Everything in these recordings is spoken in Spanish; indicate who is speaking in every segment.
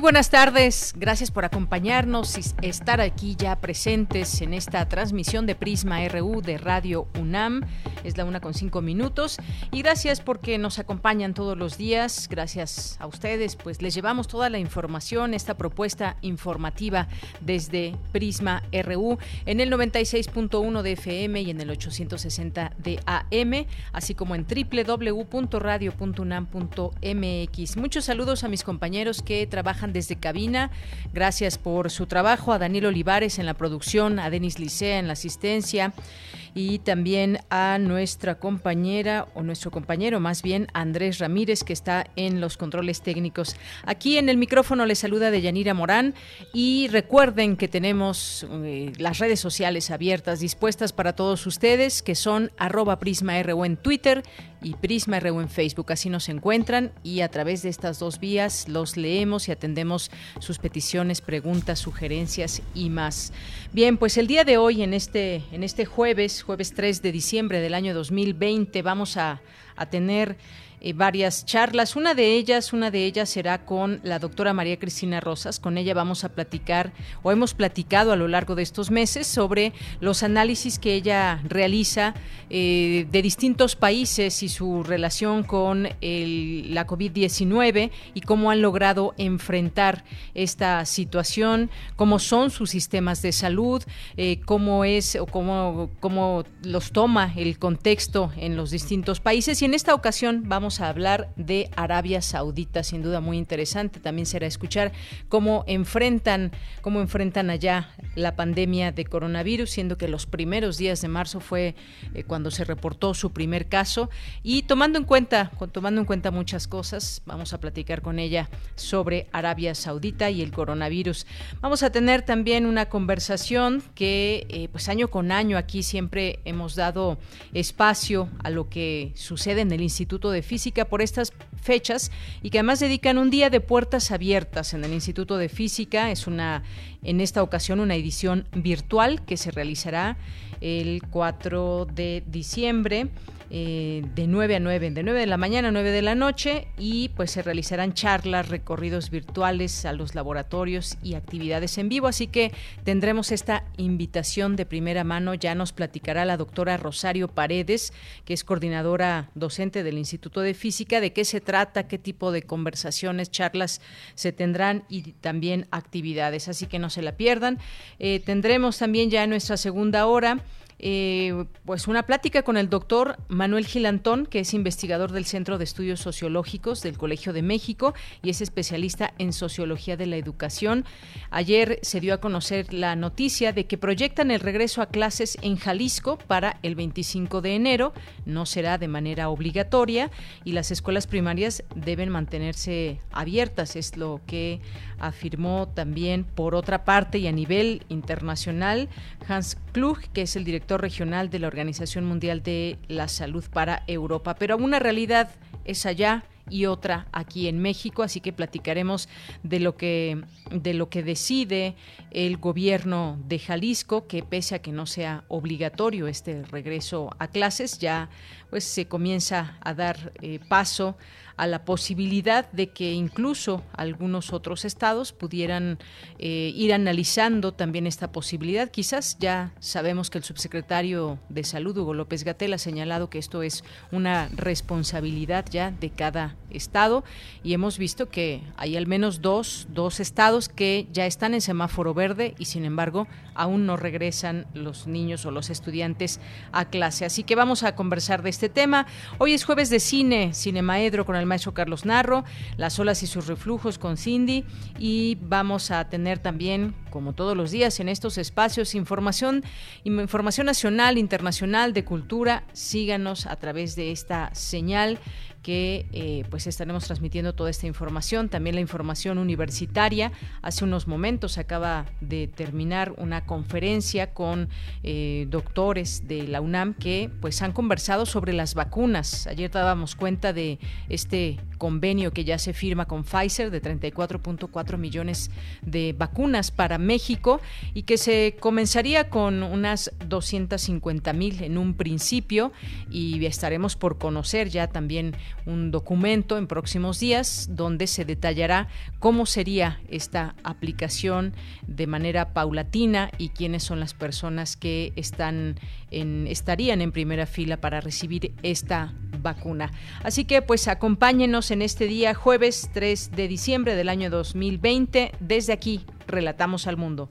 Speaker 1: Buenas tardes, gracias por acompañarnos y estar aquí ya presentes en esta transmisión de Prisma RU de Radio UNAM. Es la una con cinco minutos y gracias porque nos acompañan todos los días. Gracias a ustedes, pues les llevamos toda la información, esta propuesta informativa desde Prisma RU en el 96.1 de FM y en el 860 de AM, así como en www.radio.unam.mx. Muchos saludos a mis compañeros que trabajan desde cabina. Gracias por su trabajo. A Daniel Olivares en la producción, a Denis Licea en la asistencia y también a nuestra compañera o nuestro compañero más bien Andrés Ramírez que está en los controles técnicos. Aquí en el micrófono le saluda Deyanira Morán y recuerden que tenemos eh, las redes sociales abiertas dispuestas para todos ustedes que son arroba en Twitter y Prisma RU en Facebook. Así nos encuentran y a través de estas dos vías los leemos y atendemos sus peticiones, preguntas, sugerencias y más. Bien, pues el día de hoy, en este, en este jueves, jueves 3 de diciembre del año 2020, vamos a, a tener eh, varias charlas. Una de ellas, una de ellas será con la doctora María Cristina Rosas. Con ella vamos a platicar o hemos platicado a lo largo de estos meses sobre los análisis que ella realiza eh, de distintos países y su relación con la COVID-19 y cómo han logrado enfrentar esta situación, cómo son sus sistemas de salud, eh, cómo es o cómo, cómo los toma el contexto en los distintos países. Y en esta ocasión vamos a hablar de Arabia Saudita, sin duda muy interesante. También será escuchar cómo enfrentan, cómo enfrentan allá la pandemia de coronavirus, siendo que los primeros días de marzo fue eh, cuando se reportó su primer caso. Y tomando en cuenta, tomando en cuenta muchas cosas, vamos a platicar con ella sobre Arabia Saudita y el coronavirus. Vamos a tener también una conversación que, eh, pues año con año, aquí siempre hemos dado espacio a lo que sucede en el Instituto de Física por estas fechas y que además dedican un día de puertas abiertas en el Instituto de Física. Es una, en esta ocasión, una edición virtual que se realizará el 4 de diciembre eh, de 9 a 9, de 9 de la mañana a 9 de la noche y pues se realizarán charlas, recorridos virtuales a los laboratorios y actividades en vivo, así que tendremos esta invitación de primera mano, ya nos platicará la doctora Rosario Paredes, que es coordinadora docente del Instituto de Física, de qué se trata, qué tipo de conversaciones, charlas se tendrán y también actividades, así que no se la pierdan. Eh, tendremos también ya en nuestra segunda hora eh, pues una plática con el doctor Manuel Gilantón, que es investigador del Centro de Estudios Sociológicos del Colegio de México y es especialista en sociología de la educación. Ayer se dio a conocer la noticia de que proyectan el regreso a clases en Jalisco para el 25 de enero. No será de manera obligatoria y las escuelas primarias deben mantenerse abiertas, es lo que afirmó también por otra parte y a nivel internacional Hans Klug, que es el director regional de la Organización Mundial de la Salud para Europa. Pero una realidad es allá y otra aquí en México, así que platicaremos de lo que de lo que decide el gobierno de Jalisco, que pese a que no sea obligatorio este regreso a clases, ya pues se comienza a dar eh, paso a la posibilidad de que incluso algunos otros estados pudieran eh, ir analizando también esta posibilidad. Quizás ya sabemos que el subsecretario de Salud, Hugo López Gatel, ha señalado que esto es una responsabilidad ya de cada estado y hemos visto que hay al menos dos, dos estados que ya están en semáforo verde y sin embargo aún no regresan los niños o los estudiantes a clase. Así que vamos a conversar de este tema. Hoy es jueves de cine, Cinemaedro con el maestro Carlos Narro, Las olas y sus reflujos con Cindy y vamos a tener también, como todos los días en estos espacios, información, información nacional, internacional, de cultura. Síganos a través de esta señal que eh, pues estaremos transmitiendo toda esta información, también la información universitaria. Hace unos momentos acaba de terminar una conferencia con eh, doctores de la UNAM que pues han conversado sobre las vacunas. Ayer dábamos cuenta de este convenio que ya se firma con Pfizer de 34.4 millones de vacunas para México y que se comenzaría con unas 250 mil en un principio y estaremos por conocer ya también un documento en próximos días donde se detallará cómo sería esta aplicación de manera paulatina y quiénes son las personas que están en, estarían en primera fila para recibir esta vacuna. Así que pues acompáñenos en este día jueves 3 de diciembre del año 2020. Desde aquí, relatamos al mundo.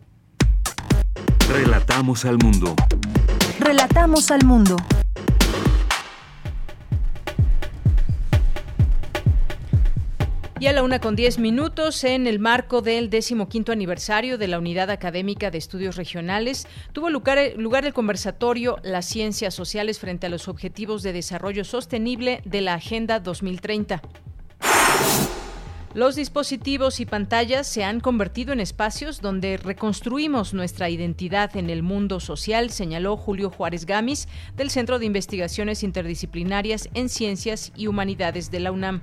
Speaker 2: Relatamos al mundo.
Speaker 3: Relatamos al mundo.
Speaker 1: Y a la una con diez minutos, en el marco del decimoquinto aniversario de la Unidad Académica de Estudios Regionales, tuvo lugar, lugar el conversatorio Las Ciencias Sociales frente a los Objetivos de Desarrollo Sostenible de la Agenda 2030. Los dispositivos y pantallas se han convertido en espacios donde reconstruimos nuestra identidad en el mundo social, señaló Julio Juárez Gamis del Centro de Investigaciones Interdisciplinarias en Ciencias y Humanidades de la UNAM.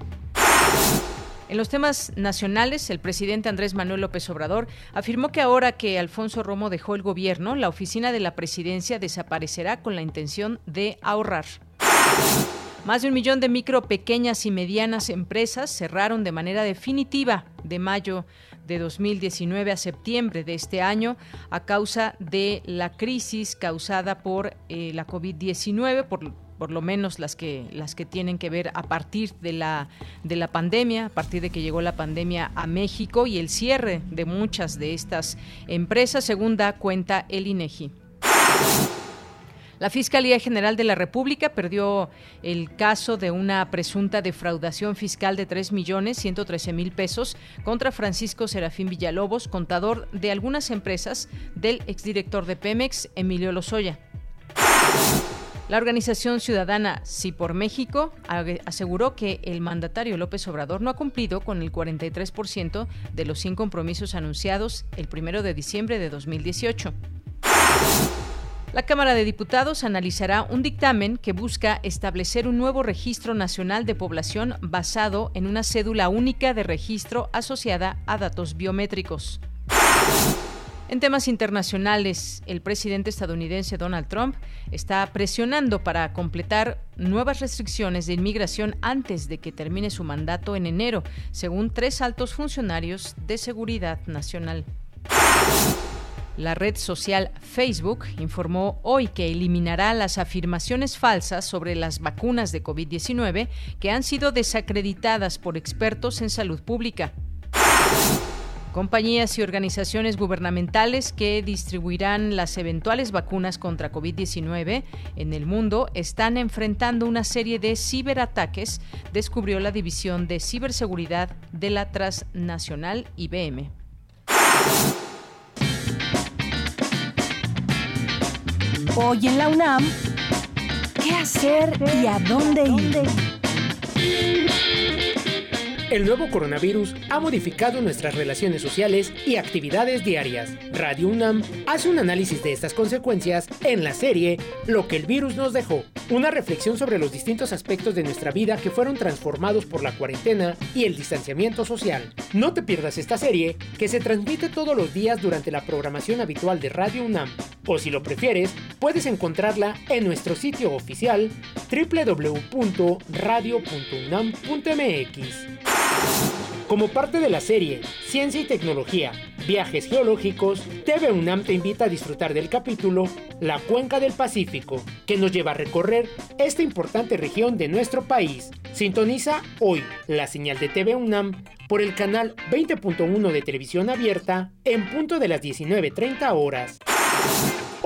Speaker 1: En los temas nacionales, el presidente Andrés Manuel López Obrador afirmó que ahora que Alfonso Romo dejó el gobierno, la oficina de la presidencia desaparecerá con la intención de ahorrar. Más de un millón de micro, pequeñas y medianas empresas cerraron de manera definitiva de mayo de 2019 a septiembre de este año a causa de la crisis causada por eh, la COVID-19, por por lo menos las que las que tienen que ver a partir de la de la pandemia, a partir de que llegó la pandemia a México y el cierre de muchas de estas empresas, según da cuenta el INEGI. La Fiscalía General de la República perdió el caso de una presunta defraudación fiscal de 3.113.000 millones pesos contra Francisco Serafín Villalobos, contador de algunas empresas del exdirector de Pemex, Emilio Lozoya. La organización ciudadana Sí por México aseguró que el mandatario López Obrador no ha cumplido con el 43% de los 100 compromisos anunciados el 1 de diciembre de 2018. La Cámara de Diputados analizará un dictamen que busca establecer un nuevo registro nacional de población basado en una cédula única de registro asociada a datos biométricos. En temas internacionales, el presidente estadounidense Donald Trump está presionando para completar nuevas restricciones de inmigración antes de que termine su mandato en enero, según tres altos funcionarios de seguridad nacional. La red social Facebook informó hoy que eliminará las afirmaciones falsas sobre las vacunas de COVID-19 que han sido desacreditadas por expertos en salud pública. Compañías y organizaciones gubernamentales que distribuirán las eventuales vacunas contra COVID-19 en el mundo están enfrentando una serie de ciberataques, descubrió la División de Ciberseguridad de la transnacional IBM.
Speaker 3: Hoy en la UNAM, ¿qué hacer y a dónde ir?
Speaker 4: El nuevo coronavirus ha modificado nuestras relaciones sociales y actividades diarias. Radio UNAM hace un análisis de estas consecuencias en la serie Lo que el virus nos dejó, una reflexión sobre los distintos aspectos de nuestra vida que fueron transformados por la cuarentena y el distanciamiento social. No te pierdas esta serie que se transmite todos los días durante la programación habitual de Radio UNAM, o si lo prefieres, puedes encontrarla en nuestro sitio oficial www.radio.unam.mx. Como parte de la serie Ciencia y Tecnología, Viajes Geológicos, TV UNAM te invita a disfrutar del capítulo La Cuenca del Pacífico, que nos lleva a recorrer esta importante región de nuestro país. Sintoniza hoy la señal de TV UNAM por el canal 20.1 de televisión abierta en punto de las 19.30 horas.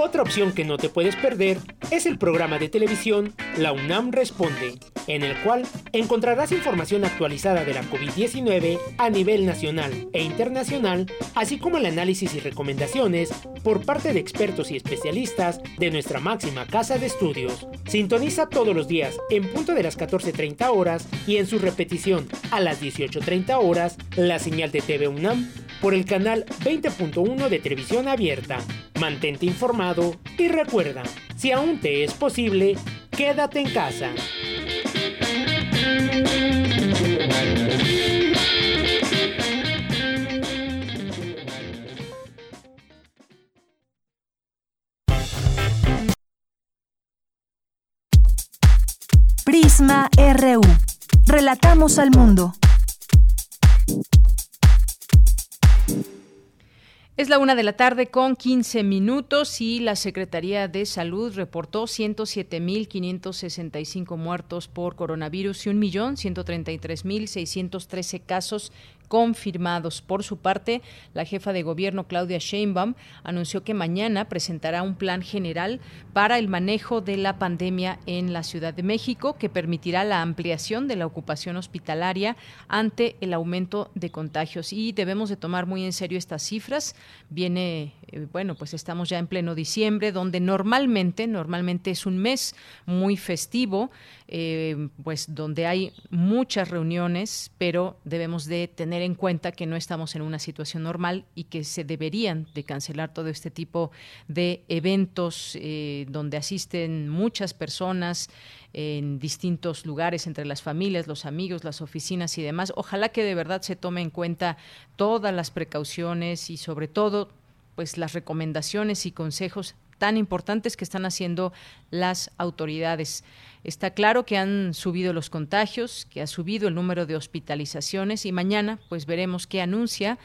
Speaker 4: Otra opción que no te puedes perder es el programa de televisión La UNAM Responde, en el cual encontrarás información actualizada de la COVID-19 a nivel nacional e internacional, así como el análisis y recomendaciones por parte de expertos y especialistas de nuestra máxima casa de estudios. Sintoniza todos los días en punto de las 14.30 horas y en su repetición a las 18.30 horas la señal de TV UNAM por el canal 20.1 de televisión abierta. Mantente informado y recuerda, si aún te es posible, quédate en casa.
Speaker 3: Prisma RU. Relatamos al mundo.
Speaker 1: Es la una de la tarde con 15 minutos y la Secretaría de Salud reportó 107.565 muertos por coronavirus y 1.133.613 casos confirmados. Por su parte, la jefa de gobierno Claudia Sheinbaum anunció que mañana presentará un plan general para el manejo de la pandemia en la Ciudad de México que permitirá la ampliación de la ocupación hospitalaria ante el aumento de contagios y debemos de tomar muy en serio estas cifras. Viene eh, bueno, pues estamos ya en pleno diciembre donde normalmente normalmente es un mes muy festivo eh, pues donde hay muchas reuniones, pero debemos de tener en cuenta que no estamos en una situación normal y que se deberían de cancelar todo este tipo de eventos eh, donde asisten muchas personas en distintos lugares, entre las familias, los amigos, las oficinas y demás. Ojalá que de verdad se tome en cuenta todas las precauciones y sobre todo pues las recomendaciones y consejos tan importantes que están haciendo las autoridades. Está claro que han subido los contagios, que ha subido el número de hospitalizaciones y mañana pues veremos qué anuncia,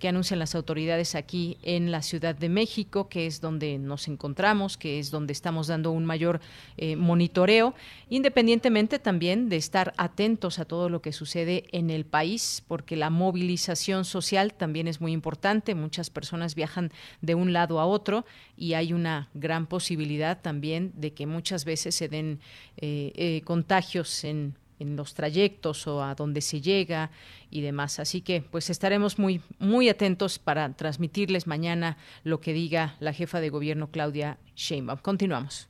Speaker 1: qué anuncian las autoridades aquí en la Ciudad de México, que es donde nos encontramos, que es donde estamos dando un mayor eh, monitoreo, independientemente también de estar atentos a todo lo que sucede en el país, porque la movilización social también es muy importante. Muchas personas viajan de un lado a otro y hay una gran posibilidad también de que muchas veces se den eh, eh, contagios en, en los trayectos o a donde se llega y demás. Así que pues estaremos muy muy atentos para transmitirles mañana lo que diga la jefa de gobierno Claudia Sheinbaum. Continuamos.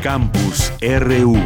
Speaker 2: Campus RU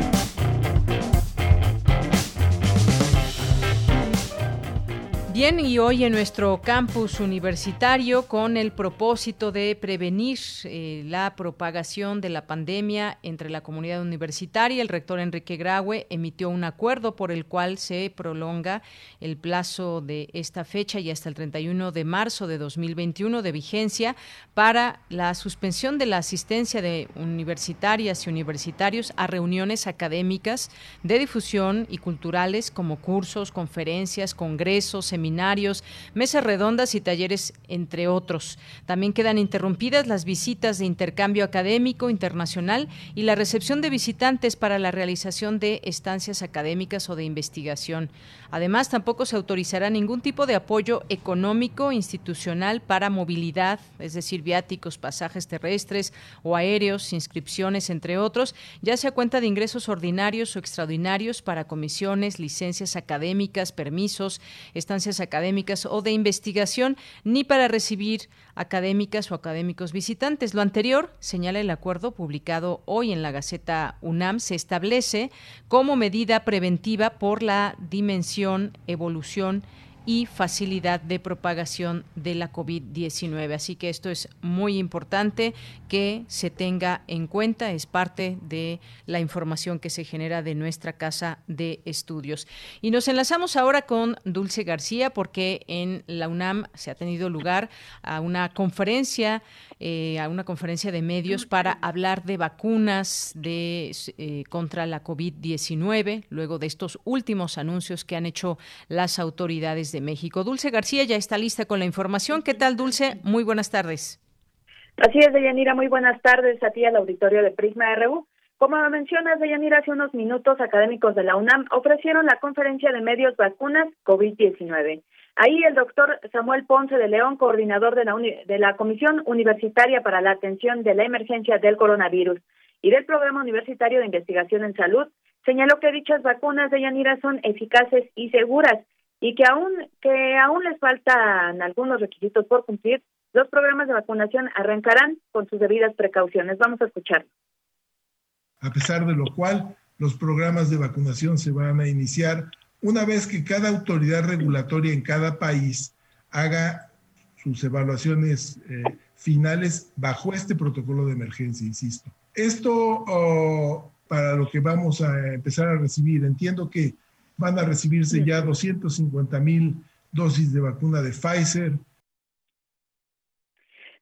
Speaker 1: Bien, y hoy en nuestro campus universitario, con el propósito de prevenir eh, la propagación de la pandemia entre la comunidad universitaria, el rector Enrique Graue emitió un acuerdo por el cual se prolonga el plazo de esta fecha y hasta el 31 de marzo de 2021 de vigencia para la suspensión de la asistencia de universitarias y universitarios a reuniones académicas de difusión y culturales como cursos, conferencias, congresos, seminarios, mesas redondas y talleres, entre otros. También quedan interrumpidas las visitas de intercambio académico internacional y la recepción de visitantes para la realización de estancias académicas o de investigación. Además, tampoco se autorizará ningún tipo de apoyo económico institucional para movilidad, es decir, viáticos, pasajes terrestres o aéreos, inscripciones, entre otros, ya sea cuenta de ingresos ordinarios o extraordinarios para comisiones, licencias académicas, permisos, estancias académicas o de investigación, ni para recibir académicas o académicos visitantes. Lo anterior, señala el acuerdo publicado hoy en la Gaceta UNAM, se establece como medida preventiva por la dimensión, evolución facilidad de propagación de la COVID-19. Así que esto es muy importante que se tenga en cuenta, es parte de la información que se genera de nuestra casa de estudios. Y nos enlazamos ahora con Dulce García porque en la UNAM se ha tenido lugar a una conferencia eh, a una conferencia de medios para hablar de vacunas de, eh, contra la COVID-19, luego de estos últimos anuncios que han hecho las autoridades de México. Dulce García ya está lista con la información. ¿Qué tal, Dulce? Muy buenas tardes.
Speaker 5: Así es, Deyanira. Muy buenas tardes a ti al auditorio de Prisma RU. Como mencionas, Deyanira, hace unos minutos académicos de la UNAM ofrecieron la conferencia de medios vacunas COVID-19.
Speaker 6: Ahí el doctor Samuel Ponce de León, coordinador de la, de la Comisión Universitaria para la Atención de la Emergencia del Coronavirus y del Programa Universitario de Investigación en Salud, señaló que dichas vacunas de Yanira son eficaces y seguras y que aún que aún les faltan algunos requisitos por cumplir, los programas de vacunación arrancarán con sus debidas precauciones. Vamos a escuchar.
Speaker 2: A pesar de lo cual, los programas de vacunación se van a iniciar una vez que cada autoridad regulatoria en cada país haga sus evaluaciones eh, finales bajo este protocolo de emergencia, insisto. Esto oh, para lo que vamos a empezar a recibir. Entiendo que van a recibirse ya 250 mil dosis de vacuna de Pfizer.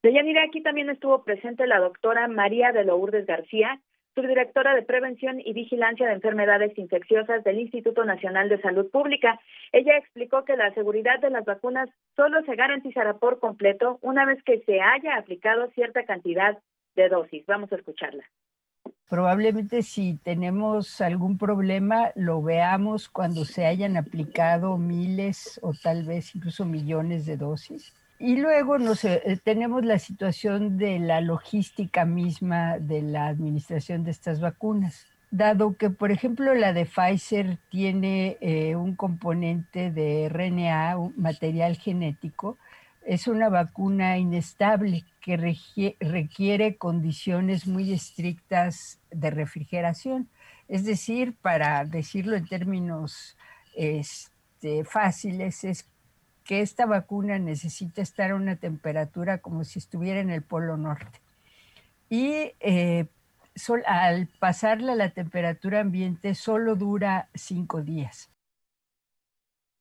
Speaker 6: Deyanira, aquí también estuvo presente la doctora María de Lourdes García, subdirectora de Prevención y Vigilancia de Enfermedades Infecciosas del Instituto Nacional de Salud Pública. Ella explicó que la seguridad de las vacunas solo se garantizará por completo una vez que se haya aplicado cierta cantidad de dosis. Vamos a escucharla.
Speaker 7: Probablemente si tenemos algún problema lo veamos cuando se hayan aplicado miles o tal vez incluso millones de dosis. Y luego nos, eh, tenemos la situación de la logística misma de la administración de estas vacunas. Dado que, por ejemplo, la de Pfizer tiene eh, un componente de RNA, un material genético, es una vacuna inestable que requiere condiciones muy estrictas de refrigeración. Es decir, para decirlo en términos este, fáciles, es que esta vacuna necesita estar a una temperatura como si estuviera en el Polo Norte. Y eh, al pasarla a la temperatura ambiente solo dura cinco días.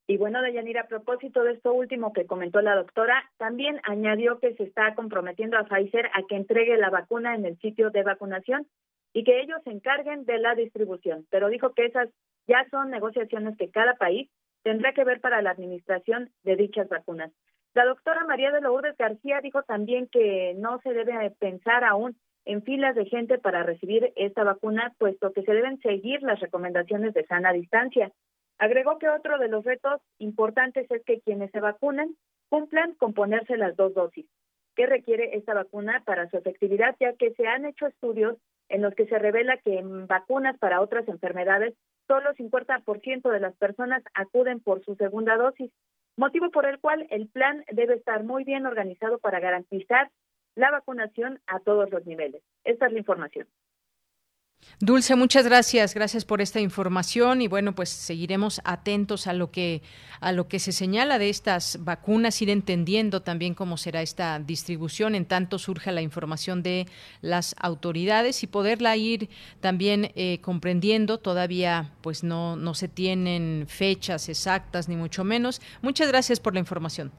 Speaker 6: Y bueno, Deyanira, a propósito de esto último que comentó la doctora, también añadió que se está comprometiendo a Pfizer a que entregue la vacuna en el sitio de vacunación y que ellos se encarguen de la distribución. Pero dijo que esas ya son negociaciones que cada país tendrá que ver para la administración de dichas vacunas. La doctora María de Lourdes García dijo también que no se debe pensar aún en filas de gente para recibir esta vacuna, puesto que se deben seguir las recomendaciones de sana distancia. Agregó que otro de los retos importantes es que quienes se vacunan cumplan con ponerse las dos dosis. ¿Qué requiere esta vacuna para su efectividad? Ya que se han hecho estudios en los que se revela que en vacunas para otras enfermedades solo 50% de las personas acuden por su segunda dosis, motivo por el cual el plan debe estar muy bien organizado para garantizar la vacunación a todos los niveles. Esta es la información.
Speaker 1: Dulce, muchas gracias, gracias por esta información y bueno, pues seguiremos atentos a lo que a lo que se señala de estas vacunas, ir entendiendo también cómo será esta distribución en tanto surja la información de las autoridades y poderla ir también eh, comprendiendo. Todavía pues no no se tienen fechas exactas ni mucho menos. Muchas gracias por la información.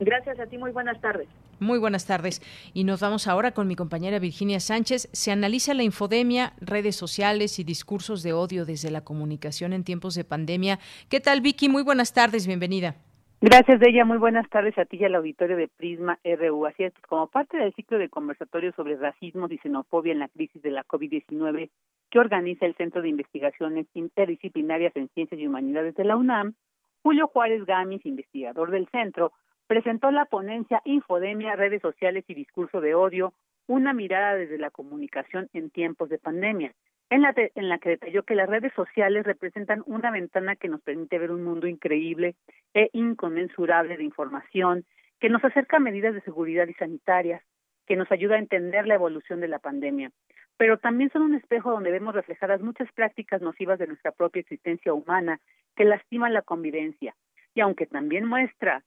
Speaker 6: Gracias a ti, muy buenas tardes.
Speaker 1: Muy buenas tardes. Y nos vamos ahora con mi compañera Virginia Sánchez. Se analiza la infodemia, redes sociales y discursos de odio desde la comunicación en tiempos de pandemia. ¿Qué tal, Vicky? Muy buenas tardes, bienvenida.
Speaker 8: Gracias, de ella. Muy buenas tardes a ti y al auditorio de Prisma RU. Así es, como parte del ciclo de conversatorios sobre racismo y xenofobia en la crisis de la COVID-19 que organiza el Centro de Investigaciones Interdisciplinarias en Ciencias y Humanidades de la UNAM, Julio Juárez Gamis, investigador del centro, presentó la ponencia Infodemia, redes sociales y discurso de odio, una mirada desde la comunicación en tiempos de pandemia, en la, en la que detalló que las redes sociales representan una ventana que nos permite ver un mundo increíble e inconmensurable de información, que nos acerca a medidas de seguridad y sanitarias, que nos ayuda a entender la evolución de la pandemia, pero también son un espejo donde vemos reflejadas muchas prácticas nocivas de nuestra propia existencia humana que lastiman la convivencia, y aunque también muestra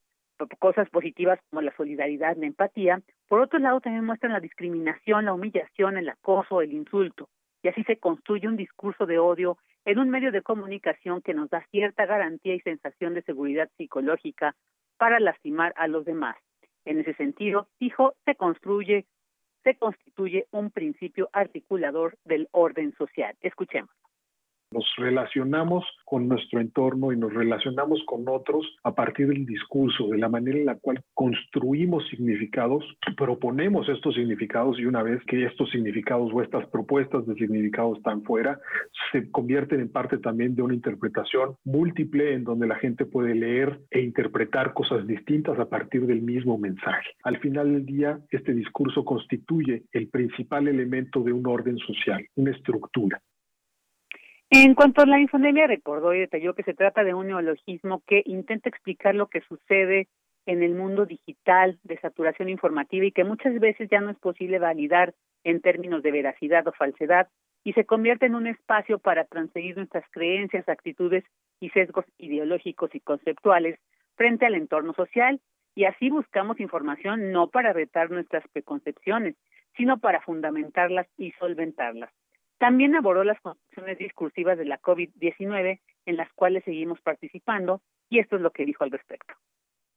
Speaker 8: cosas positivas como la solidaridad, la empatía, por otro lado también muestran la discriminación, la humillación, el acoso, el insulto, y así se construye un discurso de odio en un medio de comunicación que nos da cierta garantía y sensación de seguridad psicológica para lastimar a los demás. En ese sentido, dijo, se construye, se constituye un principio articulador del orden social. Escuchemos
Speaker 9: Nos relacionamos con nuestro entorno y nos relacionamos con otros a partir del discurso, de la manera en la cual construimos significados, proponemos estos significados y una vez que estos significados o estas propuestas de significados están fuera, se convierten en parte también de una interpretación múltiple en donde la gente puede leer e interpretar cosas distintas a partir del mismo mensaje. Al final del día, este discurso constituye el principal elemento de un orden social, una estructura.
Speaker 8: En cuanto a la infodemia, recordó y detalló que se trata de un neologismo que intenta explicar lo que sucede en el mundo digital de saturación informativa y que muchas veces ya no es posible validar en términos de veracidad o falsedad y se convierte en un espacio para transferir nuestras creencias, actitudes y sesgos ideológicos y conceptuales frente al entorno social y así buscamos información no para retar nuestras preconcepciones, sino para fundamentarlas y solventarlas. También abordó las construcciones discursivas de la COVID-19 en las cuales seguimos participando y esto es lo que dijo al respecto.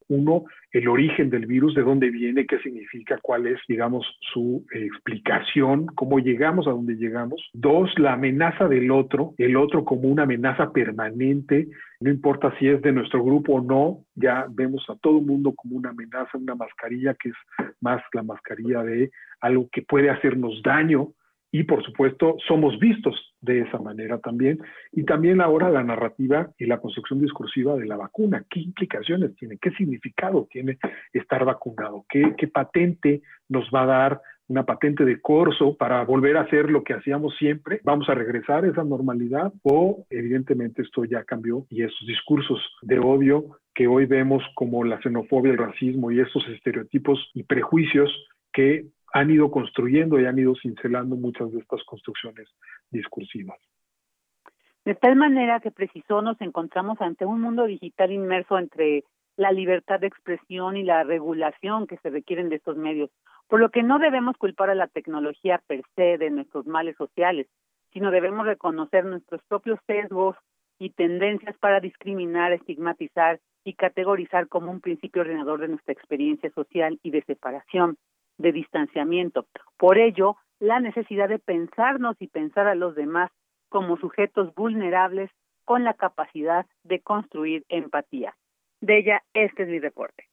Speaker 9: Uno, el origen del virus, de dónde viene, qué significa, cuál es, digamos, su explicación, cómo llegamos a donde llegamos. Dos, la amenaza del otro, el otro como una amenaza permanente, no importa si es de nuestro grupo o no, ya vemos a todo el mundo como una amenaza, una mascarilla que es más la mascarilla de algo que puede hacernos daño, y por supuesto somos vistos de esa manera también. Y también ahora la narrativa y la construcción discursiva de la vacuna. ¿Qué implicaciones tiene? ¿Qué significado tiene estar vacunado? ¿Qué, qué patente nos va a dar una patente de corso para volver a hacer lo que hacíamos siempre? ¿Vamos a regresar a esa normalidad? ¿O evidentemente esto ya cambió y esos discursos de odio que hoy vemos como la xenofobia, el racismo y esos estereotipos y prejuicios que han ido construyendo y han ido cincelando muchas de estas construcciones discursivas.
Speaker 8: De tal manera que precisó nos encontramos ante un mundo digital inmerso entre la libertad de expresión y la regulación que se requieren de estos medios, por lo que no debemos culpar a la tecnología per se de nuestros males sociales, sino debemos reconocer nuestros propios sesgos y tendencias para discriminar, estigmatizar y categorizar como un principio ordenador de nuestra experiencia social y de separación de distanciamiento. Por ello, la necesidad de pensarnos y pensar a los demás como sujetos vulnerables con la capacidad de construir empatía. De ella, este es mi reporte.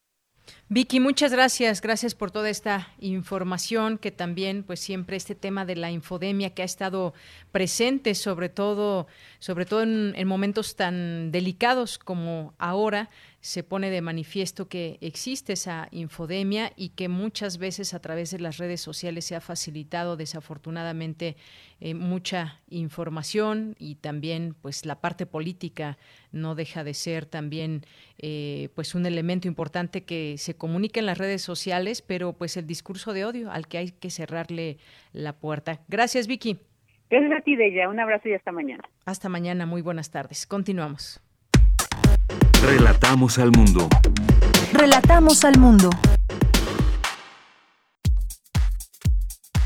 Speaker 1: Vicky, muchas gracias, gracias por toda esta información que también, pues siempre este tema de la infodemia que ha estado presente, sobre todo, sobre todo en, en momentos tan delicados como ahora, se pone de manifiesto que existe esa infodemia y que muchas veces a través de las redes sociales se ha facilitado desafortunadamente eh, mucha información y también pues la parte política no deja de ser también eh, pues un elemento importante que se comunica en las redes sociales pero pues el discurso de odio al que hay que cerrarle la puerta. Gracias Vicky.
Speaker 8: Gracias a ti Deya. Un abrazo y hasta mañana.
Speaker 1: Hasta mañana. Muy buenas tardes. Continuamos
Speaker 10: Relatamos al mundo.
Speaker 3: Relatamos al mundo.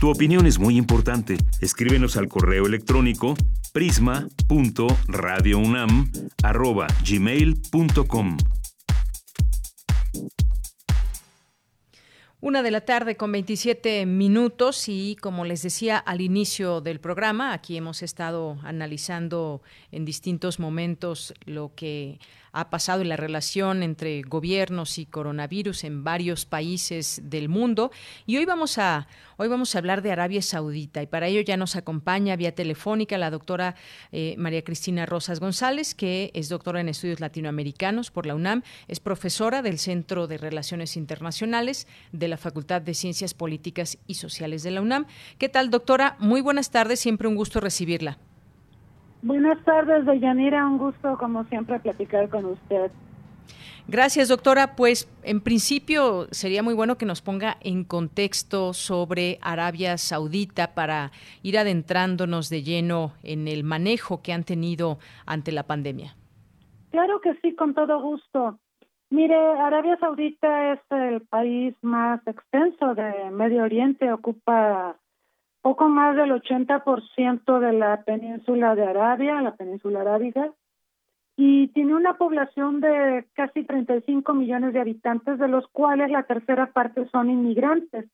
Speaker 10: Tu opinión es muy importante. Escríbenos al correo electrónico prisma.radiounam@gmail.com.
Speaker 1: Una de la tarde con 27 minutos y como les decía al inicio del programa, aquí hemos estado analizando en distintos momentos lo que ha pasado en la relación entre gobiernos y coronavirus en varios países del mundo. Y hoy vamos a, hoy vamos a hablar de Arabia Saudita y para ello ya nos acompaña vía telefónica la doctora eh, María Cristina Rosas González, que es doctora en estudios latinoamericanos por la UNAM, es profesora del Centro de Relaciones Internacionales de la Facultad de Ciencias Políticas y Sociales de la UNAM. ¿Qué tal, doctora? Muy buenas tardes, siempre un gusto recibirla.
Speaker 11: Buenas tardes, Deyanira. Un gusto, como siempre, platicar con usted.
Speaker 1: Gracias, doctora. Pues en principio sería muy bueno que nos ponga en contexto sobre Arabia Saudita para ir adentrándonos de lleno en el manejo que han tenido ante la pandemia.
Speaker 11: Claro que sí, con todo gusto. Mire, Arabia Saudita es el país más extenso de Medio Oriente, ocupa poco más del 80% de la península de Arabia, la península arábiga, y tiene una población de casi 35 millones de habitantes, de los cuales la tercera parte son inmigrantes.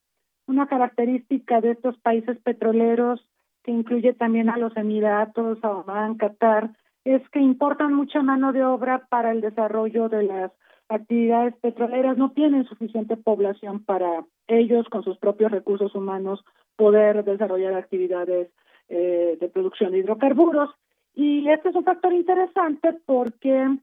Speaker 11: Una característica de estos países petroleros que incluye también a los Emiratos, a Oman, Qatar, es que importan mucha mano de obra para el desarrollo de las actividades petroleras, no tienen suficiente población para ellos con sus propios recursos humanos poder desarrollar actividades eh, de producción de hidrocarburos. Y este es un factor interesante porque,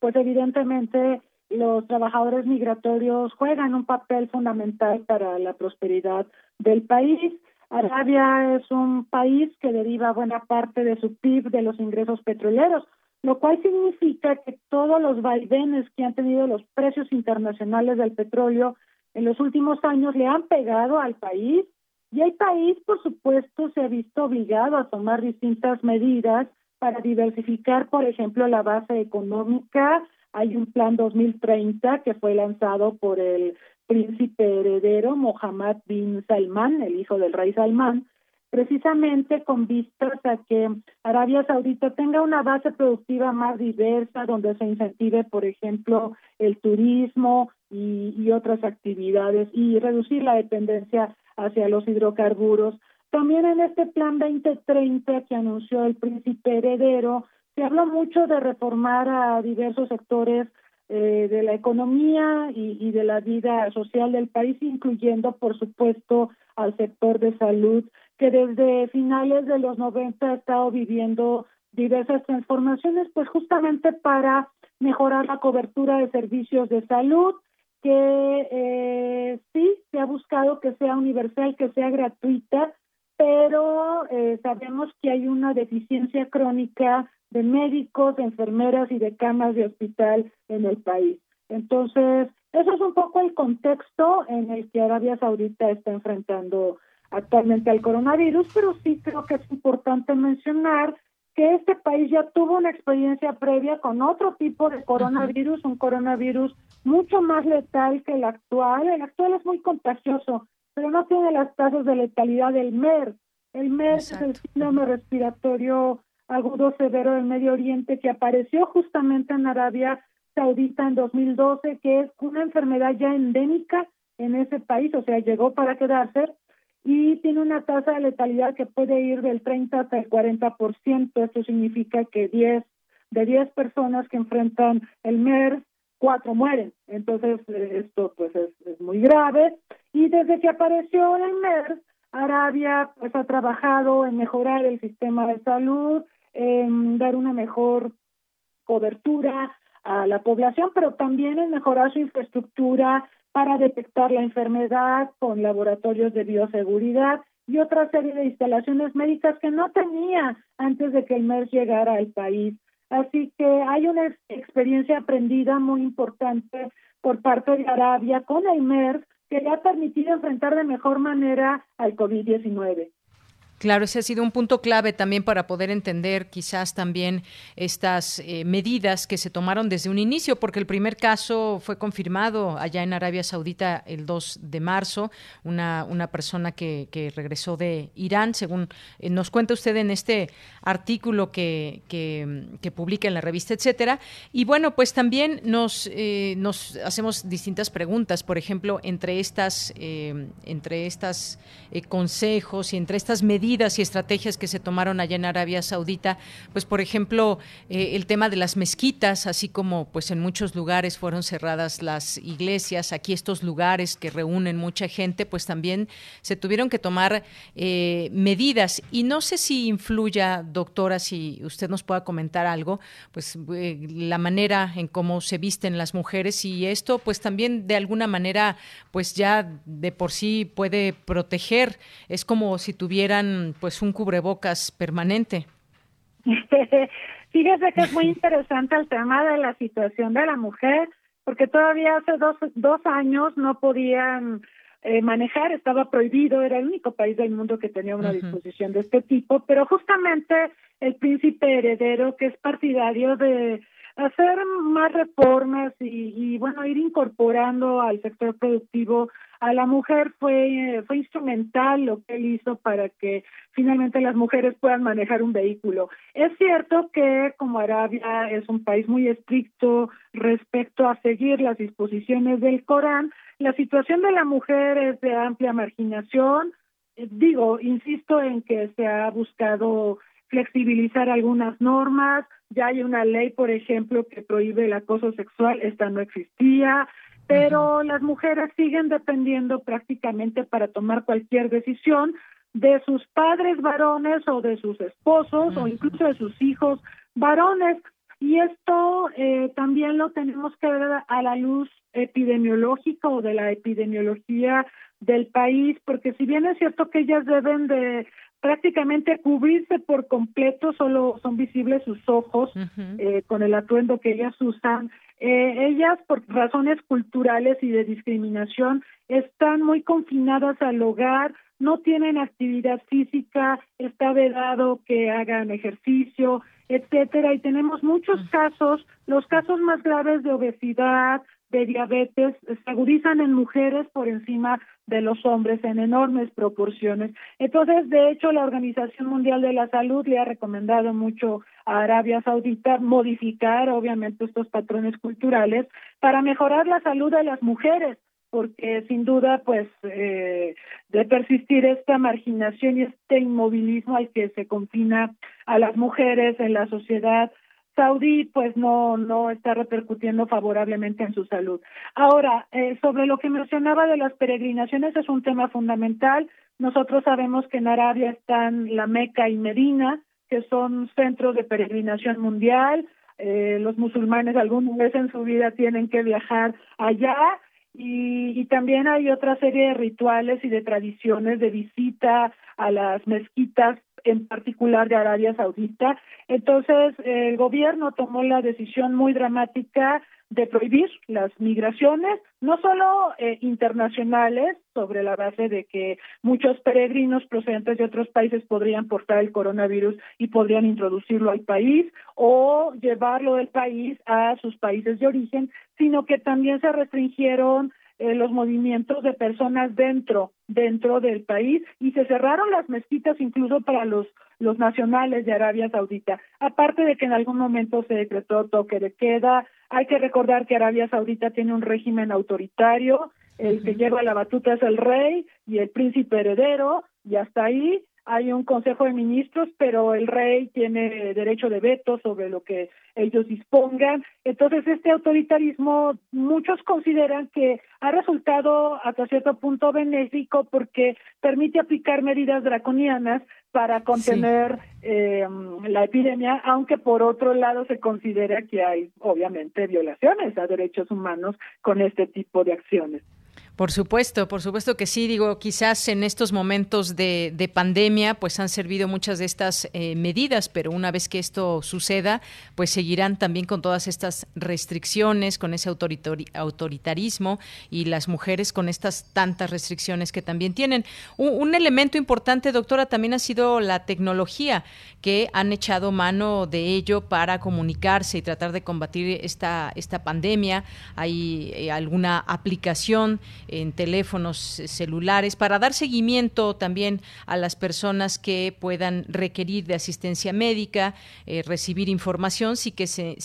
Speaker 11: pues evidentemente, los trabajadores migratorios juegan un papel fundamental para la prosperidad del país. Arabia es un país que deriva buena parte de su PIB de los ingresos petroleros, lo cual significa que todos los vaivenes que han tenido los precios internacionales del petróleo en los últimos años le han pegado al país y el país, por supuesto, se ha visto obligado a tomar distintas medidas para diversificar, por ejemplo, la base económica. Hay un plan 2030 que fue lanzado por el príncipe heredero Mohammed bin Salman, el hijo del rey Salman, precisamente con vistas a que Arabia Saudita tenga una base productiva más diversa, donde se incentive, por ejemplo, el turismo y, otras actividades y reducir la dependencia hacia los hidrocarburos. También en este plan 2030 que anunció el príncipe heredero, se habló mucho de reformar a diversos sectores eh, de la economía y de la vida social del país, incluyendo, por supuesto, al sector de salud, que desde finales de los 90 ha estado viviendo diversas transformaciones, pues justamente para mejorar la cobertura de servicios de salud, que eh, sí se ha buscado que sea universal, que sea gratuita, pero eh, sabemos que hay una deficiencia crónica de médicos, de enfermeras y de camas de hospital en el país. Entonces, eso es un poco el contexto en el que Arabia Saudita está enfrentando actualmente al coronavirus, pero sí creo que es importante mencionar que este país ya tuvo una experiencia previa con otro tipo de coronavirus, un coronavirus mucho más letal que el actual. El actual es muy contagioso, pero no tiene las tasas de letalidad del MERS. El MERS es el síndrome respiratorio agudo severo del Medio Oriente que apareció justamente en Arabia Saudita en 2012, que es una enfermedad ya endémica en ese país, o sea, llegó para quedarse y tiene una tasa de letalidad que puede ir del 30 hasta el 40%. Esto significa que 10 de 10 personas que enfrentan el MERS, cuatro mueren. Entonces, esto pues es, muy grave. Y desde que apareció el MERS, Arabia pues ha trabajado en mejorar el sistema de salud, en dar una mejor cobertura a la población, pero también en mejorar su infraestructura para detectar la enfermedad con laboratorios de bioseguridad y otra serie de instalaciones médicas que no tenía antes de que el MERS llegara al país. Así que hay una experiencia aprendida muy importante por parte de Arabia con el MERS que le ha permitido enfrentar de mejor manera al COVID-19.
Speaker 1: Claro, ese ha sido un punto clave también para poder entender quizás también estas eh, medidas que se tomaron desde un inicio, porque el primer caso fue confirmado allá en Arabia Saudita el 2 de marzo, una, una persona que, que regresó de Irán, según eh, nos cuenta usted en este artículo que, que, publica en la revista, etcétera. Y bueno, pues también nos, eh, nos hacemos distintas preguntas, por ejemplo, entre estas, entre estas consejos y entre estas medidas y estrategias que se tomaron allá en Arabia Saudita, pues por ejemplo, eh, el tema de las mezquitas, así como pues en muchos lugares fueron cerradas las iglesias, aquí estos lugares que reúnen mucha gente, pues también se tuvieron que tomar eh, medidas. Y no sé si influya, doctora, si usted nos pueda comentar algo, pues eh, la manera en cómo se visten las mujeres y esto pues también de alguna manera pues ya de por sí puede proteger, es como si tuvieran pues un cubrebocas permanente.
Speaker 11: Fíjese que es muy interesante el tema de la situación de la mujer, porque todavía hace dos, dos años no podían eh, manejar, estaba prohibido, era el único país del mundo que tenía una disposición de este tipo, pero justamente el príncipe heredero, que es partidario de hacer más reformas y, y bueno, ir incorporando al sector productivo a la mujer fue, fue instrumental lo que él hizo para que finalmente las mujeres puedan manejar un vehículo. Es cierto que como Arabia es un país muy estricto respecto a seguir las disposiciones del Corán, la situación de la mujer es de amplia marginación, digo, insisto en que se ha buscado flexibilizar algunas normas, ya hay una ley, por ejemplo, que prohíbe el acoso sexual, esta no existía, pero las mujeres siguen dependiendo prácticamente para tomar cualquier decisión de sus padres varones o de sus esposos o incluso de sus hijos varones. Y esto eh, también lo tenemos que ver a la luz epidemiológica o de la epidemiología del país, porque si bien es cierto que ellas deben de prácticamente cubrirse por completo, solo son visibles sus ojos eh, con el atuendo que ellas usan. Eh, ellas, por razones culturales y de discriminación, están muy confinadas al hogar, no tienen actividad física, está vedado que hagan ejercicio, etcétera, y tenemos muchos casos, los casos más graves de obesidad, de diabetes se agudizan en mujeres por encima de los hombres en enormes proporciones. Entonces, de hecho, la Organización Mundial de la Salud le ha recomendado mucho a Arabia Saudita modificar, obviamente, estos patrones culturales para mejorar la salud de las mujeres porque sin duda, pues, eh, de persistir esta marginación y este inmovilismo al que se confina a las mujeres en la sociedad saudí pues no no está repercutiendo favorablemente en su salud. Ahora, eh, sobre lo que mencionaba de las peregrinaciones es un tema fundamental. Nosotros sabemos que en Arabia están la Meca y Medina, que son centros de peregrinación mundial. Eh, los musulmanes alguna vez en su vida tienen que viajar allá y, y también hay otra serie de rituales y de tradiciones de visita a las mezquitas en particular de Arabia Saudita. Entonces, el gobierno tomó la decisión muy dramática de prohibir las migraciones, no solo eh, internacionales, sobre la base de que muchos peregrinos procedentes de otros países podrían portar el coronavirus y podrían introducirlo al país o llevarlo del país a sus países de origen, sino que también se restringieron eh, los movimientos de personas dentro dentro del país y se cerraron las mezquitas incluso para los los nacionales de Arabia Saudita. Aparte de que en algún momento se decretó toque de queda, hay que recordar que Arabia Saudita tiene un régimen autoritario, el que lleva la batuta es el rey y el príncipe heredero, y hasta ahí hay un consejo de ministros, pero el rey tiene derecho de veto sobre lo que ellos dispongan. Entonces, este autoritarismo, muchos consideran que ha resultado hasta cierto punto benéfico porque permite aplicar medidas draconianas para contener eh, la epidemia, aunque por otro lado se considera que hay, obviamente, violaciones a derechos humanos con este tipo de acciones.
Speaker 1: Por supuesto, por supuesto que sí. Digo, quizás en estos momentos de, pandemia, pues han servido muchas de estas eh, medidas, pero una vez que esto suceda, pues seguirán también con todas estas restricciones, con ese autoritarismo y las mujeres con estas tantas restricciones que también tienen. Un, elemento importante, doctora, también ha sido la tecnología, que han echado mano de ello para comunicarse y tratar de combatir esta, esta pandemia. Hay eh, alguna aplicación en teléfonos celulares para dar seguimiento también a las personas que puedan requerir de asistencia médica, eh, recibir información sin que se,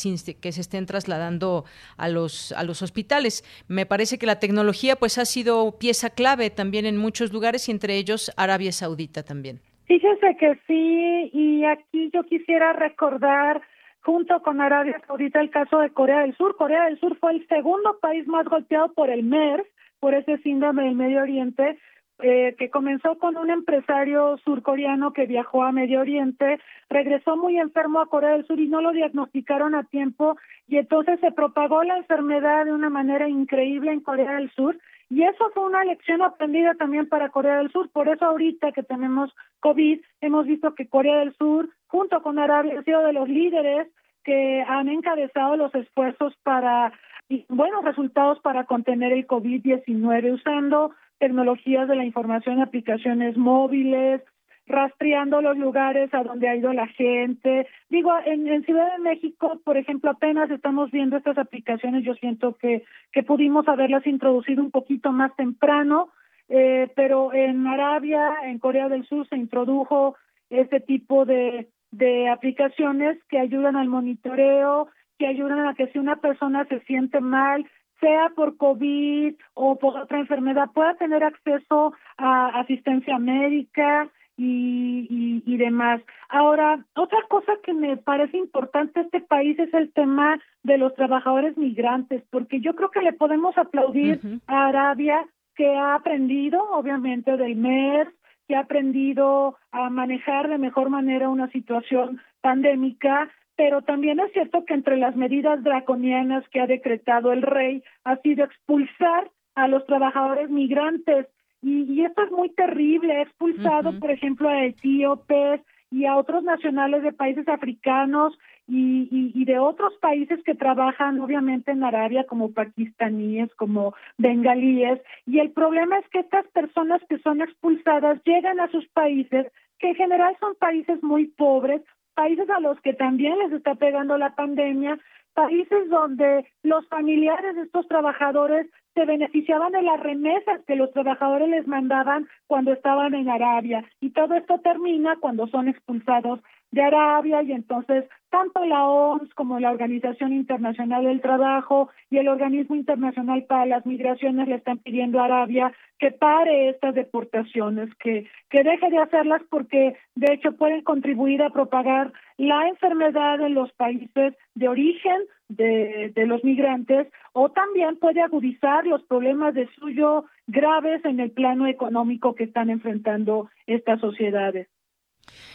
Speaker 1: que se estén trasladando a los, a los hospitales. Me parece que la tecnología pues ha sido pieza clave también en muchos lugares y entre ellos Arabia Saudita también.
Speaker 11: Fíjese que sí, y aquí yo quisiera recordar junto con Arabia Saudita el caso de Corea del Sur. Corea del Sur fue el segundo país más golpeado por el MERS por ese síndrome del Medio Oriente, eh, que comenzó con un empresario surcoreano que viajó a Medio Oriente, regresó muy enfermo a Corea del Sur y no lo diagnosticaron a tiempo y entonces se propagó la enfermedad de una manera increíble en Corea del Sur y eso fue una lección aprendida también para Corea del Sur. Por eso ahorita que tenemos COVID, hemos visto que Corea del Sur, junto con Arabia, ha sido de los líderes que han encabezado los esfuerzos para y buenos resultados para contener el COVID-19 usando tecnologías de la información, aplicaciones móviles, rastreando los lugares a donde ha ido la gente. Digo, en, en, Ciudad de México, por ejemplo, apenas estamos viendo estas aplicaciones. Yo siento que, que pudimos haberlas introducido un poquito más temprano, eh, pero en Arabia, en Corea del Sur, se introdujo este tipo de, de aplicaciones que ayudan al monitoreo, que ayudan a que si una persona se siente mal, sea por COVID o por otra enfermedad, pueda tener acceso a asistencia médica y, y, demás. Ahora, otra cosa que me parece importante este país es el tema de los trabajadores migrantes, porque yo creo que le podemos aplaudir a Arabia que ha aprendido, obviamente, del MERS, que ha aprendido a manejar de mejor manera una situación pandémica, pero también es cierto que entre las medidas draconianas que ha decretado el rey ha sido expulsar a los trabajadores migrantes. Y, esto es muy terrible, ha expulsado, por ejemplo, a etíopes y a otros nacionales de países africanos y, y, de otros países que trabajan obviamente en Arabia como pakistaníes, como bengalíes. Y el problema es que estas personas que son expulsadas llegan a sus países, que en general son países muy pobres, países a los que también les está pegando la pandemia, países donde los familiares de estos trabajadores se beneficiaban de las remesas que los trabajadores les mandaban cuando estaban en Arabia. Y todo esto termina cuando son expulsados de Arabia y entonces tanto la OMS como la Organización Internacional del Trabajo y el Organismo Internacional para las Migraciones le están pidiendo a Arabia que pare estas deportaciones, que, que deje de hacerlas porque de hecho pueden contribuir a propagar la enfermedad en los países de origen de, de los migrantes o también puede agudizar los problemas de suyo graves en el plano económico que están enfrentando estas sociedades.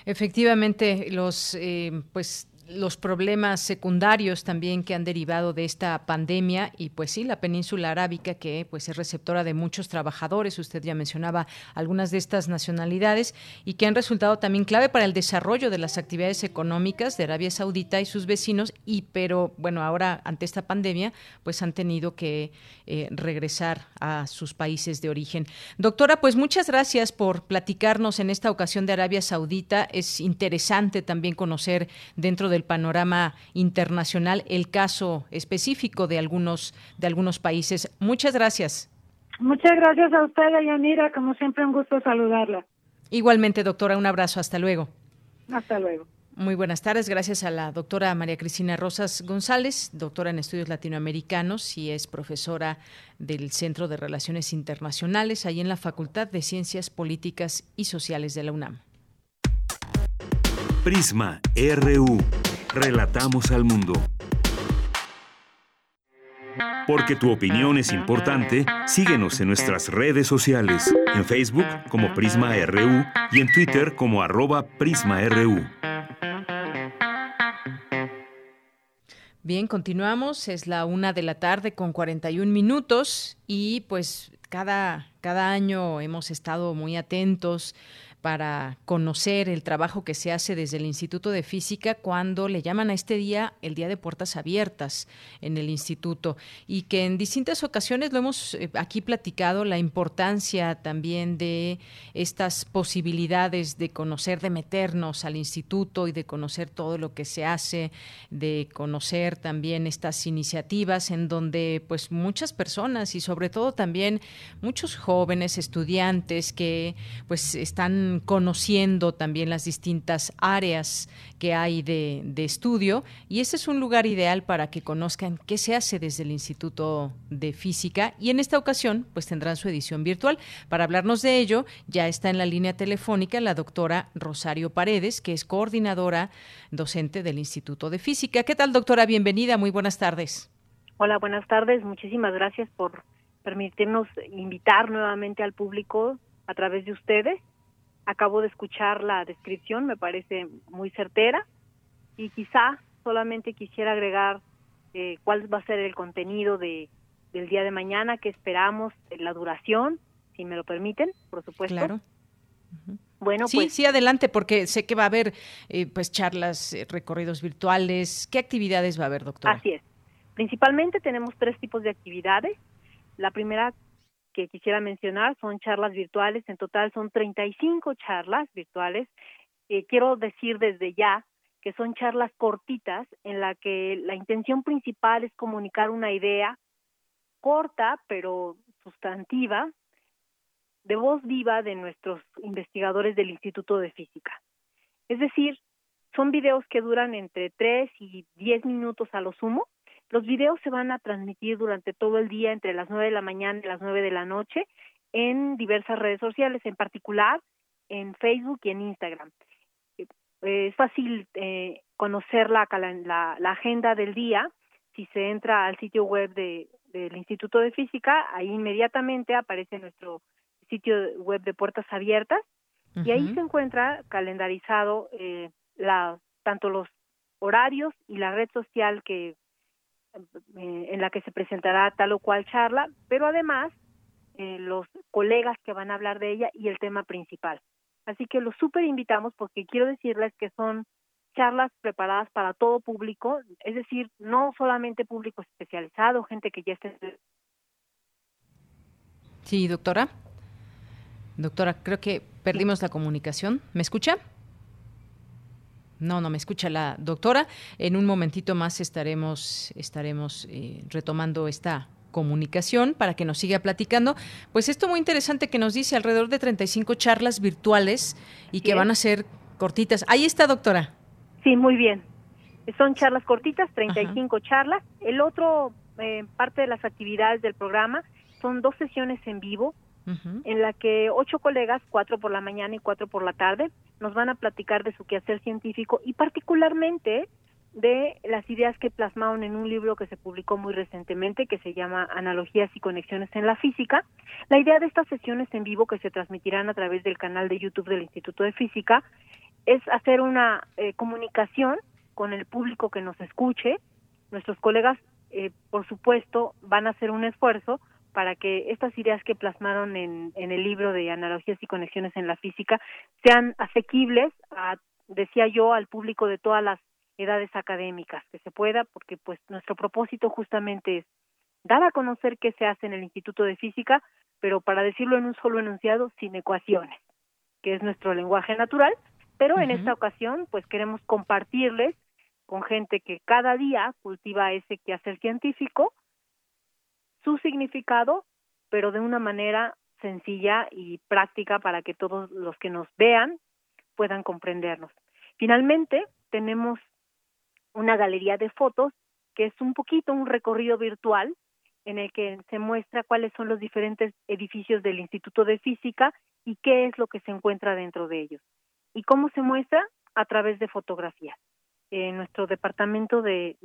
Speaker 1: Efectivamente, los eh, pues los problemas secundarios también que han derivado de esta pandemia y pues sí la península arábica que pues es receptora de muchos trabajadores. Usted ya mencionaba algunas de estas nacionalidades y que han resultado también clave para el desarrollo de las actividades económicas de Arabia Saudita y sus vecinos y pero bueno ahora ante esta pandemia pues han tenido que eh, regresar a sus países de origen. Doctora pues muchas gracias por platicarnos en esta ocasión de Arabia Saudita. Es interesante también conocer dentro de el panorama internacional el caso específico de algunos de algunos países. Muchas gracias.
Speaker 11: Muchas gracias a usted, Yanira. Como siempre, un gusto saludarla.
Speaker 1: Igualmente, doctora, un abrazo. Hasta luego.
Speaker 11: Hasta luego.
Speaker 1: Muy buenas tardes. Gracias a la doctora María Cristina Rosas González, doctora en estudios latinoamericanos y es profesora del Centro de Relaciones Internacionales, ahí en la Facultad de Ciencias Políticas y Sociales de la UNAM.
Speaker 10: Prisma RU. Relatamos al mundo. Porque tu opinión es importante, síguenos en nuestras redes sociales, en Facebook como Prisma RU y en Twitter como arroba PrismaRU.
Speaker 1: Bien, continuamos. Es la una de la tarde con 41 minutos y pues cada, cada año hemos estado muy atentos para conocer el trabajo que se hace desde el Instituto de Física cuando le llaman a este día el Día de Puertas Abiertas en el instituto. Y que en distintas ocasiones lo hemos eh, aquí platicado, la importancia también de estas posibilidades de conocer, de meternos al instituto y de conocer todo lo que se hace, de conocer también estas iniciativas en donde pues muchas personas y sobre todo también muchos jóvenes estudiantes que pues están conociendo también las distintas áreas que hay de, estudio y este es un lugar ideal para que conozcan qué se hace desde el Instituto de Física y en esta ocasión pues tendrán su edición virtual. Para hablarnos de ello ya está en la línea telefónica la doctora Rosario Paredes, que es coordinadora docente del Instituto de Física. ¿Qué tal doctora? Bienvenida, muy buenas tardes.
Speaker 12: Hola, buenas tardes. Muchísimas gracias por permitirnos invitar nuevamente al público a través de ustedes Acabo de escuchar la descripción, me parece muy certera y quizá solamente quisiera agregar eh, cuál va a ser el contenido de, del día de mañana, que esperamos, la duración, si me lo permiten, por supuesto.
Speaker 1: Claro. Bueno, sí, pues, sí, adelante, porque sé que va a haber eh, pues charlas, eh, recorridos virtuales. ¿Qué actividades va a haber, doctor?
Speaker 12: Así es. Principalmente tenemos tres tipos de actividades. La primera que quisiera mencionar son charlas virtuales, en total son 35 charlas virtuales. Eh, quiero decir desde ya que son charlas cortitas en la que la intención principal es comunicar una idea corta pero sustantiva de voz viva de nuestros investigadores del Instituto de Física. Es decir, son videos que duran entre 3 y 10 minutos a lo sumo Los videos se van a transmitir durante todo el día entre las 9 de la mañana y las 9 de la noche en diversas redes sociales, en particular en Facebook y en Instagram. Eh, es fácil eh, conocer la, la, la, agenda del día si se entra al sitio web de, del Instituto de Física, ahí inmediatamente aparece nuestro sitio web de Puertas Abiertas y ahí se encuentra calendarizado eh, la, tanto los horarios y la red social que en la que se presentará tal o cual charla, pero además eh, los colegas que van a hablar de ella y el tema principal. Así que los súper invitamos porque quiero decirles que son charlas preparadas para todo público, es decir, no solamente público especializado, gente que ya esté.
Speaker 1: Sí, doctora. Doctora, creo que perdimos la comunicación. ¿Me escucha? No, no me escucha la doctora. En un momentito más estaremos, estaremos eh, retomando esta comunicación para que nos siga platicando. Pues esto muy interesante que nos dice alrededor de 35 charlas virtuales y que van a ser cortitas. Ahí está, doctora.
Speaker 12: Sí, muy bien. Son charlas cortitas, 35 charlas. El otro eh, parte de las actividades del programa son dos sesiones en vivo en la que ocho colegas, cuatro por la mañana y cuatro por la tarde, nos van a platicar de su quehacer científico y particularmente de las ideas que plasmaron en un libro que se publicó muy recientemente que se llama Analogías y Conexiones en la Física. La idea de estas sesiones en vivo que se transmitirán a través del canal de YouTube del Instituto de Física es hacer una eh, comunicación con el público que nos escuche. Nuestros colegas, eh, por supuesto, van a hacer un esfuerzo para que estas ideas que plasmaron en, en el libro de analogías y conexiones en la física sean asequibles, a, decía yo, al público de todas las edades académicas, que se pueda, porque pues nuestro propósito justamente es dar a conocer qué se hace en el Instituto de Física, pero para decirlo en un solo enunciado, sin ecuaciones, que es nuestro lenguaje natural, pero en esta ocasión pues queremos compartirles con gente que cada día cultiva ese quehacer científico, su significado, pero de una manera sencilla y práctica para que todos los que nos vean puedan comprendernos. Finalmente, tenemos una galería de fotos que es un poquito un recorrido virtual en el que se muestra cuáles son los diferentes edificios del Instituto de Física y qué es lo que se encuentra dentro de ellos. ¿Y cómo se muestra? A través de fotografías. En nuestro departamento de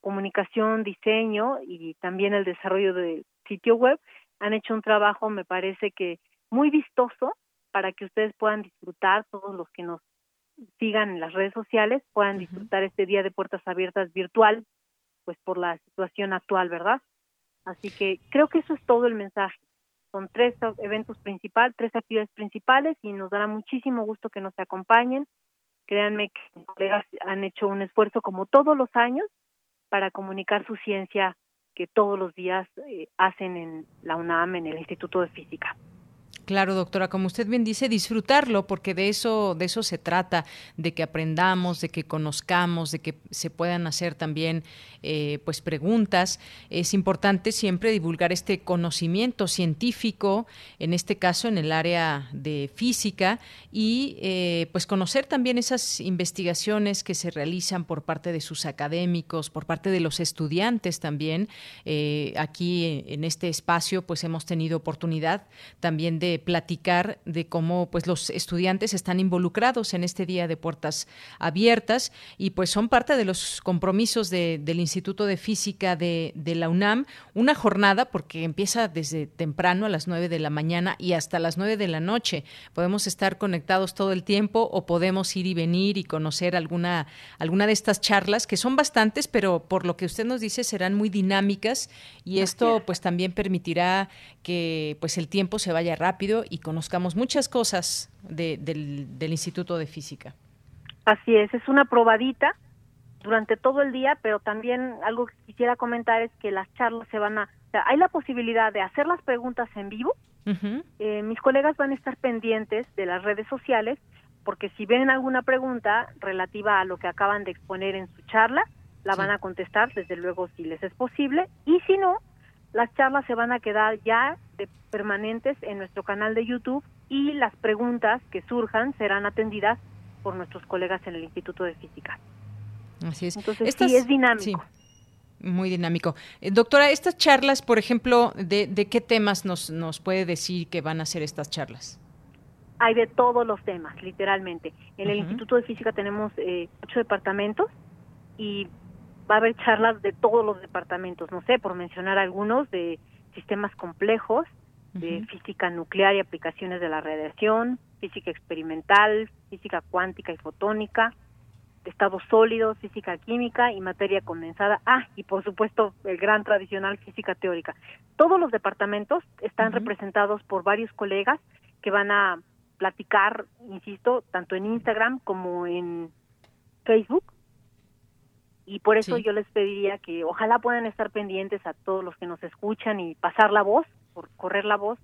Speaker 12: comunicación, diseño y también el desarrollo del sitio web, han hecho un trabajo, me parece que muy vistoso para que ustedes puedan disfrutar, todos los que nos sigan en las redes sociales, puedan disfrutar este día de puertas abiertas virtual, pues por la situación actual, ¿verdad? Así que creo que eso es todo el mensaje. Son tres eventos principales, tres actividades principales y nos dará muchísimo gusto que nos acompañen. Créanme que mis colegas han hecho un esfuerzo como todos los años para comunicar su ciencia que todos los días eh, hacen en la UNAM, en el Instituto de Física.
Speaker 1: Claro, doctora, como usted bien dice, disfrutarlo, porque de eso, de eso se trata, de que aprendamos, de que conozcamos, de que se puedan hacer también eh, pues preguntas. Es importante siempre divulgar este conocimiento científico, en este caso en el área de física, y eh, pues conocer también esas investigaciones que se realizan por parte de sus académicos, por parte de los estudiantes también. Eh, aquí en este espacio, pues hemos tenido oportunidad también de platicar de cómo pues los estudiantes están involucrados en este día de puertas abiertas y pues son parte de los compromisos del Instituto de Física de, la UNAM, una jornada porque empieza desde temprano a las 9 de la mañana y hasta las 9 de la noche. Podemos estar conectados todo el tiempo o podemos ir y venir y conocer alguna, alguna de estas charlas que son bastantes, pero por lo que usted nos dice serán muy dinámicas y esto pues también permitirá que pues el tiempo se vaya rápido y conozcamos muchas cosas del, Instituto de Física.
Speaker 12: Así es, es una probadita durante todo el día, pero también algo que quisiera comentar es que las charlas se van a... hay la posibilidad de hacer las preguntas en vivo. Eh, mis colegas van a estar pendientes de las redes sociales porque si ven alguna pregunta relativa a lo que acaban de exponer en su charla, la van a contestar, desde luego, si les es posible. Y si no, las charlas se van a quedar ya de permanentes en nuestro canal de YouTube y las preguntas que surjan serán atendidas por nuestros colegas en el Instituto de Física.
Speaker 1: Así es.
Speaker 12: Entonces sí es dinámico.
Speaker 1: Muy dinámico. Eh, doctora, estas charlas, por ejemplo, de, qué temas nos, nos puede decir que van a ser estas charlas?
Speaker 12: Hay de todos los temas, literalmente. En el Instituto de Física tenemos eh, ocho departamentos y va a haber charlas de todos los departamentos, no sé, por mencionar algunos, de sistemas complejos, de física nuclear y aplicaciones de la radiación, física experimental, física cuántica y fotónica, estados sólidos, física química y materia condensada. Ah, y por supuesto el gran tradicional física teórica. Todos los departamentos están representados por varios colegas que van a platicar, insisto, tanto en Instagram como en Facebook. Y por eso yo les pediría que ojalá puedan estar pendientes a todos los que nos escuchan y pasar la voz, por correr la voz,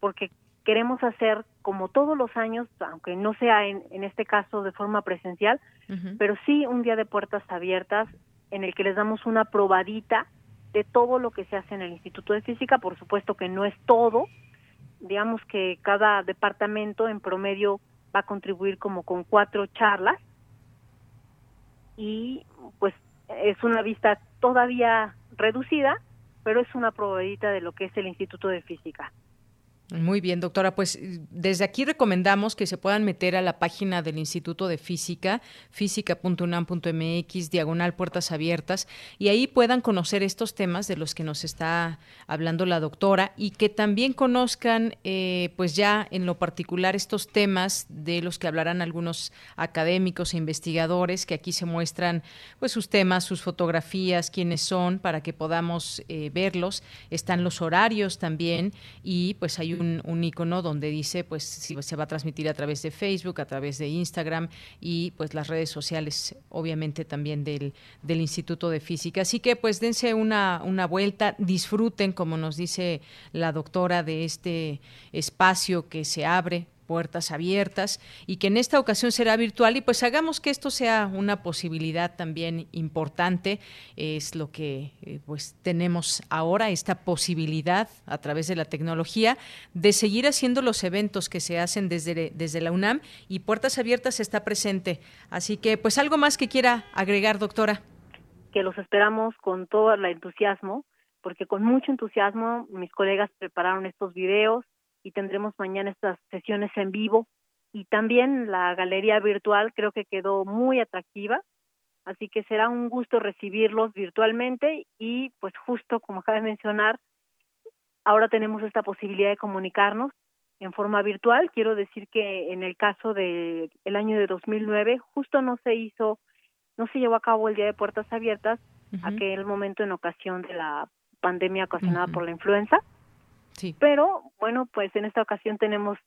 Speaker 12: porque queremos hacer como todos los años, aunque no sea en, en este caso de forma presencial, pero sí un día de puertas abiertas en el que les damos una probadita de todo lo que se hace en el Instituto de Física, por supuesto que no es todo, digamos que cada departamento en promedio va a contribuir como con cuatro charlas y pues es una vista todavía reducida, pero es una probadita de lo que es el Instituto de Física.
Speaker 1: Muy bien, doctora. Pues desde aquí recomendamos que se puedan meter a la página del Instituto de Física, física.unam.mx, diagonal puertas abiertas, y ahí puedan conocer estos temas de los que nos está hablando la doctora y que también conozcan, eh, pues ya en lo particular, estos temas de los que hablarán algunos académicos e investigadores, que aquí se muestran, pues sus temas, sus fotografías, quiénes son, para que podamos eh, verlos. Están los horarios también y pues hay un, icono donde dice pues si se va a transmitir a través de Facebook, a través de Instagram y pues las redes sociales obviamente también del, del Instituto de Física. Así que pues dense una, una vuelta, disfruten como nos dice la doctora de este espacio que se abre puertas abiertas y que en esta ocasión será virtual. Y pues hagamos que esto sea una posibilidad también importante es lo que eh, pues tenemos ahora esta posibilidad a través de la tecnología de seguir haciendo los eventos que se hacen desde desde la UNAM y puertas abiertas está presente. Así que pues algo más que quiera agregar doctora
Speaker 12: que los esperamos con todo el entusiasmo porque con mucho entusiasmo mis colegas prepararon estos videos y tendremos mañana estas sesiones en vivo y también la galería virtual creo que quedó muy atractiva, así que será un gusto recibirlos virtualmente y pues justo como acaba de mencionar, ahora tenemos esta posibilidad de comunicarnos en forma virtual. Quiero decir que en el caso de el año de 2009 justo no se hizo, no se llevó a cabo el día de puertas abiertas, aquel momento en ocasión de la pandemia ocasionada por la influenza. Pero bueno, pues en esta ocasión tenemos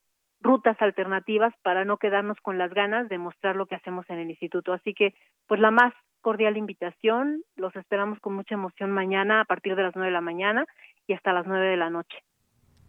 Speaker 12: rutas alternativas para no quedarnos con las ganas de mostrar lo que hacemos en el instituto. Así que, pues la más cordial invitación, los esperamos con mucha emoción mañana a partir de las nueve de la mañana y hasta las nueve de la noche.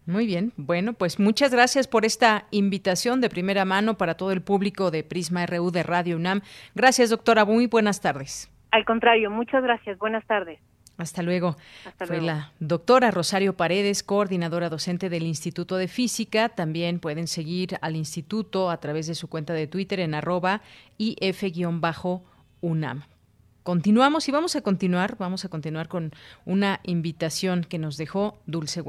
Speaker 1: Muy bien, bueno, pues muchas gracias por esta invitación de primera mano para todo el público de Prisma RU de Radio UNAM. Gracias, doctora. Muy buenas tardes.
Speaker 12: Al contrario, muchas gracias. Buenas tardes.
Speaker 1: Hasta luego. Fue la doctora Rosario Paredes, coordinadora docente del Instituto de Física. También pueden seguir al instituto a través de su cuenta de Twitter en arroba if-unam. Continuamos y vamos a continuar, vamos a continuar con una invitación que nos dejó Dulce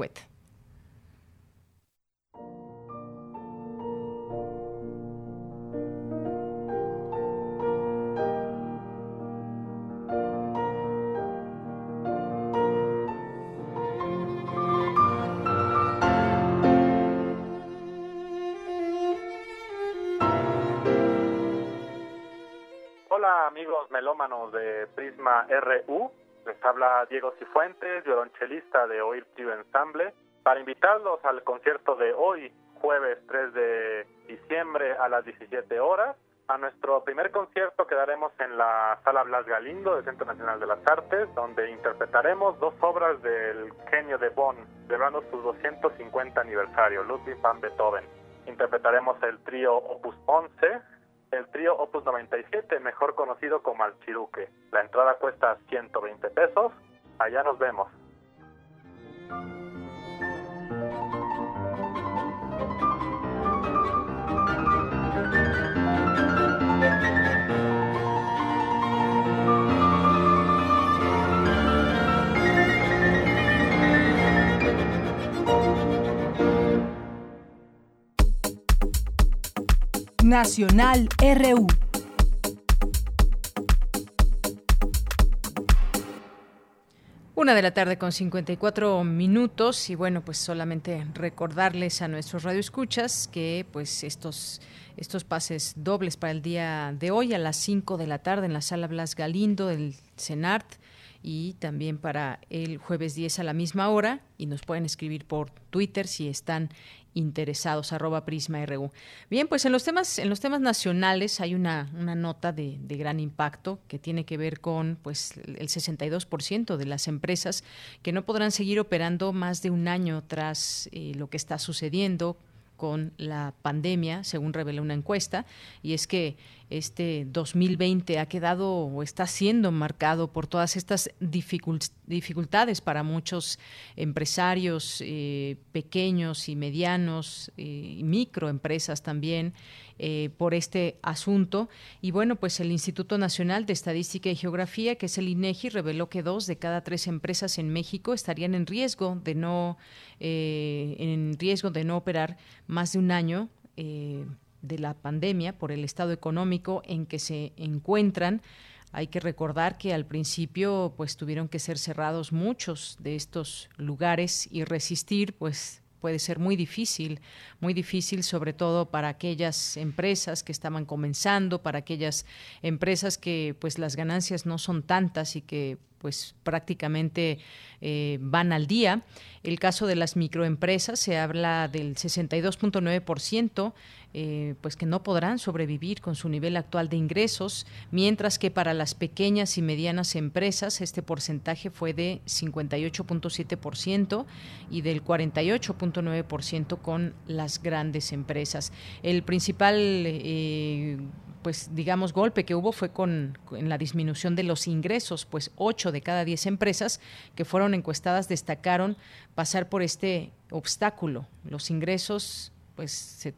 Speaker 13: Amigos melómanos de Prisma RU. Les habla Diego Cifuentes, violonchelista de Oír Trio Ensemble, para invitarlos al concierto de hoy, jueves 3 de diciembre a las 17 horas. A nuestro primer concierto quedaremos en la Sala Blas Galindo del Centro Nacional de las Artes, donde interpretaremos dos obras del genio de Bonn, celebrando su 250 aniversario, Ludwig van Beethoven. Interpretaremos el trío Opus 11, el trío Opus 97, mejor conocido como Alchiruque. La entrada cuesta 120 pesos. Allá nos vemos.
Speaker 3: Nacional RU.
Speaker 1: Una de la tarde con 54 minutos y bueno, pues solamente recordarles a nuestros radioescuchas que pues estos estos pases dobles para el día de hoy a las 5 de la tarde en la sala Blas Galindo del CENART y también para el jueves 10 a la misma hora y nos pueden escribir por Twitter si están interesados arroba prisma RU. Bien, pues en los temas, en los temas nacionales hay una, una nota de, de, gran impacto que tiene que ver con pues el 62% de las empresas que no podrán seguir operando más de un año tras eh, lo que está sucediendo con la pandemia, según reveló una encuesta, y es que este 2020 ha quedado o está siendo marcado por todas estas dificultades para muchos empresarios eh, pequeños y medianos eh, microempresas también eh, por este asunto. Y bueno, pues el Instituto Nacional de Estadística y Geografía, que es el INEGI, reveló que dos de cada tres empresas en México estarían en riesgo de no en riesgo de no operar más de un año de la pandemia, por el estado económico en que se encuentran. Hay que recordar que al principio pues tuvieron que ser cerrados muchos de estos lugares y resistir pues puede ser muy difícil, muy difícil sobre todo para aquellas empresas que estaban comenzando, para aquellas empresas que pues las ganancias no son tantas y que pues prácticamente eh, van al día. El caso de las microempresas se habla del 62.9%, eh, pues que no podrán sobrevivir con su nivel actual de ingresos, mientras que para las pequeñas y medianas empresas este porcentaje fue de 58.7% y del 48.9% con las grandes empresas. El principal eh, pues digamos golpe que hubo fue con en la disminución de los ingresos, pues 8 de cada 10 empresas que fueron encuestadas destacaron pasar por este obstáculo. Los ingresos pues se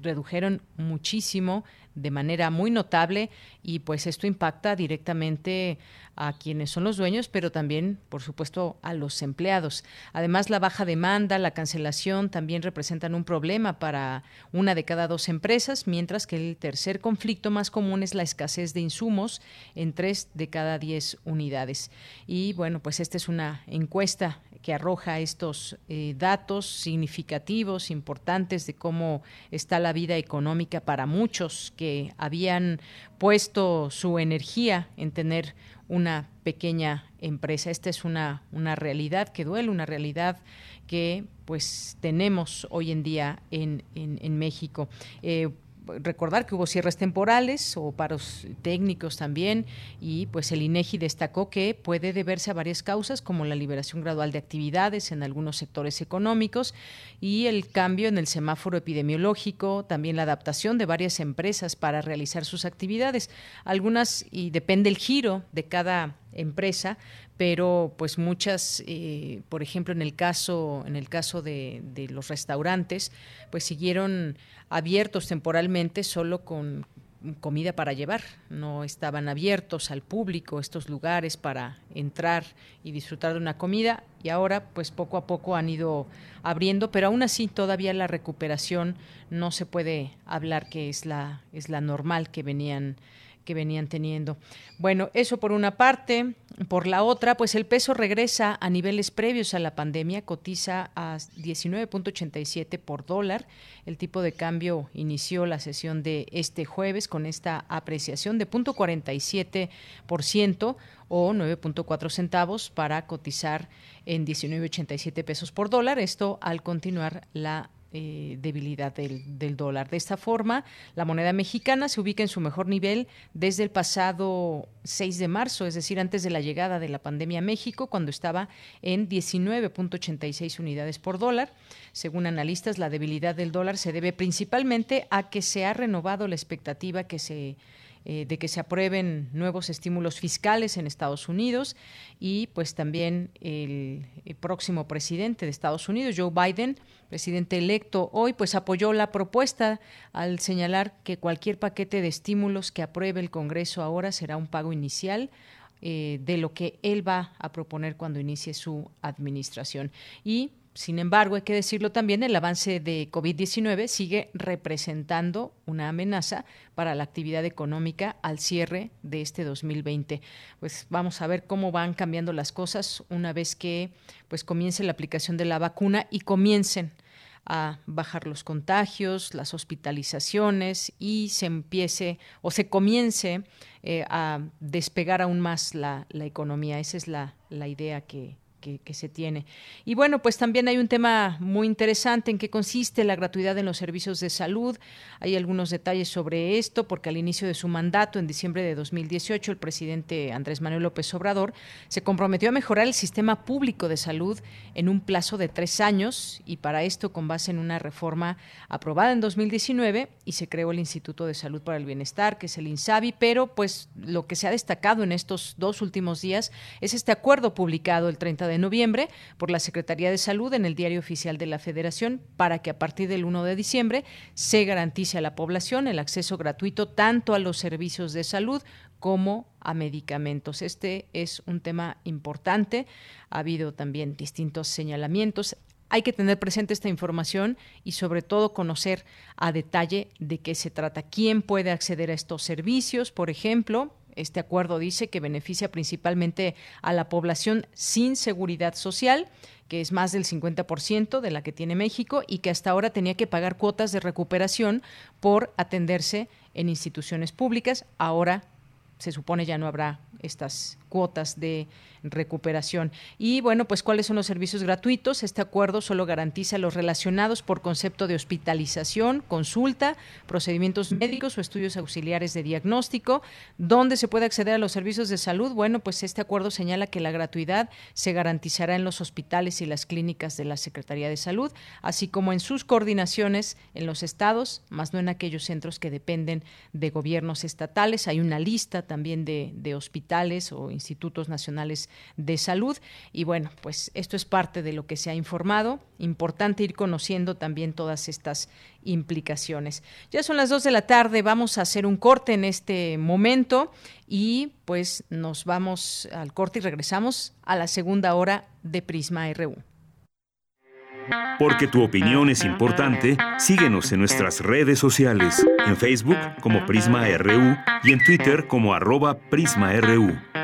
Speaker 1: redujeron muchísimo de manera muy notable y pues esto impacta directamente a quienes son los dueños, pero también, por supuesto, a los empleados. Además, la baja demanda, la cancelación también representan un problema para una de cada dos empresas, mientras que el tercer conflicto más común es la escasez de insumos en tres de cada diez unidades. Y bueno, pues esta es una encuesta que arroja estos eh, datos significativos, importantes de cómo está la vida económica para muchos que habían puesto su energía en tener una pequeña empresa. Esta es una, una realidad que duele, una realidad que pues tenemos hoy en día en, en, México. Eh, recordar que hubo cierres temporales o paros técnicos también y pues el INEGI destacó que puede deberse a varias causas como la liberación gradual de actividades en algunos sectores económicos y el cambio en el semáforo epidemiológico, también la adaptación de varias empresas para realizar sus actividades. Algunas y depende el giro de cada empresa, pero pues muchas, eh, por ejemplo, en el caso, en el caso de, de, los restaurantes, pues siguieron abiertos temporalmente solo con comida para llevar, no estaban abiertos al público estos lugares para entrar y disfrutar de una comida y ahora pues poco a poco han ido abriendo, pero aún así todavía la recuperación no se puede hablar que es la es la normal que venían que venían teniendo. Bueno, eso por una parte. Por la otra, pues el peso regresa a niveles previos a la pandemia, cotiza a 19.87 por dólar. El tipo de cambio inició la sesión de este jueves con esta apreciación de 0.47% o 9.4 centavos para cotizar en 19.87 pesos por dólar. Esto al continuar la eh, debilidad del, dólar. De esta forma, la moneda mexicana se ubica en su mejor nivel desde el pasado 6 de marzo, es decir, antes de la llegada de la pandemia a México, cuando estaba en 19.86 unidades por dólar. Según analistas, la debilidad del dólar se debe principalmente a que se ha renovado la expectativa que se eh, de que se aprueben nuevos estímulos fiscales en Estados Unidos y pues también el, próximo presidente de Estados Unidos, Joe Biden, presidente electo hoy, pues apoyó la propuesta al señalar que cualquier paquete de estímulos que apruebe el Congreso ahora será un pago inicial eh, de lo que él va a proponer cuando inicie su administración. Y sin embargo, hay que decirlo también, el avance de COVID-19 sigue representando una amenaza para la actividad económica al cierre de este 2020. Pues vamos a ver cómo van cambiando las cosas una vez que pues comience la aplicación de la vacuna y comiencen a bajar los contagios, las hospitalizaciones y se empiece o se comience eh, a despegar aún más la, la economía. Esa es la, la idea que, que, se tiene. Y bueno, pues también hay un tema muy interesante en qué consiste la gratuidad en los servicios de salud. Hay algunos detalles sobre esto, porque al inicio de su mandato, en diciembre de 2018, el presidente Andrés Manuel López Obrador se comprometió a mejorar el sistema público de salud en un plazo de tres años y para esto con base en una reforma aprobada en 2019 y se creó el Instituto de Salud para el Bienestar, que es el INSABI, pero pues lo que se ha destacado en estos dos últimos días es este acuerdo publicado el 30 de de noviembre por la Secretaría de Salud en el Diario Oficial de la Federación para que a partir del 1 de diciembre se garantice a la población el acceso gratuito tanto a los servicios de salud como a medicamentos. Este es un tema importante. Ha habido también distintos señalamientos. Hay que tener presente esta información y sobre todo conocer a detalle de qué se trata, quién puede acceder a estos servicios, por ejemplo, este acuerdo dice que beneficia principalmente a la población sin seguridad social, que es más del 50% de la que tiene México y que hasta ahora tenía que pagar cuotas de recuperación por atenderse en instituciones públicas. Ahora se supone ya no habrá estas cuotas de recuperación. Y bueno, pues cuáles son los servicios gratuitos. Este acuerdo solo garantiza los relacionados por concepto de hospitalización, consulta, procedimientos médicos o estudios auxiliares de diagnóstico. ¿Dónde se puede acceder a los servicios de salud? Bueno, pues este acuerdo señala que la gratuidad se garantizará en los hospitales y las clínicas de la Secretaría de Salud, así como en sus coordinaciones en los estados, más no en aquellos centros que dependen de gobiernos estatales. Hay una lista también de, de hospitales o institutos nacionales de salud. Y bueno, pues esto es parte de lo que se ha informado. Importante ir conociendo también todas estas implicaciones. Ya son las dos de la tarde, vamos a hacer un corte en este momento y pues nos vamos al corte y regresamos a la segunda hora de Prisma RU.
Speaker 10: Porque tu opinión es importante, síguenos en nuestras redes sociales, en Facebook como Prisma RU y en Twitter como arroba PrismaRU.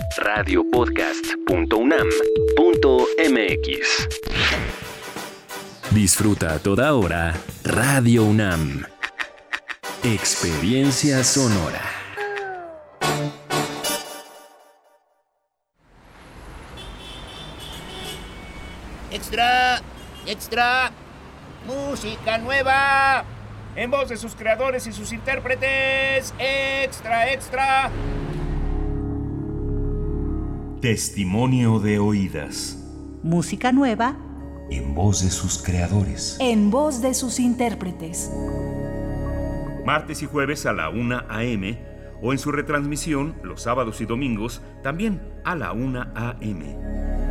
Speaker 14: www.radiopodcast.unam.mx. Disfruta a toda hora Radio UNAM. Experiencia sonora.
Speaker 15: Extra, extra, música nueva. En voz de sus creadores y sus intérpretes. Extra, extra.
Speaker 10: Testimonio de oídas.
Speaker 16: Música nueva.
Speaker 10: En voz de sus creadores.
Speaker 16: En voz de sus intérpretes.
Speaker 10: Martes y jueves a la 1 a.m. o en su retransmisión los sábados y domingos también a la 1 a.m.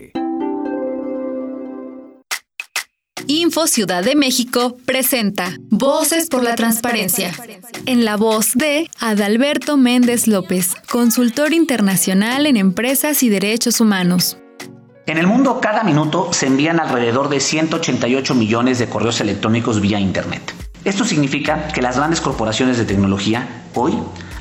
Speaker 17: Info Ciudad de México presenta Voces por la Transparencia. En la voz de Adalberto Méndez López, consultor internacional en empresas y derechos humanos.
Speaker 18: En el mundo cada minuto se envían alrededor de 188 millones de correos electrónicos vía Internet. Esto significa que las grandes corporaciones de tecnología hoy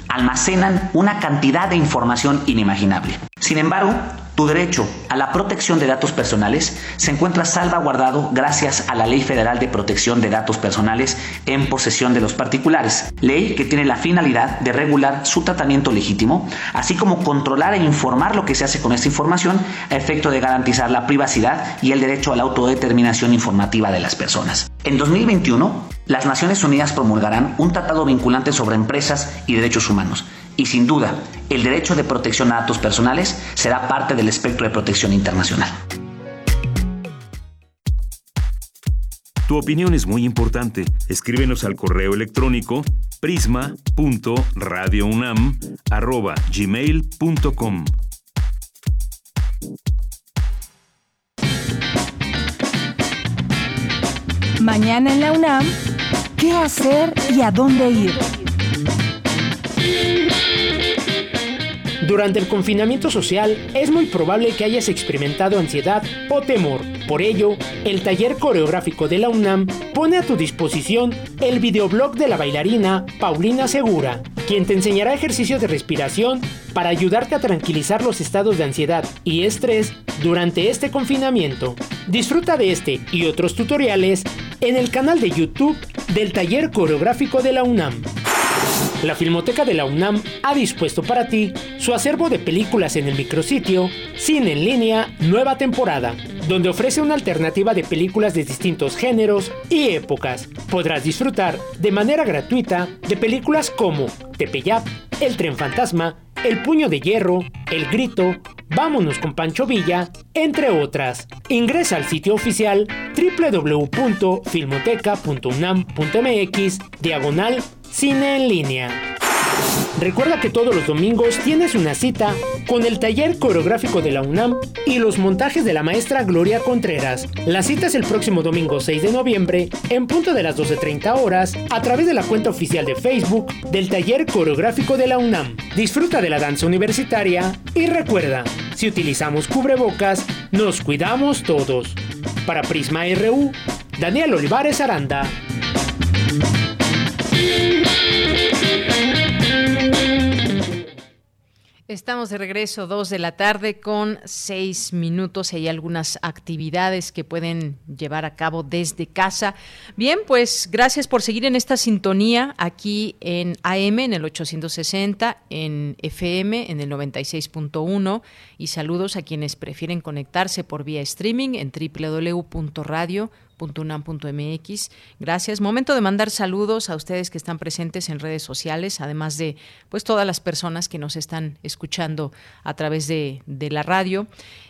Speaker 18: almacenan una cantidad de información inimaginable. Sin embargo, tu derecho a la protección de datos personales se encuentra salvaguardado gracias a la Ley Federal de Protección de Datos Personales en posesión de los particulares, ley que tiene la finalidad de regular su tratamiento legítimo, así como controlar e informar lo que se hace con esta información a efecto de garantizar la privacidad y el derecho a la autodeterminación informativa de las personas. En 2021, las Naciones Unidas promulgarán un tratado vinculante sobre empresas y derechos humanos y sin duda, el derecho de protección a datos personales será parte del espectro de protección internacional.
Speaker 10: Tu opinión es muy importante. Escríbenos al correo electrónico prisma.radiounam@gmail.com.
Speaker 3: Mañana en la UNAM, ¿qué hacer y a dónde ir?
Speaker 4: Durante el confinamiento social es muy probable que hayas experimentado ansiedad o temor. Por ello, el taller coreográfico de la UNAM pone a tu disposición el videoblog de la bailarina Paulina Segura, quien te enseñará ejercicios de respiración para ayudarte a tranquilizar los estados de ansiedad y estrés durante este confinamiento. Disfruta de este y otros tutoriales en el canal de YouTube del taller coreográfico de la UNAM. La Filmoteca de la UNAM ha dispuesto para ti su acervo de películas en el micrositio Cine en línea Nueva temporada, donde ofrece una alternativa de películas de distintos géneros y épocas. Podrás disfrutar de manera gratuita de películas como Tepeyap, El tren fantasma, El puño de hierro, El grito, Vámonos con Pancho Villa, entre otras. Ingresa al sitio oficial www.filmoteca.unam.mx diagonal Cine en línea. Recuerda que todos los domingos tienes una cita con el taller coreográfico de la UNAM y los montajes de la maestra Gloria Contreras. La cita es el próximo domingo 6 de noviembre en punto de las 12.30 horas a través de la cuenta oficial de Facebook del taller coreográfico de la UNAM. Disfruta de la danza universitaria y recuerda, si utilizamos cubrebocas, nos cuidamos todos. Para Prisma RU, Daniel Olivares Aranda.
Speaker 1: Estamos de regreso, dos de la tarde con seis minutos. Hay algunas actividades que pueden llevar a cabo desde casa. Bien, pues gracias por seguir en esta sintonía aquí en AM, en el 860, en FM, en el 96.1. Y saludos a quienes prefieren conectarse por vía streaming en www.radio .unam.mx. Gracias. Momento de mandar saludos a ustedes que están presentes en redes sociales, además de pues todas las personas que nos están escuchando a través de, la radio.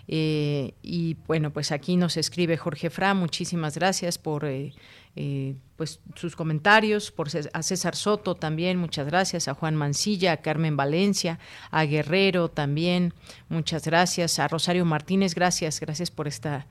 Speaker 1: Eh, y bueno, pues aquí nos escribe Jorge Fra, muchísimas gracias por eh, eh, pues sus comentarios, por a César Soto también, muchas gracias, a Juan Mancilla, a Carmen Valencia, a Guerrero también, muchas gracias, a Rosario Martínez, gracias, gracias por esta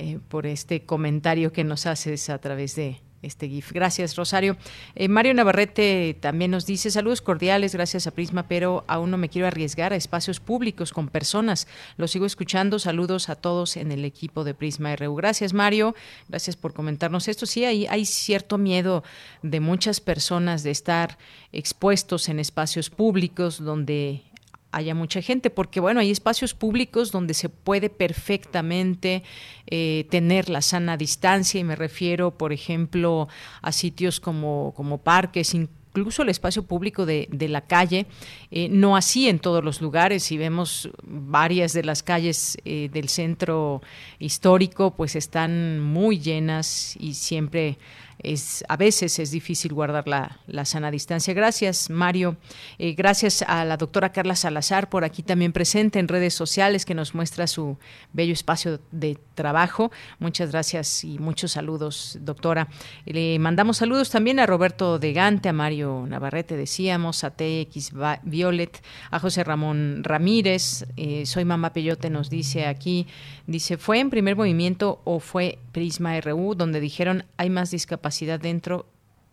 Speaker 1: eh, por este comentario que nos haces a través de este GIF. Gracias, Rosario. Eh, Mario Navarrete también nos dice saludos cordiales, gracias a Prisma, pero aún no me quiero arriesgar a espacios públicos con personas. Lo sigo escuchando. Saludos a todos en el equipo de Prisma RU. Gracias, Mario. Gracias por comentarnos esto. Sí, hay, hay cierto miedo de muchas personas de estar expuestos en espacios públicos donde haya mucha gente, porque bueno, hay espacios públicos donde se puede perfectamente eh, tener la sana distancia y me refiero, por ejemplo, a sitios como, como parques, incluso el espacio público de, de la calle, eh, no así en todos los lugares, y vemos varias de las calles eh, del centro histórico, pues están muy llenas y siempre es a veces es difícil guardar la, la sana distancia. Gracias, Mario. Eh, gracias a la doctora Carla Salazar por aquí también presente en redes sociales que nos muestra su bello espacio de trabajo. Muchas gracias y muchos saludos, doctora. Le mandamos saludos también a Roberto de Gante, a Mario Navarrete, decíamos, a TX Violet, a José Ramón Ramírez. Eh, soy Mamá Peyote, nos dice aquí, dice, ¿fue en primer movimiento o fue Prisma RU donde dijeron hay más discapacidad? Dentro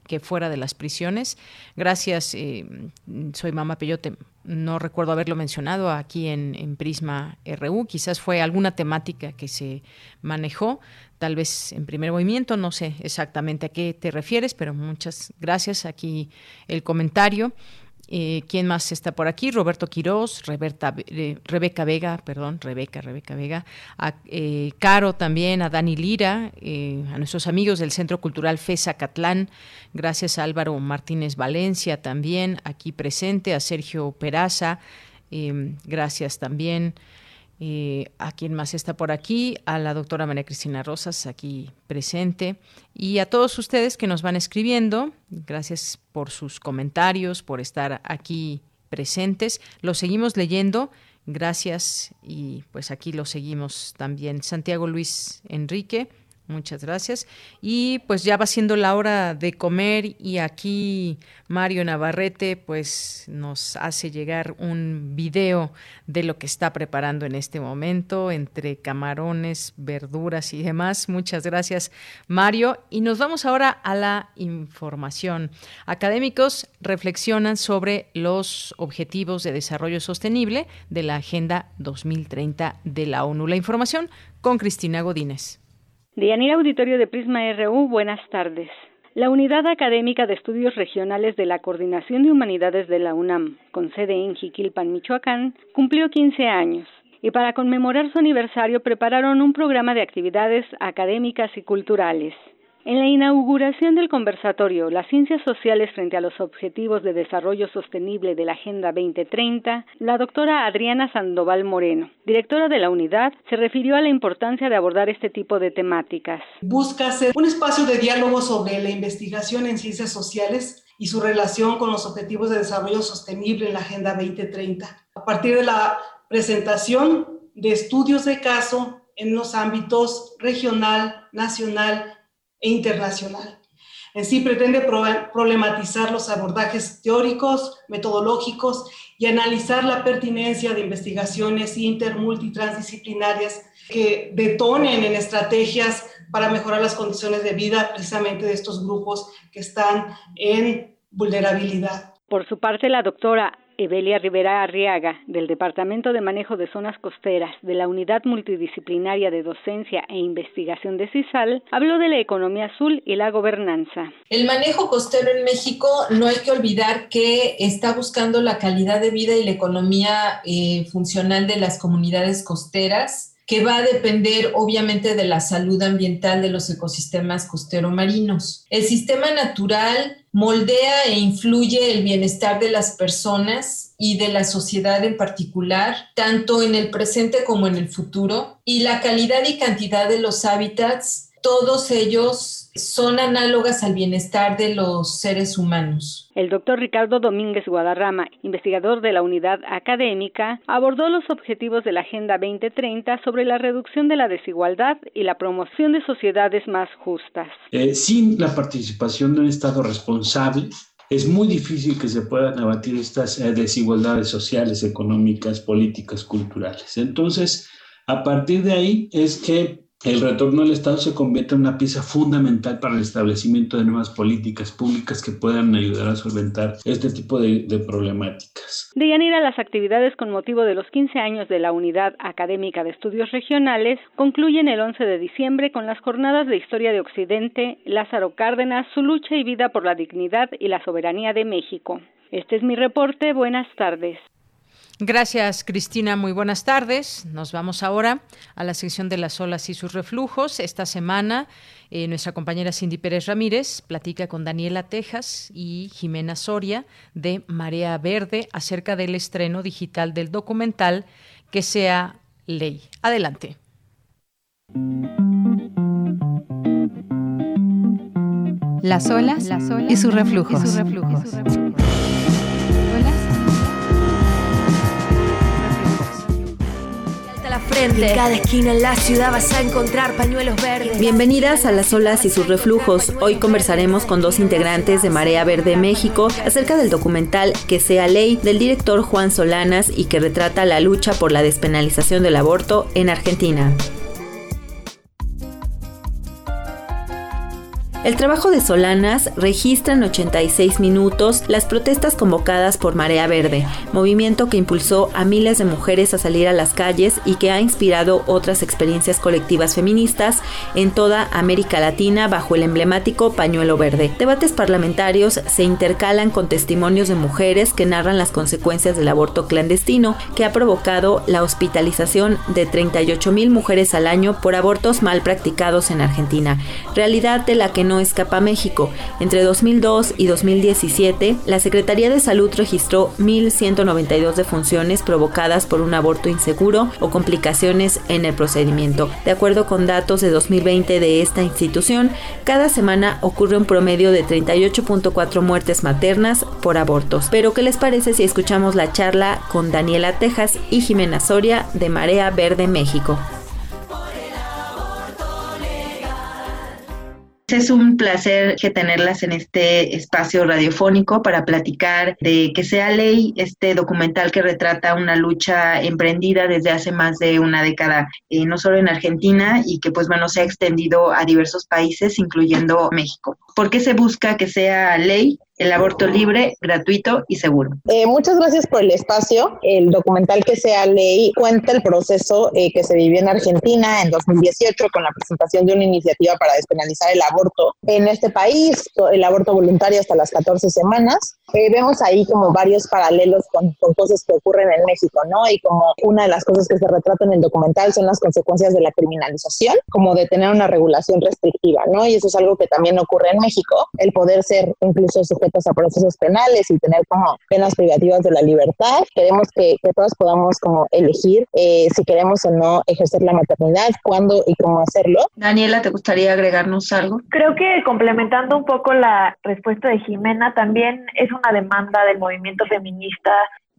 Speaker 1: que fuera de las prisiones. Gracias, eh, soy Mama Peyote. No recuerdo haberlo mencionado aquí en, Prisma RU. Quizás fue alguna temática que se manejó, tal vez en primer movimiento. No sé exactamente a qué te refieres, pero muchas gracias. Aquí el comentario. Eh, ¿Quién más está por aquí? Roberto Quirós, eh, Rebeca Vega, perdón, Rebeca, Rebeca Vega, a eh, Caro también, a Dani Lira, a nuestros amigos del Centro Cultural FESA Catlán, gracias a Álvaro Martínez Valencia también, aquí presente, a Sergio Peraza, gracias también. Eh, a quien más está por aquí, a la doctora María Cristina Rosas, aquí presente, y a todos ustedes que nos van escribiendo. Gracias por sus comentarios, por estar aquí presentes. Los seguimos leyendo. Gracias y pues aquí lo seguimos también. Santiago Luis Enrique. Muchas gracias. Y pues ya va siendo la hora de comer y aquí Mario Navarrete pues nos hace llegar un video de lo que está preparando en este momento entre camarones, verduras y demás. Muchas gracias Mario. Y nos vamos ahora a la información. Académicos reflexionan sobre los objetivos de desarrollo sostenible de la Agenda 2030 de la ONU. La información con Cristina Godínez.
Speaker 19: Deyanira Auditorio de Prisma RU, buenas tardes. La Unidad Académica de Estudios Regionales de la Coordinación de Humanidades de la UNAM, con sede en Jiquilpan, Michoacán, cumplió 15 años y para conmemorar su aniversario prepararon un programa de actividades académicas y culturales. En la inauguración del conversatorio Las ciencias sociales frente a los objetivos de desarrollo sostenible de la Agenda 2030, la doctora Adriana Sandoval Moreno, directora de la unidad, se refirió a la importancia de abordar este tipo de temáticas.
Speaker 20: Busca ser un espacio de diálogo sobre la investigación en ciencias sociales y su relación con los objetivos de desarrollo sostenible en la Agenda 2030. A partir de la presentación de estudios de caso en los ámbitos regional, nacional e internacional. En sí pretende problematizar los abordajes teóricos, metodológicos y analizar la pertinencia de investigaciones inter, multitransdisciplinarias que detonen en estrategias para mejorar las condiciones de vida precisamente de estos grupos que están en vulnerabilidad.
Speaker 19: Por su parte, la doctora Evelia Rivera Arriaga, del Departamento de Manejo de Zonas Costeras de la Unidad Multidisciplinaria de Docencia e Investigación de CISAL, habló de la economía azul y la gobernanza.
Speaker 21: El manejo costero en México no hay que olvidar que está buscando la calidad de vida y la economía eh, funcional de las comunidades costeras que va a depender obviamente de la salud ambiental de los ecosistemas costero marinos. El sistema natural moldea e influye el bienestar de las personas y de la sociedad en particular, tanto en el presente como en el futuro, y la calidad y cantidad de los hábitats todos ellos son análogas al bienestar de los seres humanos.
Speaker 19: El doctor Ricardo Domínguez Guadarrama, investigador de la unidad académica, abordó los objetivos de la Agenda 2030 sobre la reducción de la desigualdad y la promoción de sociedades más justas.
Speaker 22: Eh, sin la participación de un Estado responsable, es muy difícil que se puedan abatir estas eh, desigualdades sociales, económicas, políticas, culturales. Entonces, a partir de ahí es que el retorno al Estado se convierte en una pieza fundamental para el establecimiento de nuevas políticas públicas que puedan ayudar a solventar este tipo de, problemáticas.
Speaker 19: De Yanira, las actividades con motivo de los 15 años de la Unidad Académica de Estudios Regionales concluyen el 11 de diciembre con las jornadas de Historia de Occidente, Lázaro Cárdenas, su lucha y vida por la dignidad y la soberanía de México. Este es mi reporte. Buenas tardes.
Speaker 1: Gracias, Cristina. Muy buenas tardes. Nos vamos ahora a la sección de las olas y sus reflujos. Esta semana, eh, nuestra compañera Cindy Pérez Ramírez platica con Daniela Tejas y Jimena Soria de Marea Verde acerca del estreno digital del documental Que sea ley. Adelante.
Speaker 16: Las olas, Y sus reflujos.
Speaker 23: Frente. En cada esquina en la ciudad vas a encontrar pañuelos verdes.
Speaker 24: Bienvenidas a Las olas y sus reflujos. Hoy conversaremos con dos integrantes de Marea Verde México acerca del documental Que sea ley del director Juan Solanas y que retrata la lucha por la despenalización del aborto en Argentina. El trabajo de Solanas registra en 86 minutos las protestas convocadas por Marea Verde, movimiento que impulsó a miles de mujeres a salir a las calles y que ha inspirado otras experiencias colectivas feministas en toda América Latina bajo el emblemático pañuelo verde. Debates parlamentarios se intercalan con testimonios de mujeres que narran las consecuencias del aborto clandestino que ha provocado la hospitalización de 38 mil mujeres al año por abortos mal practicados en Argentina, realidad de la que no escapa México. Entre 2002 y 2017, la Secretaría de Salud registró 1.192 defunciones provocadas por un aborto inseguro o complicaciones en el procedimiento. De acuerdo con datos de 2020 de esta institución, cada semana ocurre un promedio de 38.4 muertes maternas por abortos. Pero ¿qué les parece si escuchamos la charla con Daniela Tejas y Jimena Soria de Marea Verde México? Es un placer que tenerlas en este espacio radiofónico para platicar de que sea ley este documental que retrata una lucha emprendida desde hace más de una década, eh, no solo en Argentina y que pues bueno se ha extendido a diversos países, incluyendo México. ¿Por qué se busca que sea ley? El aborto libre, gratuito y seguro.
Speaker 25: Eh, muchas gracias por el espacio. El documental que sea ley cuenta el proceso eh, que se vivió en Argentina en 2018 con la presentación de una iniciativa para despenalizar el aborto en este país, el aborto voluntario hasta las 14 semanas. Eh, vemos ahí como varios paralelos con, con, cosas que ocurren en México, ¿no? Y como una de las cosas que se retratan en el documental son las consecuencias de la criminalización, como de tener una regulación restrictiva, ¿no? Y eso es algo que también ocurre en México, el poder ser incluso sujetos a procesos penales y tener como penas privativas de la libertad. Queremos que, que todas podamos como elegir eh, si queremos o no ejercer la maternidad, cuándo y cómo hacerlo.
Speaker 24: Daniela, ¿te gustaría agregarnos algo?
Speaker 6: Creo que complementando un poco la respuesta de Jimena, también es una demanda del movimiento feminista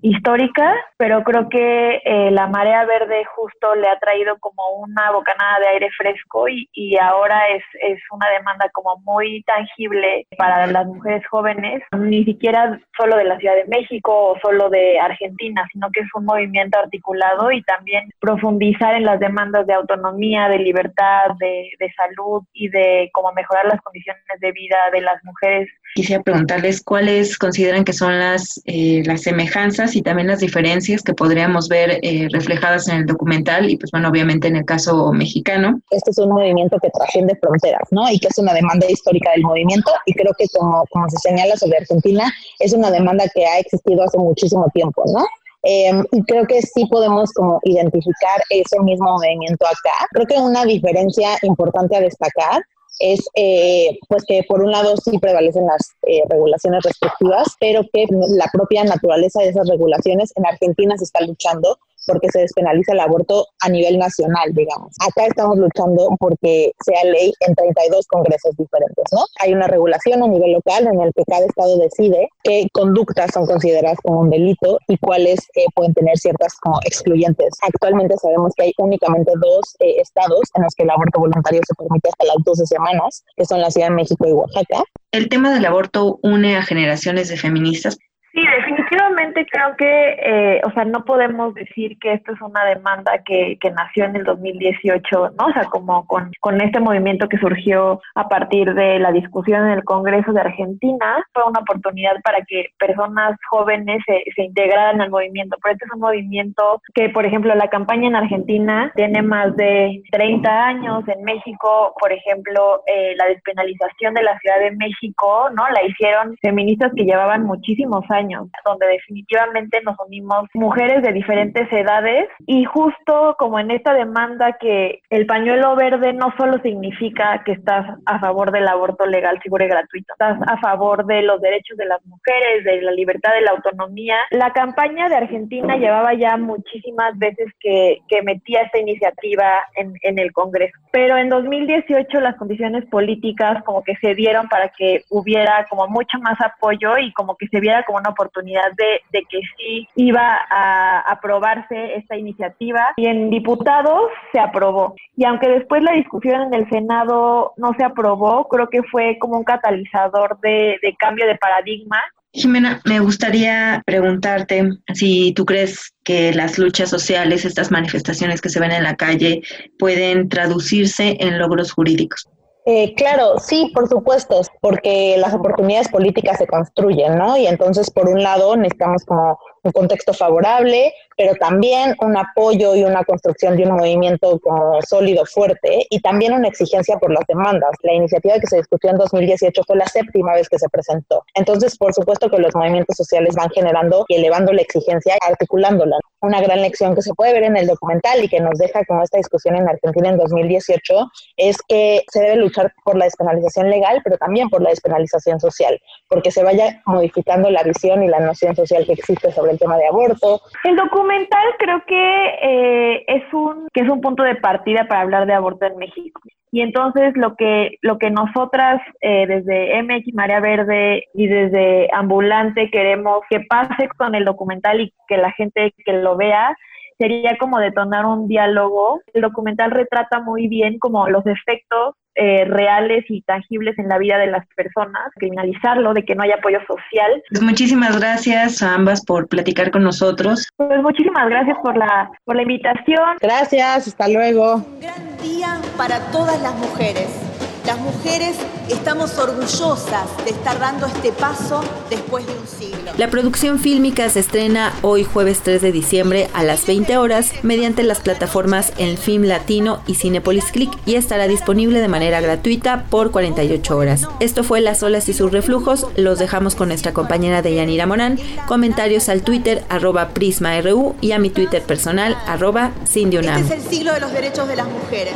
Speaker 6: histórica, pero creo que eh, la marea verde justo le ha traído como una bocanada de aire fresco y, y ahora es, es, una demanda como muy tangible para las mujeres jóvenes, ni siquiera solo de la Ciudad de México o solo de Argentina, sino que es un movimiento articulado y también profundizar en las demandas de autonomía, de libertad, de, de salud y de cómo mejorar las condiciones de vida de las mujeres.
Speaker 24: Quisiera preguntarles cuáles consideran que son las, eh, las semejanzas y también las diferencias que podríamos ver eh, reflejadas en el documental y pues bueno, obviamente en el caso mexicano.
Speaker 25: Este es un movimiento que trasciende fronteras, ¿no? Y que es una demanda histórica del movimiento y creo que como, como se señala sobre Argentina, es una demanda que ha existido hace muchísimo tiempo, ¿no? Eh, y creo que sí podemos como identificar ese mismo movimiento acá. Creo que una diferencia importante a destacar es eh, pues que por un lado sí prevalecen las eh, regulaciones restrictivas, pero que la propia naturaleza de esas regulaciones en Argentina se está luchando porque se despenaliza el aborto a nivel nacional, digamos. Acá estamos luchando porque sea ley en 32 congresos diferentes, ¿no? Hay una regulación a nivel local en el que cada estado decide qué conductas son consideradas como un delito y cuáles eh, pueden tener ciertas como excluyentes. Actualmente sabemos que hay únicamente dos eh, estados en los que el aborto voluntario se permite hasta las 12 semanas, que son la Ciudad de México y Oaxaca.
Speaker 24: El tema del aborto une a generaciones de feministas
Speaker 6: Sí, definitivamente creo que, eh, o sea, no podemos decir que esto es una demanda que, que nació en el 2018, ¿no? O sea, como con, con este movimiento que surgió a partir de la discusión en el Congreso de Argentina, fue una oportunidad para que personas jóvenes se, se integraran al movimiento. Pero este es un movimiento que, por ejemplo, la campaña en Argentina tiene más de 30 años. En México, por ejemplo, eh, la despenalización de la Ciudad de México, ¿no? La hicieron feministas que llevaban muchísimos años donde definitivamente nos unimos mujeres de diferentes edades y justo como en esta demanda que el pañuelo verde no solo significa que estás a favor del aborto legal, seguro y gratuito, estás a favor de los derechos de las mujeres, de la libertad, de la autonomía. La campaña de Argentina llevaba ya muchísimas veces que, que metía esta iniciativa en, en el Congreso, pero en 2018 las condiciones políticas como que se dieron para que hubiera como mucho más apoyo y como que se viera como una oportunidad de, de que sí iba a aprobarse esta iniciativa y en diputados se aprobó. Y aunque después la discusión en el Senado no se aprobó, creo que fue como un catalizador de, de cambio de paradigma
Speaker 24: Jimena, me gustaría preguntarte si tú crees que las luchas sociales, estas manifestaciones que se ven en la calle, pueden traducirse en logros jurídicos.
Speaker 25: Eh, claro, sí, por supuesto, porque las oportunidades políticas se construyen, ¿no? Y entonces, por un lado, necesitamos como un contexto favorable, pero también un apoyo y una construcción de un movimiento como sólido, fuerte, y también una exigencia por las demandas. La iniciativa que se discutió en 2018 fue la séptima vez que se presentó. Entonces, por supuesto que los movimientos sociales van generando y elevando la exigencia, articulándola. Una gran lección que se puede ver en el documental y que nos deja como esta discusión en Argentina en 2018 es que se debe luchar por la despenalización legal, pero también por la despenalización social, porque se vaya modificando la visión y la noción social que existe sobre el tema de aborto.
Speaker 6: El documental creo que eh, es un que es un punto de partida para hablar de aborto en México. Y entonces lo que lo que nosotras eh, desde MX María Verde y desde Ambulante queremos que pase con el documental y que la gente que lo vea sería como detonar un diálogo. El documental retrata muy bien como los efectos eh, reales y tangibles en la vida de las personas, criminalizarlo, de que no hay apoyo social.
Speaker 26: Pues muchísimas gracias a ambas por platicar con nosotros.
Speaker 6: Pues muchísimas gracias por la, por la invitación.
Speaker 25: Gracias, hasta luego.
Speaker 27: Un gran día para todas las mujeres las mujeres estamos orgullosas de estar dando este paso después de un siglo.
Speaker 24: La producción fílmica se estrena hoy jueves 3 de diciembre a las 20 horas mediante las plataformas El Film Latino y Cinepolis Click y estará disponible de manera gratuita por 48 horas. Esto fue Las olas y sus reflujos. Los dejamos con nuestra compañera Deyanira Morán. Comentarios al Twitter arroba PrismaRU y a mi Twitter personal arroba Cindy
Speaker 27: Este es el siglo de los derechos de las mujeres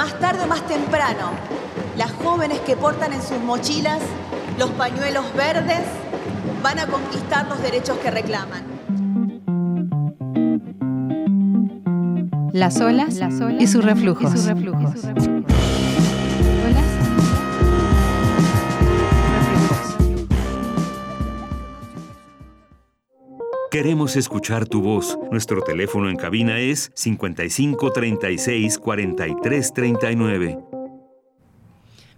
Speaker 27: más tarde o más temprano, las jóvenes que portan en sus mochilas los pañuelos verdes van a conquistar los derechos que reclaman.
Speaker 24: Las olas, y sus reflujos.
Speaker 10: Queremos escuchar tu voz. Nuestro teléfono en cabina es 55 36 43 39.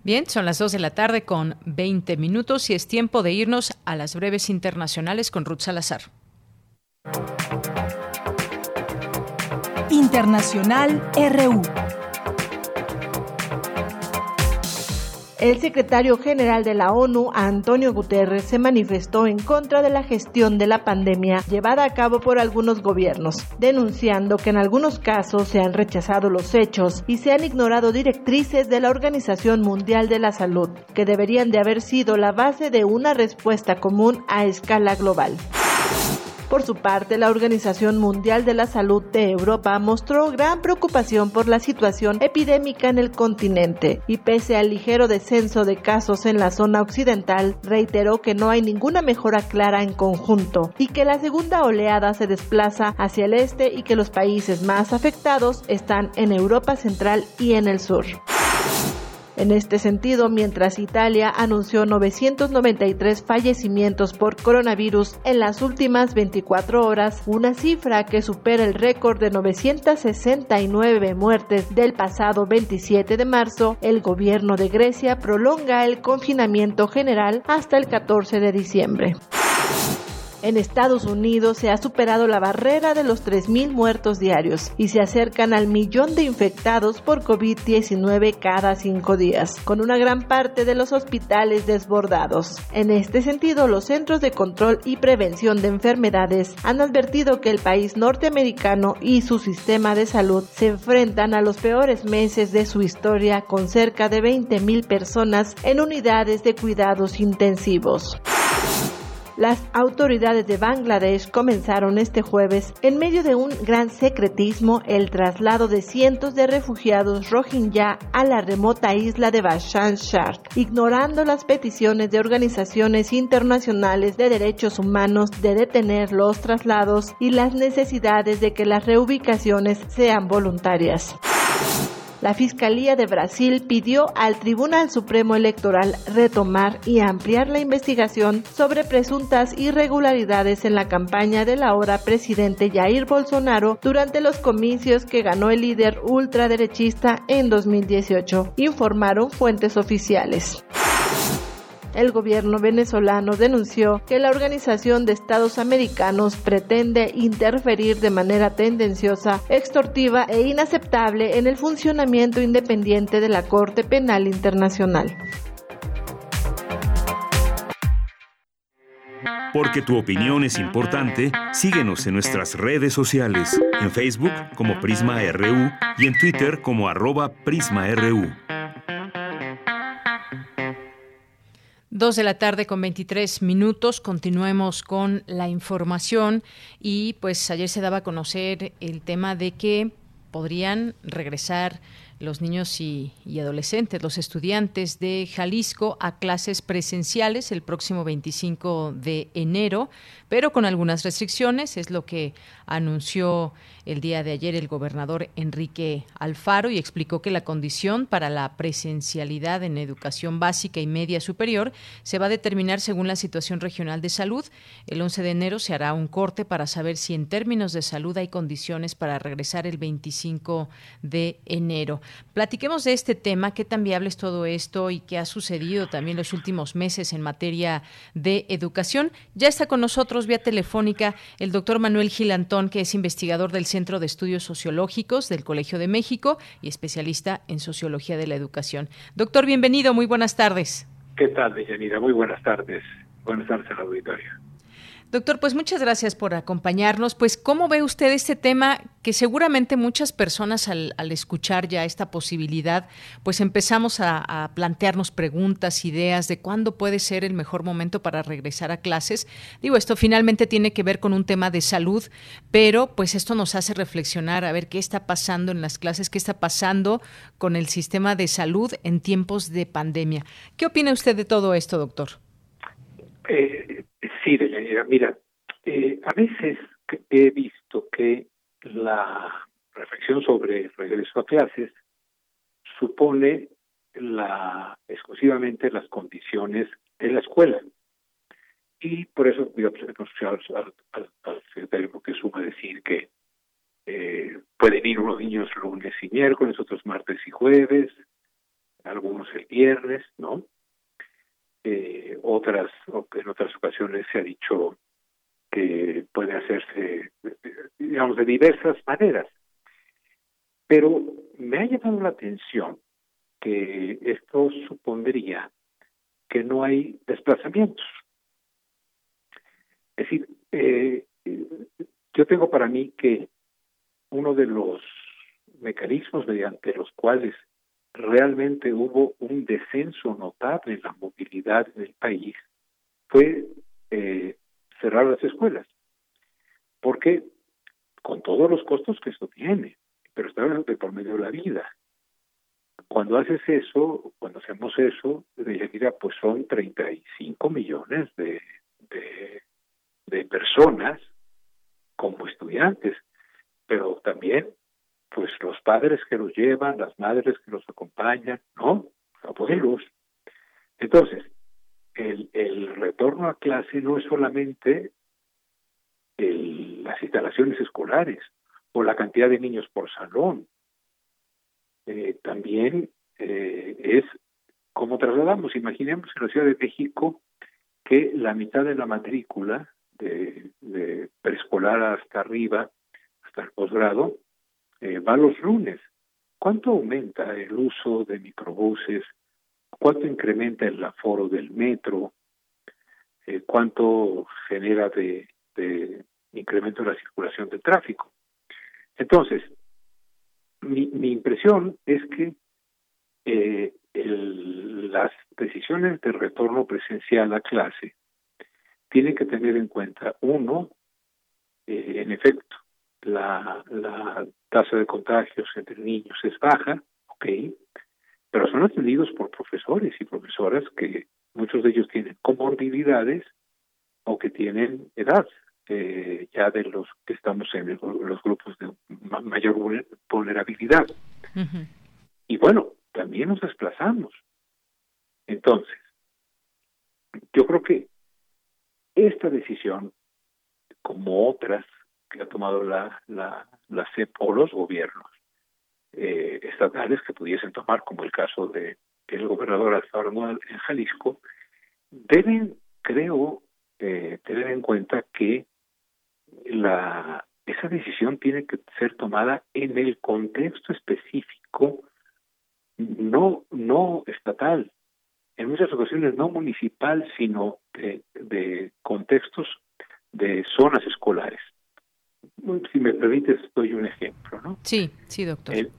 Speaker 1: Bien, son las 2 de la tarde con 20 minutos y es tiempo de irnos a las breves internacionales con Ruth Salazar.
Speaker 16: Internacional RU. El secretario general de la ONU, Antonio Guterres, se manifestó en contra de la gestión de la pandemia llevada a cabo por algunos gobiernos, denunciando que en algunos casos se han rechazado los hechos y se han ignorado directrices de la Organización Mundial de la Salud, que deberían de haber sido la base de una respuesta común a escala global. Por su parte, la Organización Mundial de la Salud de Europa mostró gran preocupación por la situación epidémica en el continente y pese al ligero descenso de casos en la zona occidental, reiteró que no hay ninguna mejora clara en conjunto y que la segunda oleada se desplaza hacia el este y que los países más afectados están en Europa Central y en el sur. En este sentido, mientras Italia anunció 993 fallecimientos por coronavirus en las últimas 24 horas, una cifra que supera el récord de 969 muertes del pasado 27 de marzo, el gobierno de Grecia prolonga el confinamiento general hasta el 14 de diciembre. En Estados Unidos se ha superado la barrera de los 3.000 muertos diarios y se acercan al millón de infectados por COVID-19 cada cinco días, con una gran parte de los hospitales desbordados. En este sentido, los Centros de Control y Prevención de Enfermedades han advertido que el país norteamericano y su sistema de salud se enfrentan a los peores meses de su historia con cerca de 20.000 personas en unidades de cuidados intensivos. Las autoridades de Bangladesh comenzaron este jueves, en medio de un gran secretismo, el traslado de cientos de refugiados rohingya a la remota isla de Bashan Char, ignorando las peticiones de organizaciones internacionales de derechos humanos de detener los traslados y las necesidades de que las reubicaciones sean voluntarias. La Fiscalía de Brasil pidió al Tribunal Supremo Electoral retomar y ampliar la investigación sobre presuntas irregularidades en la campaña del ahora presidente Jair Bolsonaro durante los comicios que ganó el líder ultraderechista en 2018, informaron fuentes oficiales. El gobierno venezolano denunció que la Organización de Estados Americanos pretende interferir de manera tendenciosa, extortiva e inaceptable en el funcionamiento independiente de la Corte Penal Internacional.
Speaker 10: Porque tu opinión es importante, síguenos en nuestras redes sociales, en Facebook como Prisma RU y en Twitter como arroba PrismaRU.
Speaker 1: Dos de la tarde con 23 minutos. Continuemos con la información y pues ayer se daba a conocer el tema de que podrían regresar los niños y, adolescentes, los estudiantes de Jalisco a clases presenciales el próximo 25 de enero, pero con algunas restricciones, es lo que anunció el día de ayer el gobernador Enrique Alfaro y explicó que la condición para la presencialidad en educación básica y media superior se va a determinar según la situación regional de salud. El 11 de enero se hará un corte para saber si en términos de salud hay condiciones para regresar el 25 de enero. Platiquemos de este tema, qué tan viable es todo esto y qué ha sucedido también los últimos meses en materia de educación. Ya está con nosotros vía telefónica el doctor Manuel Gilantón, que es investigador del Centro de Estudios Sociológicos del Colegio de México y especialista en Sociología de la Educación. Doctor, bienvenido, muy buenas tardes.
Speaker 28: ¿Qué tal, Deyanira? Muy buenas tardes. Buenas tardes al auditorio.
Speaker 1: Doctor, pues muchas gracias por acompañarnos. Pues, ¿cómo ve usted este tema que seguramente muchas personas al, escuchar ya esta posibilidad, pues empezamos a, plantearnos preguntas, ideas de cuándo puede ser el mejor momento para regresar a clases? Digo, esto finalmente tiene que ver con un tema de salud, pero pues esto nos hace reflexionar a ver qué está pasando en las clases, qué está pasando con el sistema de salud en tiempos de pandemia. ¿Qué opina usted de todo esto, doctor?
Speaker 28: Eh, Sí, Deyanira, mira, eh, a veces he visto que la reflexión sobre el regreso a clases supone la exclusivamente las condiciones de la escuela. Y por eso voy a al, al, al secretario que suma decir que eh, pueden ir unos niños lunes y miércoles, otros martes y jueves, algunos el viernes, ¿no? Eh, otras, en otras ocasiones se ha dicho que puede hacerse, digamos, de diversas maneras. Pero me ha llamado la atención que esto supondría que no hay desplazamientos. Es decir, eh, yo tengo para mí que uno de los mecanismos mediante los cuales realmente hubo un descenso notable en la movilidad en el país fue eh, cerrar las escuelas. Porque con todos los costos que esto tiene, pero está de por medio de la vida. Cuando haces eso, cuando hacemos eso, mira, pues son 35 millones de, de, personas como estudiantes, pero también pues los padres que los llevan, las madres que los acompañan, ¿no? Abuelos. Entonces, retorno a clase no es solamente las instalaciones escolares o la cantidad de niños por salón, eh, también eh, es como trasladamos. Imaginemos en la Ciudad de México que la mitad de la matrícula de, de preescolar hasta arriba, hasta el posgrado, eh, va los lunes. ¿Cuánto aumenta el uso de microbuses? ¿Cuánto incrementa el aforo del metro? Eh, ¿Cuánto genera de, de incremento en la circulación de tráfico? Entonces, mi, impresión es que eh, las decisiones de retorno presencial a clase tienen que tener en cuenta, uno, eh, en efecto, la, la tasa de contagios entre niños es baja, ok, pero son atendidos por profesores y profesoras que muchos de ellos tienen comorbilidades o que tienen edad, eh, ya de los que estamos en los grupos de mayor vulnerabilidad. Y bueno, también nos desplazamos. Entonces, yo creo que esta decisión, como otras que ha tomado la, la, la CEP o los gobiernos eh, estatales que pudiesen tomar, como el caso de el gobernador Alfaro en Jalisco, deben, creo, eh, tener en cuenta que la esa decisión tiene que ser tomada en el contexto específico, no no estatal, en muchas ocasiones no municipal, sino de, de contextos de zonas escolares. Si me permites, doy un ejemplo, ¿no?
Speaker 1: Sí, sí, doctor.
Speaker 28: En,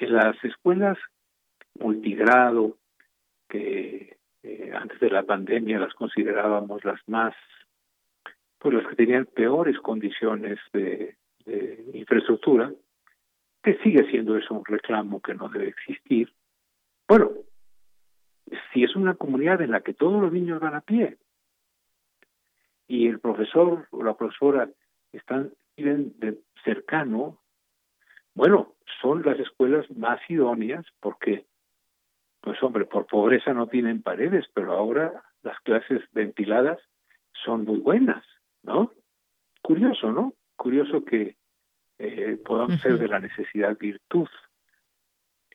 Speaker 28: las escuelas multigrado, que eh, antes de la pandemia las considerábamos las más, pues las que tenían peores condiciones de, de infraestructura, que sigue siendo eso un reclamo que no debe existir. Bueno, si es una comunidad en la que todos los niños van a pie y el profesor o la profesora están viven de cercano, bueno, son las escuelas más idóneas porque, pues hombre, por pobreza no tienen paredes, pero ahora las clases ventiladas son muy buenas, ¿no? Curioso, ¿no? Curioso que eh, podamos ser de la necesidad virtud.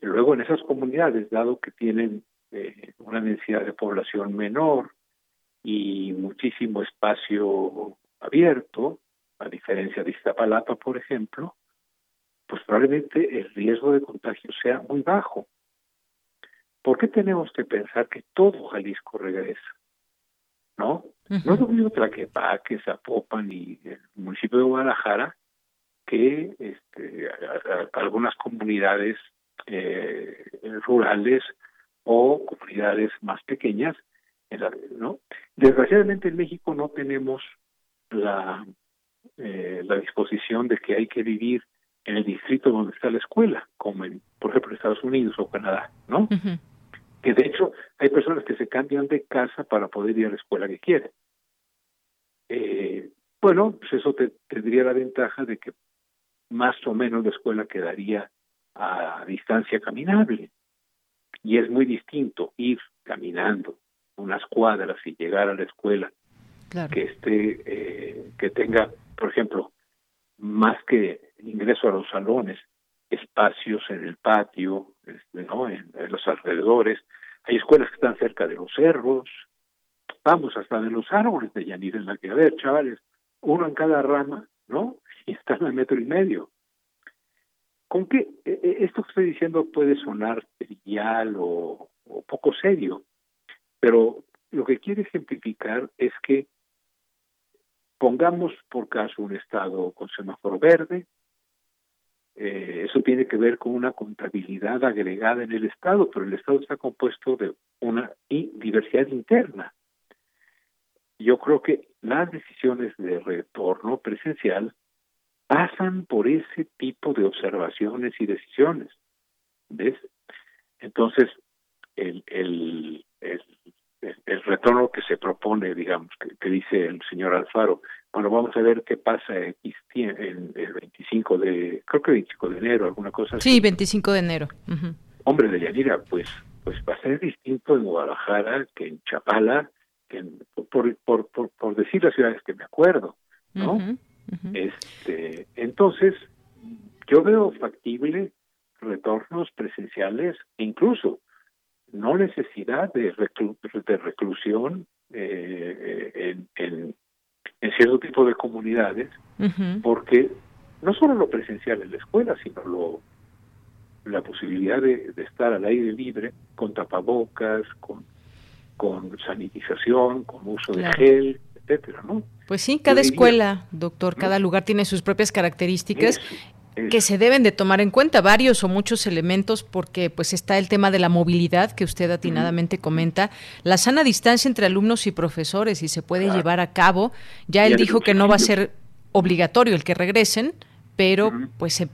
Speaker 28: Y luego en esas comunidades, dado que tienen eh, una densidad de población menor y muchísimo espacio abierto, a diferencia de Iztapalapa, por ejemplo, pues probablemente el riesgo de contagio sea muy bajo. ¿Por qué tenemos que pensar que todo Jalisco regresa? ¿No? No es lo mismo Tlaquepaque, Zapopan y el municipio de Guadalajara que este, algunas comunidades eh, rurales o comunidades más pequeñas. ¿no? Desgraciadamente en México no tenemos la eh, la disposición de que hay que vivir en el distrito donde está la escuela, como en, por ejemplo, Estados Unidos o Canadá, ¿no? Que de hecho hay personas que se cambian de casa para poder ir a la escuela que quieren. Eh, bueno, pues eso te, tendría la ventaja de que más o menos la escuela quedaría a distancia caminable. Y es muy distinto ir caminando unas cuadras y llegar a la escuela que esté eh, que tenga por ejemplo más que ingreso a los salones espacios en el patio este, no en, los alrededores. Hay escuelas que están cerca de los cerros. Vamos hasta de los árboles de Yanir en la que a ver chavales uno en cada rama no y están al metro y medio. Con qué e, e, esto que estoy diciendo puede sonar trivial o poco serio pero lo que quiere ejemplificar es que Pongamos por caso un estado con semáforo verde, eh, eso tiene que ver con una contabilidad agregada en el estado, pero el estado está compuesto de una diversidad interna. Yo creo que las decisiones de retorno presencial pasan por ese tipo de observaciones y decisiones. ¿Ves? Entonces, el, el, el el retorno que se propone, digamos, que, dice el señor Alfaro. Bueno, vamos a ver qué pasa en, el 25 de, creo que 25 de enero, alguna cosa
Speaker 1: así. Sí, 25 de enero.
Speaker 28: Hombre de Yanira, pues, pues va a ser distinto en Guadalajara que en Chapala, que por, por, por, decir las ciudades que me acuerdo, ¿no? Este, entonces, yo veo factible retornos presenciales, incluso no necesidad de, de reclusión eh, en, en, en, cierto tipo de comunidades, porque no solo lo presencial en la escuela, sino lo la posibilidad de, estar al aire libre, con tapabocas, con, con sanitización, con uso de gel, etcétera, ¿no?
Speaker 1: Pues sí, cada escuela, doctor, cada lugar tiene sus propias características que se deben de tomar en cuenta varios o muchos elementos porque pues está el tema de la movilidad que usted atinadamente comenta, la sana distancia entre alumnos y profesores y se puede llevar a cabo. Ya él dijo que no va a ser obligatorio el que regresen, pero pues se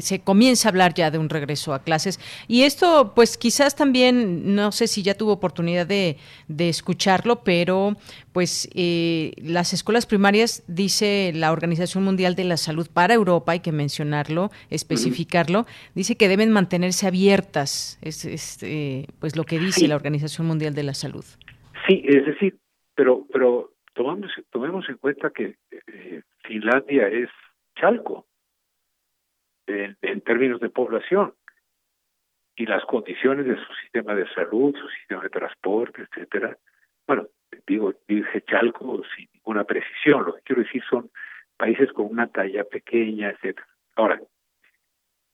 Speaker 1: se comienza a hablar ya de un regreso a clases. Y esto, pues quizás también, no sé si ya tuvo oportunidad de, escucharlo, pero pues eh, las escuelas primarias, dice la Organización Mundial de la Salud para Europa, hay que mencionarlo, especificarlo, dice que deben mantenerse abiertas, es, eh, pues lo que dice la Organización Mundial de la Salud.
Speaker 28: Sí, es decir, pero, pero tomamos, tomemos en cuenta que eh, Finlandia es Chalco en, términos de población y las condiciones de su sistema de salud, su sistema de transporte, etcétera, bueno, digo, dice Chalco sin ninguna precisión, lo que quiero decir son países con una talla pequeña, etcétera. Ahora,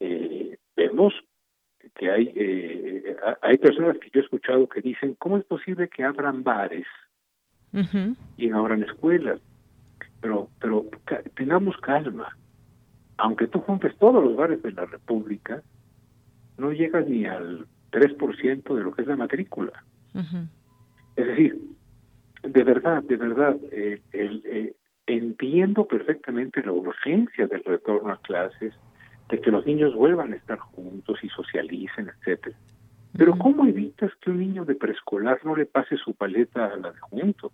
Speaker 28: eh, vemos que hay eh, hay personas que yo he escuchado que dicen cómo es posible que abran bares y no abran escuelas pero pero tengamos calma aunque tú juntes todos los bares de la república no llegas ni al 3% de lo que es la matrícula. Es decir de verdad de verdad eh, el, eh, entiendo perfectamente la urgencia del retorno a clases de que los niños vuelvan a estar juntos y socialicen, etcétera. Pero ¿cómo evitas que un niño de preescolar no le pase su paleta a la de junto?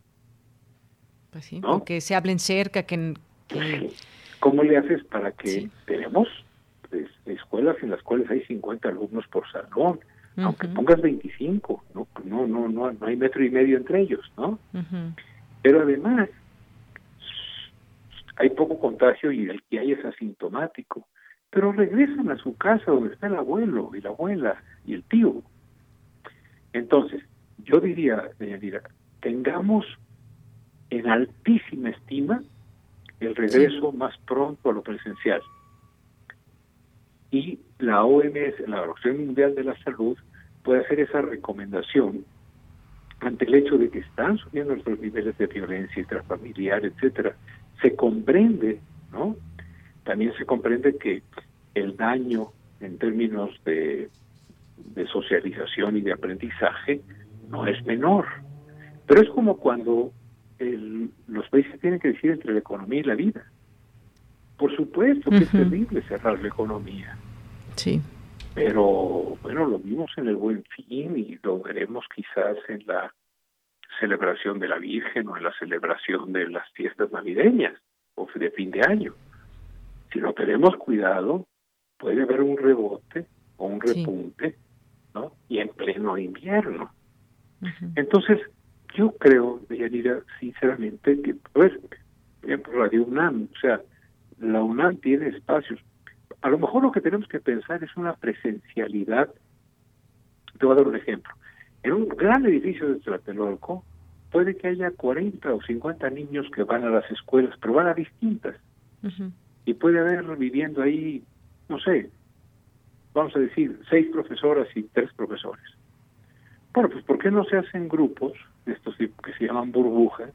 Speaker 1: Pues sí, que se hablen cerca, que...
Speaker 28: ¿Cómo le haces para que tenemos pues, escuelas en las cuales hay 50 alumnos por salón? Aunque pongas 25, no, no, no, no, no hay metro y medio entre ellos, ¿no? Pero además hay poco contagio y el que hay es asintomático pero regresan a su casa donde está el abuelo y la abuela y el tío. Entonces, yo diría, doña tengamos en altísima estima el regreso más pronto a lo presencial. Y la OMS, la Organización Mundial de la Salud, puede hacer esa recomendación ante el hecho de que están subiendo los niveles de violencia intrafamiliar, etcétera. Se comprende, ¿no? También se comprende que el daño en términos de, socialización y de aprendizaje no es menor. Pero es como cuando los países tienen que decidir entre la economía y la vida. Por supuesto que es terrible cerrar la economía.
Speaker 1: Sí.
Speaker 28: Pero bueno, lo vimos en el Buen Fin y lo veremos quizás en la celebración de la Virgen o en la celebración de las fiestas navideñas o de fin de año. Si no tenemos cuidado, puede haber un rebote o un repunte, ¿no? Y en pleno invierno. Entonces, yo creo, Deyanira, sinceramente, que, pues, por ejemplo, Radio UNAM, o sea, la UNAM tiene espacios. A lo mejor lo que tenemos que pensar es una presencialidad. Te voy a dar un ejemplo. En un gran edificio de Tlatelolco, puede que haya 40 o 50 niños que van a las escuelas, pero van a distintas. Y puede haber viviendo ahí no sé, vamos a decir, seis profesoras y tres profesores. Bueno, pues ¿por qué no se hacen grupos, estos que se llaman burbujas,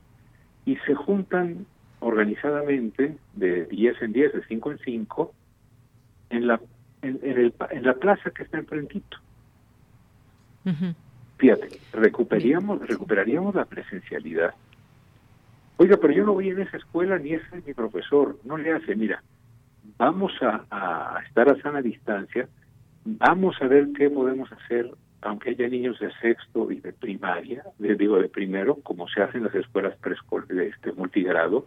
Speaker 28: y se juntan organizadamente de 10 en 10, de 5 en 5, en la, en, el, en la plaza que está enfrentito? Fíjate, recuperaríamos, recuperaríamos la presencialidad. Oiga, pero yo no voy en esa escuela ni ese es mi profesor. No le hace, mira, vamos a, estar a sana distancia, vamos a ver qué podemos hacer, aunque haya niños de sexto y de primaria, les digo de primero, como se hace en las escuelas de este multigrado,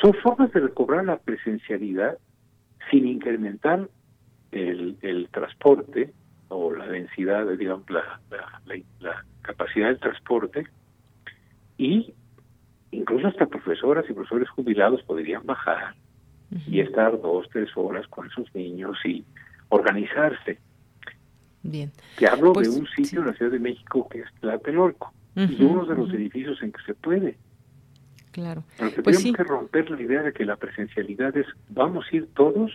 Speaker 28: son formas de recobrar la presencialidad sin incrementar el, el transporte o la densidad, digamos, la, la capacidad del transporte. Y incluso hasta profesoras y profesores jubilados podrían bajar y estar dos, tres horas con esos niños y organizarse.
Speaker 1: Bien.
Speaker 28: Te hablo de pues, un sitio en la Ciudad de México que es Tlatelolco, y uno de los edificios en que se puede.
Speaker 1: Claro.
Speaker 28: Pero pues tenemos que romper la idea de que la presencialidad es vamos a ir todos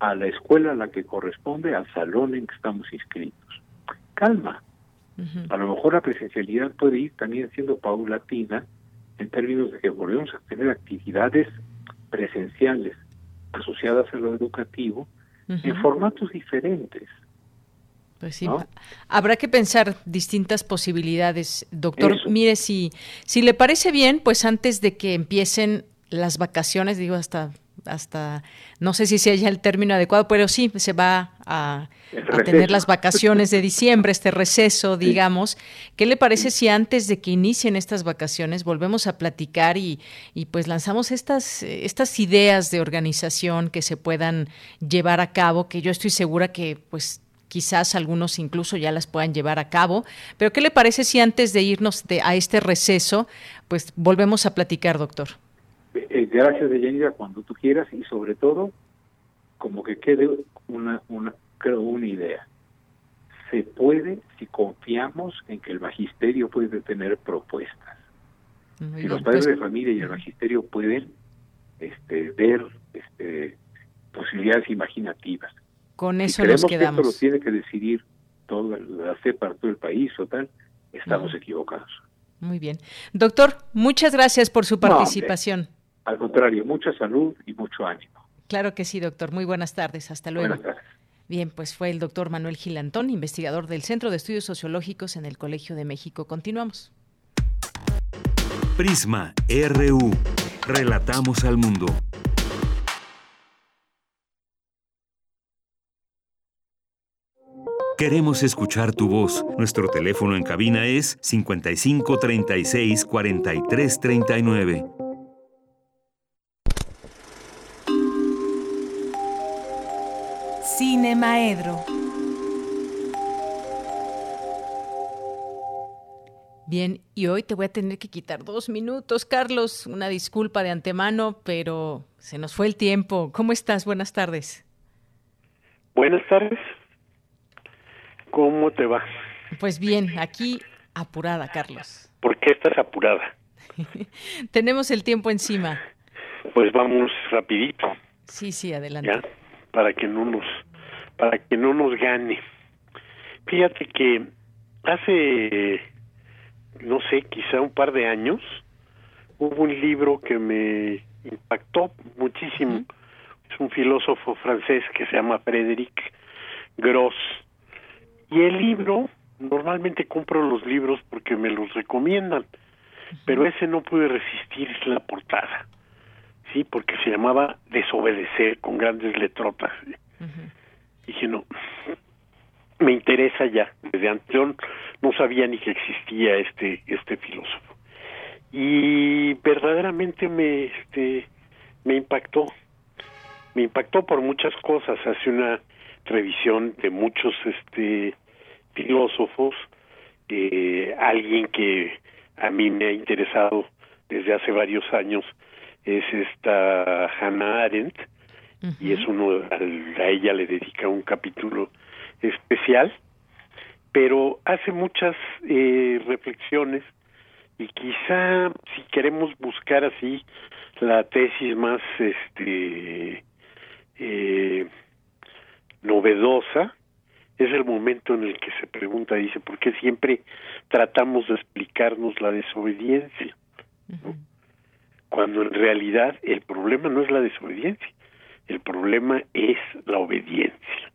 Speaker 28: a la escuela a la que corresponde, al salón en que estamos inscritos. Calma. A lo mejor la presencialidad puede ir también siendo paulatina en términos de que volvemos a tener actividades presenciales asociadas a lo educativo en formatos diferentes.
Speaker 1: Pues sí, habrá que pensar distintas posibilidades. Doctor, mire, si, si le parece bien, pues antes de que empiecen las vacaciones, digo hasta hasta, no sé si sea ya el término adecuado, pero sí, se va a, tener las vacaciones de diciembre, este receso, digamos. ¿Qué le parece si antes de que inicien estas vacaciones volvemos a platicar y, y pues lanzamos estas, estas ideas de organización que se puedan llevar a cabo, que yo estoy segura que pues quizás algunos incluso ya las puedan llevar a cabo. Pero ¿qué le parece si antes de irnos de, a este receso, pues volvemos a platicar, doctor?
Speaker 28: Eh, gracias de Yanira cuando tú quieras y sobre todo como que quede una, una, creo una idea. Se puede si confiamos en que el magisterio puede tener propuestas. si los
Speaker 1: pues
Speaker 28: padres de familia y el magisterio pueden este, ver este, posibilidades imaginativas.
Speaker 1: Con
Speaker 28: si
Speaker 1: eso
Speaker 28: creemos
Speaker 1: nos
Speaker 28: que
Speaker 1: quedamos.
Speaker 28: esto lo tiene que decidir toda la CEPA, todo el país o tal, estamos equivocados.
Speaker 1: Muy bien. Doctor, muchas gracias por su participación.
Speaker 28: Al contrario, mucha salud y mucho ánimo.
Speaker 1: Claro que sí, doctor. Muy buenas tardes. Hasta luego.
Speaker 28: Buenas tardes.
Speaker 1: Bien, pues fue el doctor Manuel Gilantón, investigador del Centro de Estudios Sociológicos en el Colegio de México. Continuamos.
Speaker 10: Prisma RU. Relatamos al mundo. Queremos escuchar tu voz. Nuestro teléfono en cabina es 55 36 43 39.
Speaker 3: Cine Maedro.
Speaker 1: Bien, y hoy te voy a tener que quitar dos minutos, Carlos. Una disculpa de antemano, pero se nos fue el tiempo. ¿Cómo estás? Buenas tardes.
Speaker 29: Buenas tardes. ¿Cómo te va?
Speaker 1: Pues bien, aquí apurada, Carlos.
Speaker 29: ¿Por qué estás apurada?
Speaker 1: Tenemos el tiempo encima.
Speaker 29: Pues vamos rapidito,
Speaker 1: Sí, sí, adelante.
Speaker 29: ¿ya? Para que no nos para que no nos gane. Fíjate que hace no sé, quizá un par de años hubo un libro que me impactó muchísimo. Es un filósofo francés que se llama Frédéric Gross. Y el libro, normalmente compro los libros porque me los recomiendan, pero ese no pude resistir la portada, sí, porque se llamaba Desobedecer con grandes letrotas. Dije, no, me interesa ya, desde antes, no sabía ni que existía este, este filósofo. Y verdaderamente me, este, me impactó, me impactó por muchas cosas, hace una revisión de muchos este filósofos, eh, alguien que a mí me ha interesado desde hace varios años es esta Hannah Arendt y es uno a ella le dedica un capítulo especial pero hace muchas eh, reflexiones y quizá si queremos buscar así la tesis más este eh, novedosa es el momento en el que se pregunta dice por qué siempre tratamos de explicarnos la desobediencia ¿no? cuando en realidad el problema no es la desobediencia el problema es la obediencia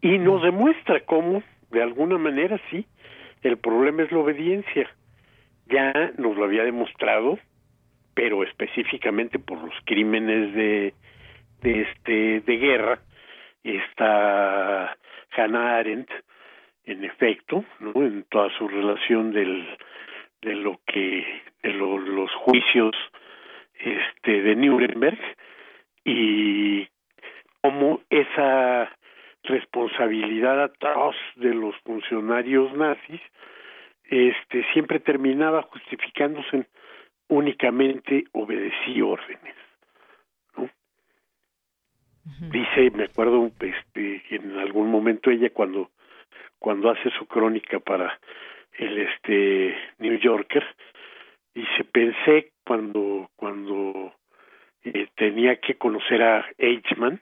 Speaker 29: y nos demuestra cómo, de alguna manera, sí, el problema es la obediencia. Ya nos lo había demostrado, pero específicamente por los crímenes de, de este de guerra, está Hannah Arendt, en efecto, ¿no? en toda su relación del de lo que de lo- los juicios este de Nuremberg y cómo esa responsabilidad atroz de los funcionarios nazis este siempre terminaba justificándose en únicamente obedecí órdenes. Dice me acuerdo este en algún momento ella cuando cuando hace su crónica para el este New Yorker dice pensé cuando cuando eh, tenía que conocer a Eichmann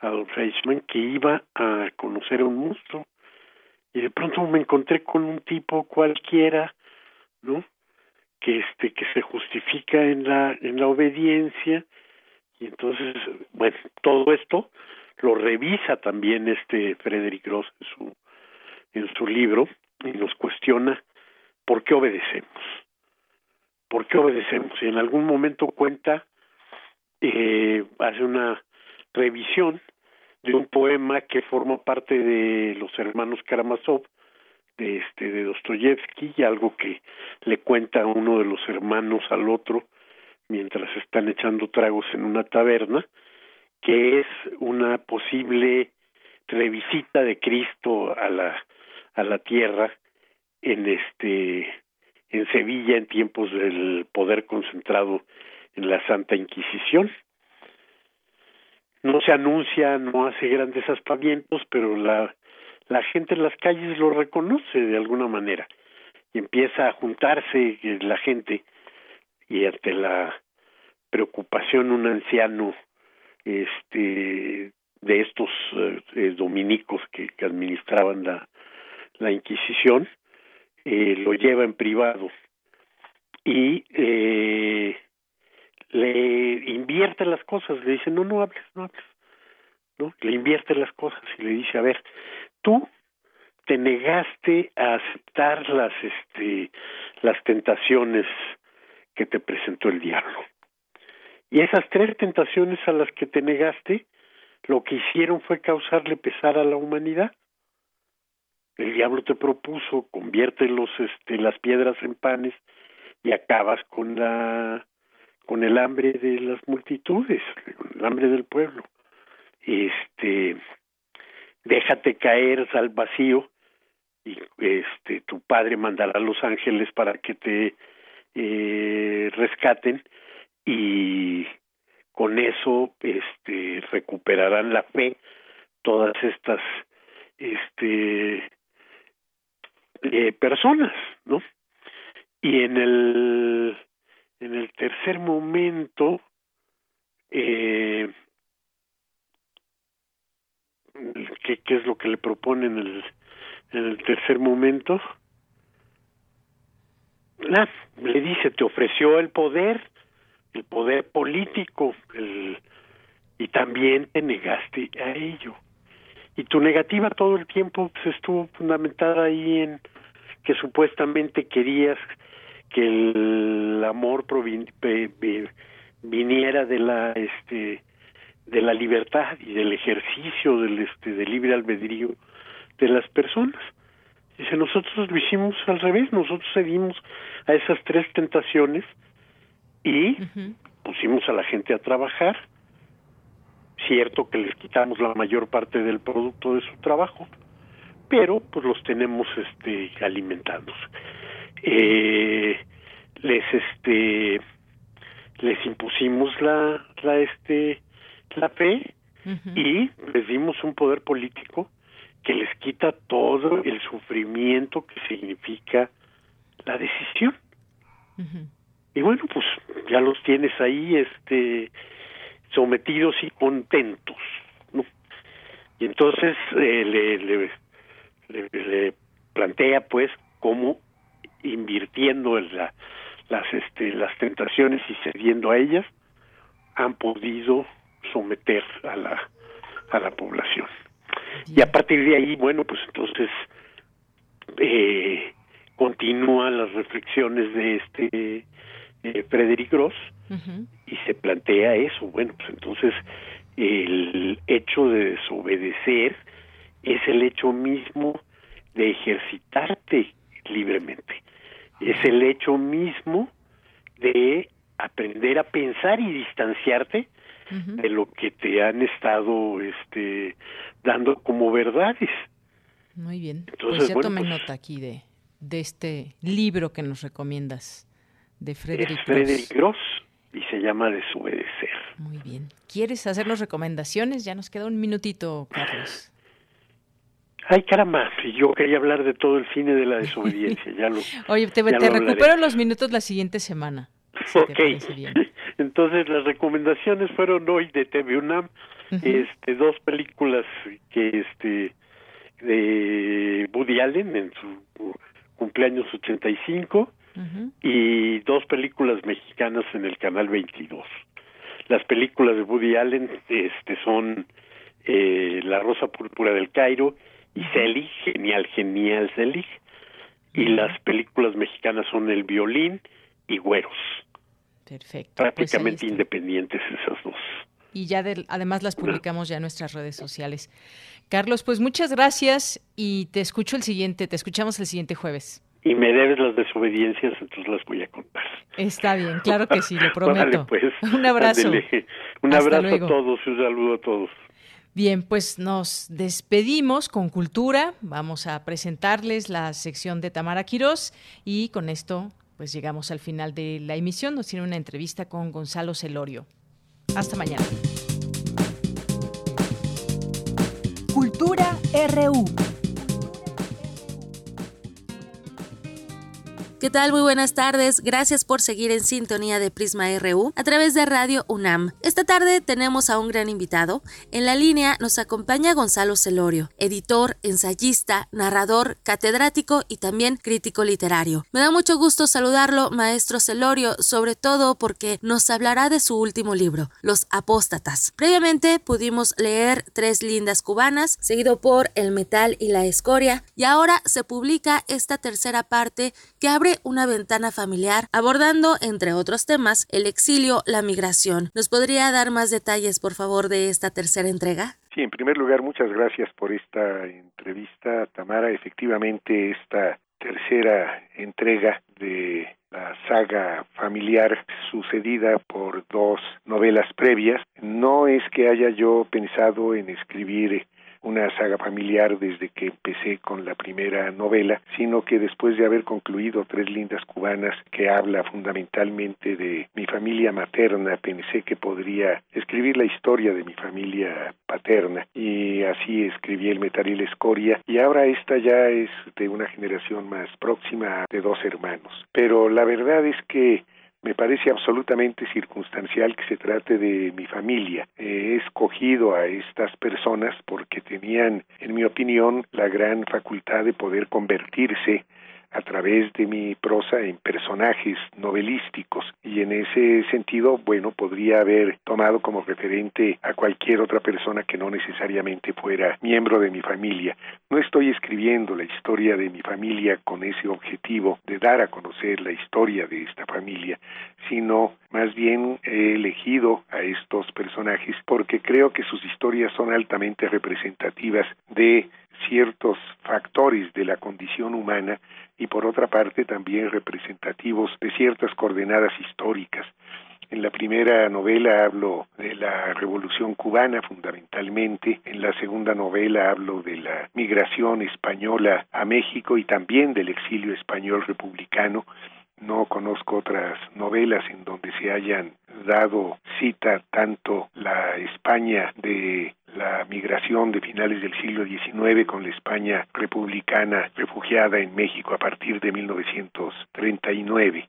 Speaker 29: Adolf Eichmann que iba a conocer a un monstruo. Y de pronto me encontré con un tipo cualquiera no que este que se justifica en la en la obediencia y entonces bueno todo esto lo revisa también este Frederick Gross en su en su libro y nos cuestiona por qué obedecemos. Por qué obedecemos y en algún momento cuenta eh, hace una revisión de un poema que forma parte de los hermanos Karamazov de este de Dostoyevsky y algo que le cuenta uno de los hermanos al otro mientras están echando tragos en una taberna que es una posible revisita de Cristo a la a la tierra en este en Sevilla en tiempos del poder concentrado en la Santa Inquisición. No se anuncia, no hace grandes aspavientos, pero la, la gente en las calles lo reconoce de alguna manera y empieza a juntarse la gente y ante la preocupación un anciano este de estos eh, dominicos que, administraban la, la Inquisición eh, lo lleva en privado y eh, le invierte las cosas, le dice, no, no hables, no hables, ¿no? Le invierte las cosas y le dice, a ver, tú te negaste a aceptar las, este, las tentaciones que te presentó el diablo. Y esas tres tentaciones a las que te negaste, lo que hicieron fue causarle pesar a la humanidad. El diablo te propuso, convierte los, este, las piedras en panes y acabas con la con el hambre de las multitudes, el hambre del pueblo. Este, déjate caer al vacío y este tu padre mandará a los ángeles para que te eh, rescaten y con eso este recuperarán la fe todas estas este eh, personas no y en el en el tercer momento eh, ¿qué, ¿qué, es lo que le propone en el, en el tercer momento ah, le dice te ofreció el poder el poder político y también te negaste a ello. Y tu negativa todo el tiempo pues, estuvo fundamentada ahí en que supuestamente querías que el amor viniera de la este de la libertad y del ejercicio del este del libre albedrío de las personas. Dice nosotros lo hicimos al revés nosotros cedimos a esas tres tentaciones y pusimos a la gente a trabajar. Cierto que les quitamos la mayor parte del producto de su trabajo pero pues los tenemos este alimentándose eh, les este les impusimos la la este la fe y les dimos un poder político que les quita todo el sufrimiento que significa la decisión. Y bueno pues ya los tienes ahí este sometidos y contentos ¿no? y entonces eh, le, le, le plantea pues cómo invirtiendo en la, las este las tentaciones y cediendo a ellas han podido someter a la a la población. Y a partir de ahí bueno pues entonces eh, continúan las reflexiones de este eh, Frederick Gross y se plantea eso bueno pues entonces el hecho de desobedecer es el hecho mismo de ejercitarte libremente es el hecho mismo de aprender a pensar y distanciarte de lo que te han estado este dando como verdades.
Speaker 1: Muy bien. Entonces, pues ya tomé pues nota aquí de, de este libro que nos recomiendas de Frederick,
Speaker 29: Frederick Gross. y se llama Desobedecer.
Speaker 1: Muy bien. ¿Quieres hacernos recomendaciones? Ya nos queda un minutito, Carlos.
Speaker 29: Ay, caramba, yo quería hablar de todo el cine de la desobediencia, ya lo
Speaker 1: Oye, te, recupero los minutos la siguiente semana.
Speaker 29: ok, entonces las recomendaciones fueron hoy de TV UNAM, este, dos películas que este de Woody Allen en su cumpleaños 85 y dos películas mexicanas en el canal 22. Las películas de Woody Allen este son eh, La Rosa Púrpura del Cairo y Selig, genial, genial Selig. Y las películas mexicanas son El Violín y Güeros.
Speaker 1: Perfecto.
Speaker 29: Pues Prácticamente independientes esas dos.
Speaker 1: Y ya además las publicamos ya en nuestras redes sociales. Carlos, pues muchas gracias y te escucho el siguiente, te escuchamos el siguiente jueves.
Speaker 29: Y me debes las desobediencias, entonces las voy a contar.
Speaker 1: Está bien, claro que sí, lo prometo.
Speaker 29: pues,
Speaker 1: un abrazo.
Speaker 29: Un abrazo a todos y un saludo a todos.
Speaker 1: Bien, pues nos despedimos con cultura. Vamos a presentarles la sección de Tamara Quirós y con esto pues llegamos al final de la emisión. Nos tiene una entrevista con Gonzalo Celorio. Hasta mañana.
Speaker 3: Cultura RU.
Speaker 30: ¿Qué tal? Muy buenas tardes. Gracias por seguir en sintonía de Prisma RU a través de Radio UNAM. Esta tarde tenemos a un gran invitado. En la línea nos acompaña Gonzalo Celorio, editor, ensayista, narrador, catedrático y también crítico literario. Me da mucho gusto saludarlo, maestro Celorio, sobre todo porque nos hablará de su último libro, Los Apóstatas. Previamente pudimos leer Tres lindas cubanas, seguido por El metal y la escoria, y ahora se publica esta tercera parte que abre una ventana familiar abordando, entre otros temas, el exilio, la migración. ¿Nos podría dar más detalles, por favor, de esta tercera entrega?
Speaker 31: Sí, en primer lugar, muchas gracias por esta entrevista, Tamara. Efectivamente, esta tercera entrega de la saga familiar sucedida por dos novelas previas. No es que haya yo pensado en escribir una saga familiar desde que empecé con la primera novela, sino que después de haber concluido Tres lindas cubanas, que habla fundamentalmente de mi familia materna, pensé que podría escribir la historia de mi familia paterna y así escribí El la escoria y ahora esta ya es de una generación más próxima de dos hermanos. Pero la verdad es que me parece absolutamente circunstancial que se trate de mi familia. He escogido a estas personas porque tenían, en mi opinión, la gran facultad de poder convertirse a través de mi prosa en personajes novelísticos y en ese sentido, bueno, podría haber tomado como referente a cualquier otra persona que no necesariamente fuera miembro de mi familia. No estoy escribiendo la historia de mi familia con ese objetivo de dar a conocer la historia de esta familia, sino más bien he elegido a estos personajes porque creo que sus historias son altamente representativas de ciertos factores de la condición humana y por otra parte también representativos de ciertas coordenadas históricas. En la primera novela hablo de la Revolución cubana fundamentalmente, en la segunda novela hablo de la migración española a México y también del exilio español republicano. No conozco otras novelas en donde se hayan dado cita tanto la España de la migración de finales del siglo XIX con la España republicana refugiada en México a partir de 1939.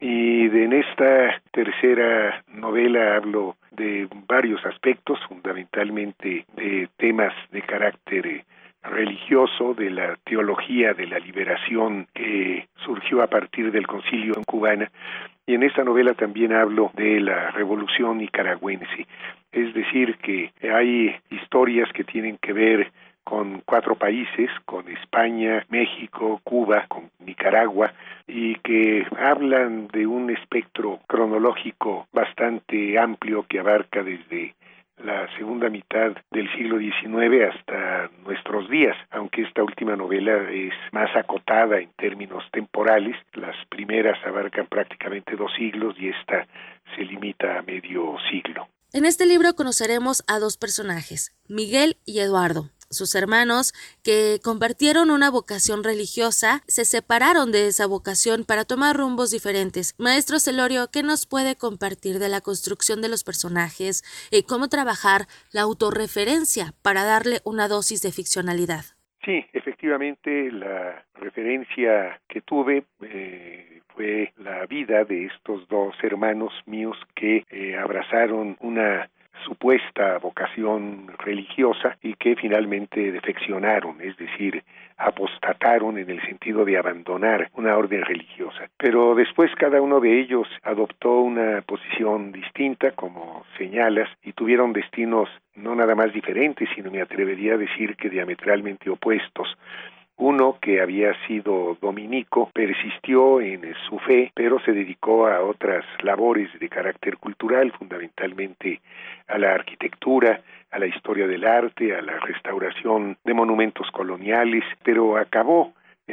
Speaker 31: Y en esta tercera novela hablo de varios aspectos, fundamentalmente de temas de carácter religioso, de la teología de la liberación que surgió a partir del concilio en cubana, y en esta novela también hablo de la revolución nicaragüense. Es decir, que hay historias que tienen que ver con cuatro países, con España, México, Cuba, con Nicaragua, y que hablan de un espectro cronológico bastante amplio que abarca desde la segunda mitad del siglo XIX hasta nuestros días, aunque esta última novela es más acotada en términos temporales, las primeras abarcan prácticamente dos siglos y esta se limita a medio siglo.
Speaker 30: En este libro conoceremos a dos personajes, Miguel y Eduardo, sus hermanos, que compartieron una vocación religiosa, se separaron de esa vocación para tomar rumbos diferentes. Maestro Celorio, ¿qué nos puede compartir de la construcción de los personajes y cómo trabajar la autorreferencia para darle una dosis de ficcionalidad?
Speaker 31: Sí, efectivamente, la referencia que tuve eh, fue la vida de estos dos hermanos míos que eh, abrazaron una supuesta vocación religiosa y que finalmente defeccionaron, es decir, apostataron en el sentido de abandonar una orden religiosa. Pero después cada uno de ellos adoptó una posición distinta, como señalas, y tuvieron destinos no nada más diferentes, sino me atrevería a decir que diametralmente opuestos. Uno que había sido dominico persistió en su fe, pero se dedicó a otras labores de carácter cultural, fundamentalmente a la arquitectura, a la historia del arte, a la restauración de monumentos coloniales, pero acabó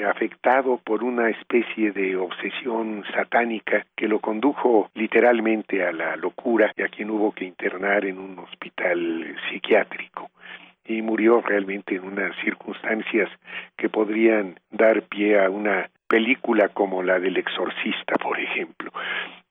Speaker 31: afectado por una especie de obsesión satánica que lo condujo literalmente a la locura y a quien hubo que internar en un hospital psiquiátrico y murió realmente en unas circunstancias que podrían dar pie a una película como la del exorcista, por ejemplo.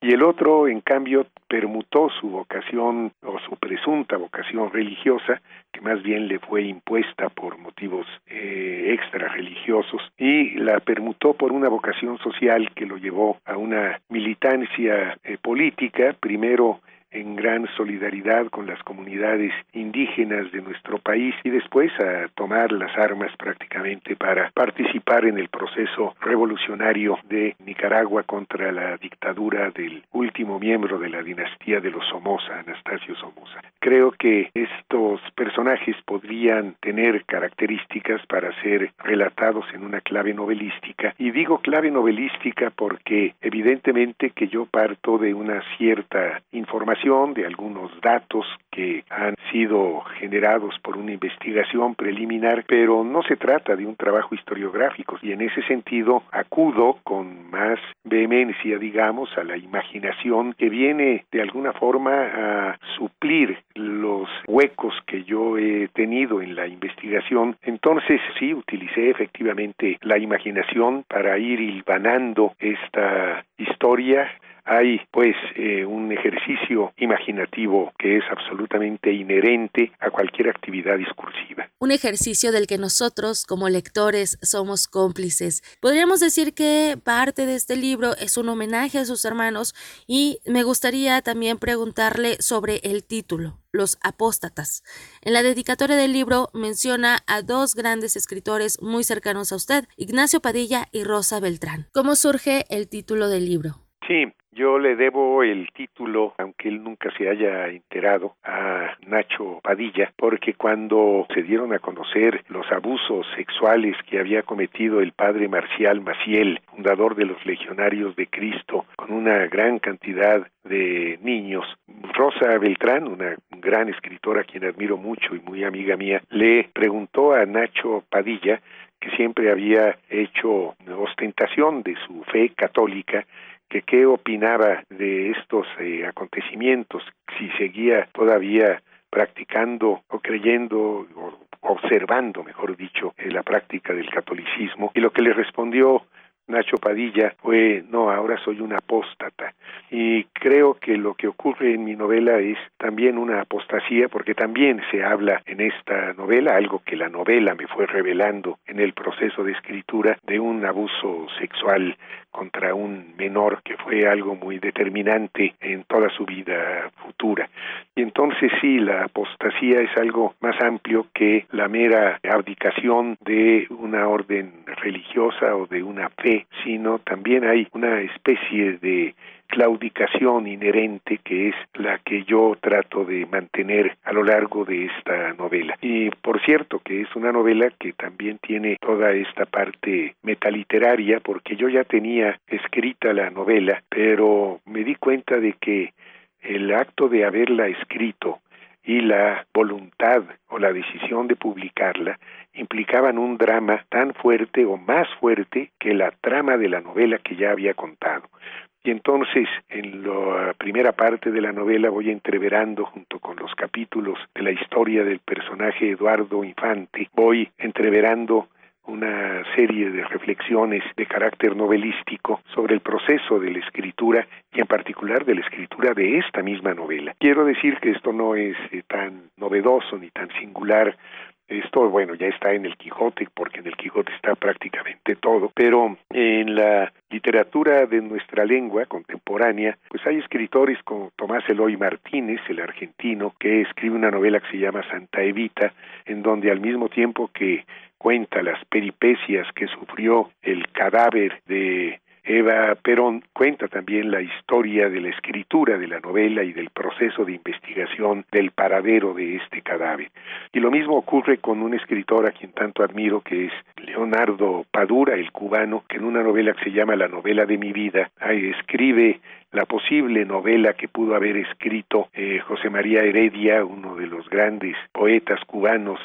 Speaker 31: Y el otro, en cambio, permutó su vocación o su presunta vocación religiosa, que más bien le fue impuesta por motivos eh, extra religiosos, y la permutó por una vocación social que lo llevó a una militancia eh, política, primero en gran solidaridad con las comunidades indígenas de nuestro país y después a tomar las armas prácticamente para participar en el proceso revolucionario de Nicaragua contra la dictadura del último miembro de la dinastía de los Somoza, Anastasio Somoza. Creo que estos personajes podrían tener características para ser relatados en una clave novelística y digo clave novelística porque evidentemente que yo parto de una cierta información de algunos datos que han sido generados por una investigación preliminar, pero no se trata de un trabajo historiográfico y en ese sentido acudo con más vehemencia, digamos, a la imaginación que viene de alguna forma a suplir los huecos que yo he tenido en la investigación. Entonces sí utilicé efectivamente la imaginación para ir hilvanando esta historia hay pues eh, un ejercicio imaginativo que es absolutamente inherente a cualquier actividad discursiva.
Speaker 30: Un ejercicio del que nosotros como lectores somos cómplices. Podríamos decir que parte de este libro es un homenaje a sus hermanos y me gustaría también preguntarle sobre el título. Los apóstatas. En la dedicatoria del libro menciona a dos grandes escritores muy cercanos a usted, Ignacio Padilla y Rosa Beltrán. ¿Cómo surge el título del libro?
Speaker 31: Sí, yo le debo el título, aunque él nunca se haya enterado, a Nacho Padilla, porque cuando se dieron a conocer los abusos sexuales que había cometido el padre Marcial Maciel, fundador de los Legionarios de Cristo, con una gran cantidad de niños, Rosa Beltrán, una gran escritora a quien admiro mucho y muy amiga mía, le preguntó a Nacho Padilla que siempre había hecho ostentación de su fe católica que qué opinaba de estos eh, acontecimientos, si seguía todavía practicando o creyendo o observando, mejor dicho, eh, la práctica del catolicismo. Y lo que le respondió Nacho Padilla fue, no, ahora soy un apóstata. Y creo que lo que ocurre en mi novela es también una apostasía, porque también se habla en esta novela, algo que la novela me fue revelando en el proceso de escritura, de un abuso sexual contra un menor que fue algo muy determinante en toda su vida futura. Y entonces sí, la apostasía es algo más amplio que la mera abdicación de una orden religiosa o de una fe, sino también hay una especie de claudicación inherente que es la que yo trato de mantener a lo largo de esta novela. Y por cierto que es una novela que también tiene toda esta parte metaliteraria porque yo ya tenía escrita la novela, pero me di cuenta de que el acto de haberla escrito y la voluntad o la decisión de publicarla implicaban un drama tan fuerte o más fuerte que la trama de la novela que ya había contado. Y entonces, en la primera parte de la novela voy entreverando, junto con los capítulos de la historia del personaje Eduardo Infante, voy entreverando una serie de reflexiones de carácter novelístico sobre el proceso de la escritura y en particular de la escritura de esta misma novela. Quiero decir que esto no es eh, tan novedoso ni tan singular esto, bueno, ya está en el Quijote, porque en el Quijote está prácticamente todo, pero en la literatura de nuestra lengua contemporánea, pues hay escritores como Tomás Eloy Martínez, el argentino, que escribe una novela que se llama Santa Evita, en donde al mismo tiempo que cuenta las peripecias que sufrió el cadáver de Eva Perón cuenta también la historia de la escritura de la novela y del proceso de investigación del paradero de este cadáver. Y lo mismo ocurre con un escritor a quien tanto admiro, que es Leonardo Padura, el cubano, que en una novela que se llama La novela de mi vida, escribe la posible novela que pudo haber escrito eh, José María Heredia, uno de los grandes poetas cubanos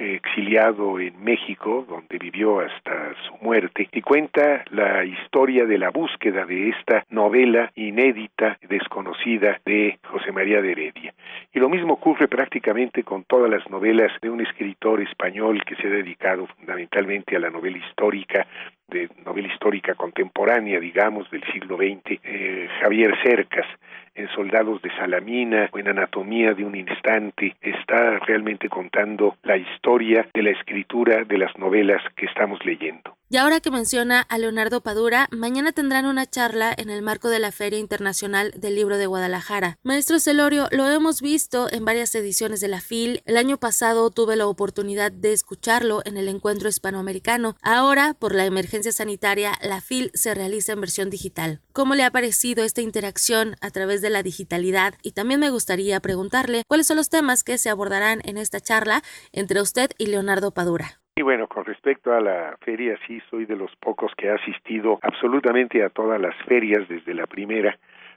Speaker 31: exiliado en México, donde vivió hasta su muerte, y cuenta la historia de la búsqueda de esta novela inédita, desconocida de José María de Heredia. Y lo mismo ocurre prácticamente con todas las novelas de un escritor español que se ha dedicado fundamentalmente a la novela histórica de novela histórica contemporánea, digamos, del siglo XX, eh, Javier Cercas, en Soldados de Salamina o en Anatomía de un Instante, está realmente contando la historia de la escritura de las novelas que estamos leyendo.
Speaker 30: Y ahora que menciona a Leonardo Padura, mañana tendrán una charla en el marco de la Feria Internacional del Libro de Guadalajara. Maestro Celorio, lo hemos visto en varias ediciones de la FIL. El año pasado tuve la oportunidad de escucharlo en el encuentro hispanoamericano. Ahora, por la emergencia sanitaria, la FIL se realiza en versión digital. ¿Cómo le ha parecido esta interacción a través de la digitalidad? Y también me gustaría preguntarle cuáles son los temas que se abordarán en esta charla entre usted y Leonardo Padura.
Speaker 31: Y bueno, con respecto a la feria, sí soy de los pocos que ha asistido absolutamente a todas las ferias, desde la primera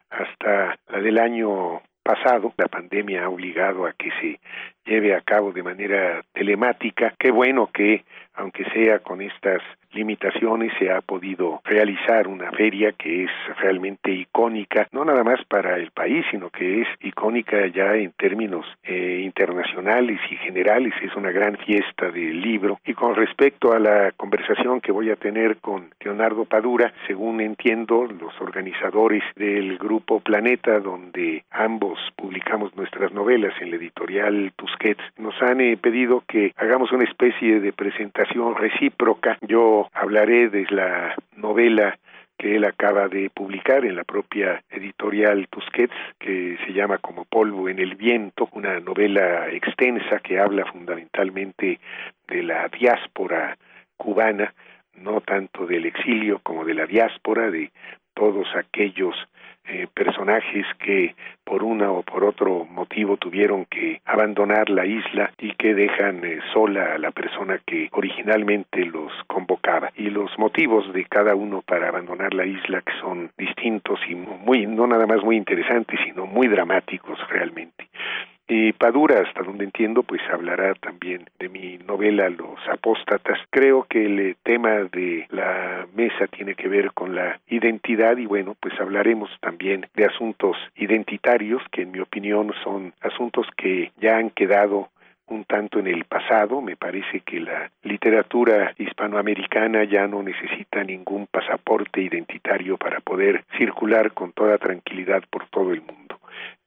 Speaker 31: hasta la del año pasado. La pandemia ha obligado a que se lleve a cabo de manera telemática. Qué bueno que, aunque sea con estas limitaciones se ha podido realizar una feria que es realmente icónica, no nada más para el país, sino que es icónica ya en términos eh, internacionales y generales. Es una gran fiesta del libro. Y con respecto a la conversación que voy a tener con Leonardo Padura, según entiendo, los organizadores del grupo Planeta, donde ambos publicamos nuestras novelas en la editorial Tusquets, nos han eh, pedido que hagamos una especie de presentación recíproca. Yo hablaré de la novela que él acaba de publicar en la propia editorial Tusquets, que se llama Como polvo en el viento, una novela extensa que habla fundamentalmente de la diáspora cubana, no tanto del exilio como de la diáspora, de todos aquellos eh, personajes que por una o por otro motivo tuvieron que abandonar la isla y que dejan eh, sola a la persona que originalmente los convocaba. Y los motivos de cada uno para abandonar la isla que son distintos y muy no nada más muy interesantes sino muy dramáticos realmente y Padura, hasta donde entiendo, pues hablará también de mi novela Los Apóstatas. Creo que el eh, tema de la mesa tiene que ver con la identidad y bueno, pues hablaremos también de asuntos identitarios que en mi opinión son asuntos que ya han quedado un tanto en el pasado. Me parece que la literatura hispanoamericana ya no necesita ningún pasaporte identitario para poder circular con toda tranquilidad por todo el mundo.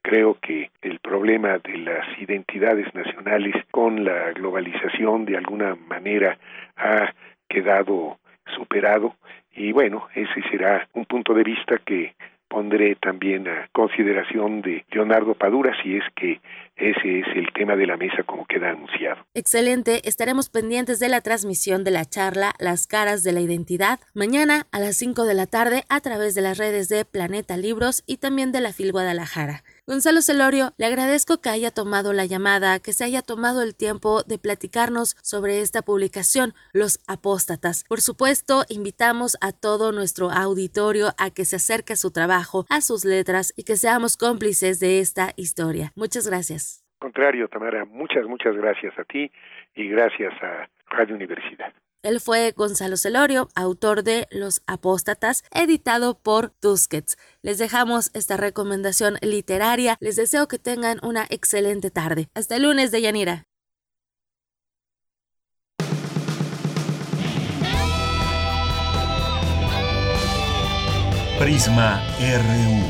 Speaker 31: Creo que el problema de las identidades nacionales con la globalización de alguna manera ha quedado superado y bueno, ese será un punto de vista que pondré también a consideración de Leonardo Padura si es que ese es el tema de la mesa como queda anunciado.
Speaker 30: Excelente, estaremos pendientes de la transmisión de la charla Las caras de la identidad mañana a las 5 de la tarde a través de las redes de Planeta Libros y también de la FIL Guadalajara. Gonzalo Celorio, le agradezco que haya tomado la llamada, que se haya tomado el tiempo de platicarnos sobre esta publicación, Los Apóstatas. Por supuesto, invitamos a todo nuestro auditorio a que se acerque a su trabajo, a sus letras y que seamos cómplices de esta historia. Muchas gracias.
Speaker 31: Contrario, Tamara, muchas, muchas gracias a ti y gracias a Radio Universidad.
Speaker 30: Él fue Gonzalo Celorio, autor de Los Apóstatas, editado por Tusquets. Les dejamos esta recomendación literaria. Les deseo que tengan una excelente tarde. Hasta el lunes de Yanira.
Speaker 10: Prisma RU.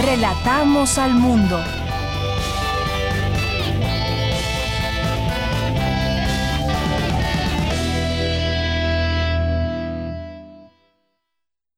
Speaker 23: Relatamos al mundo.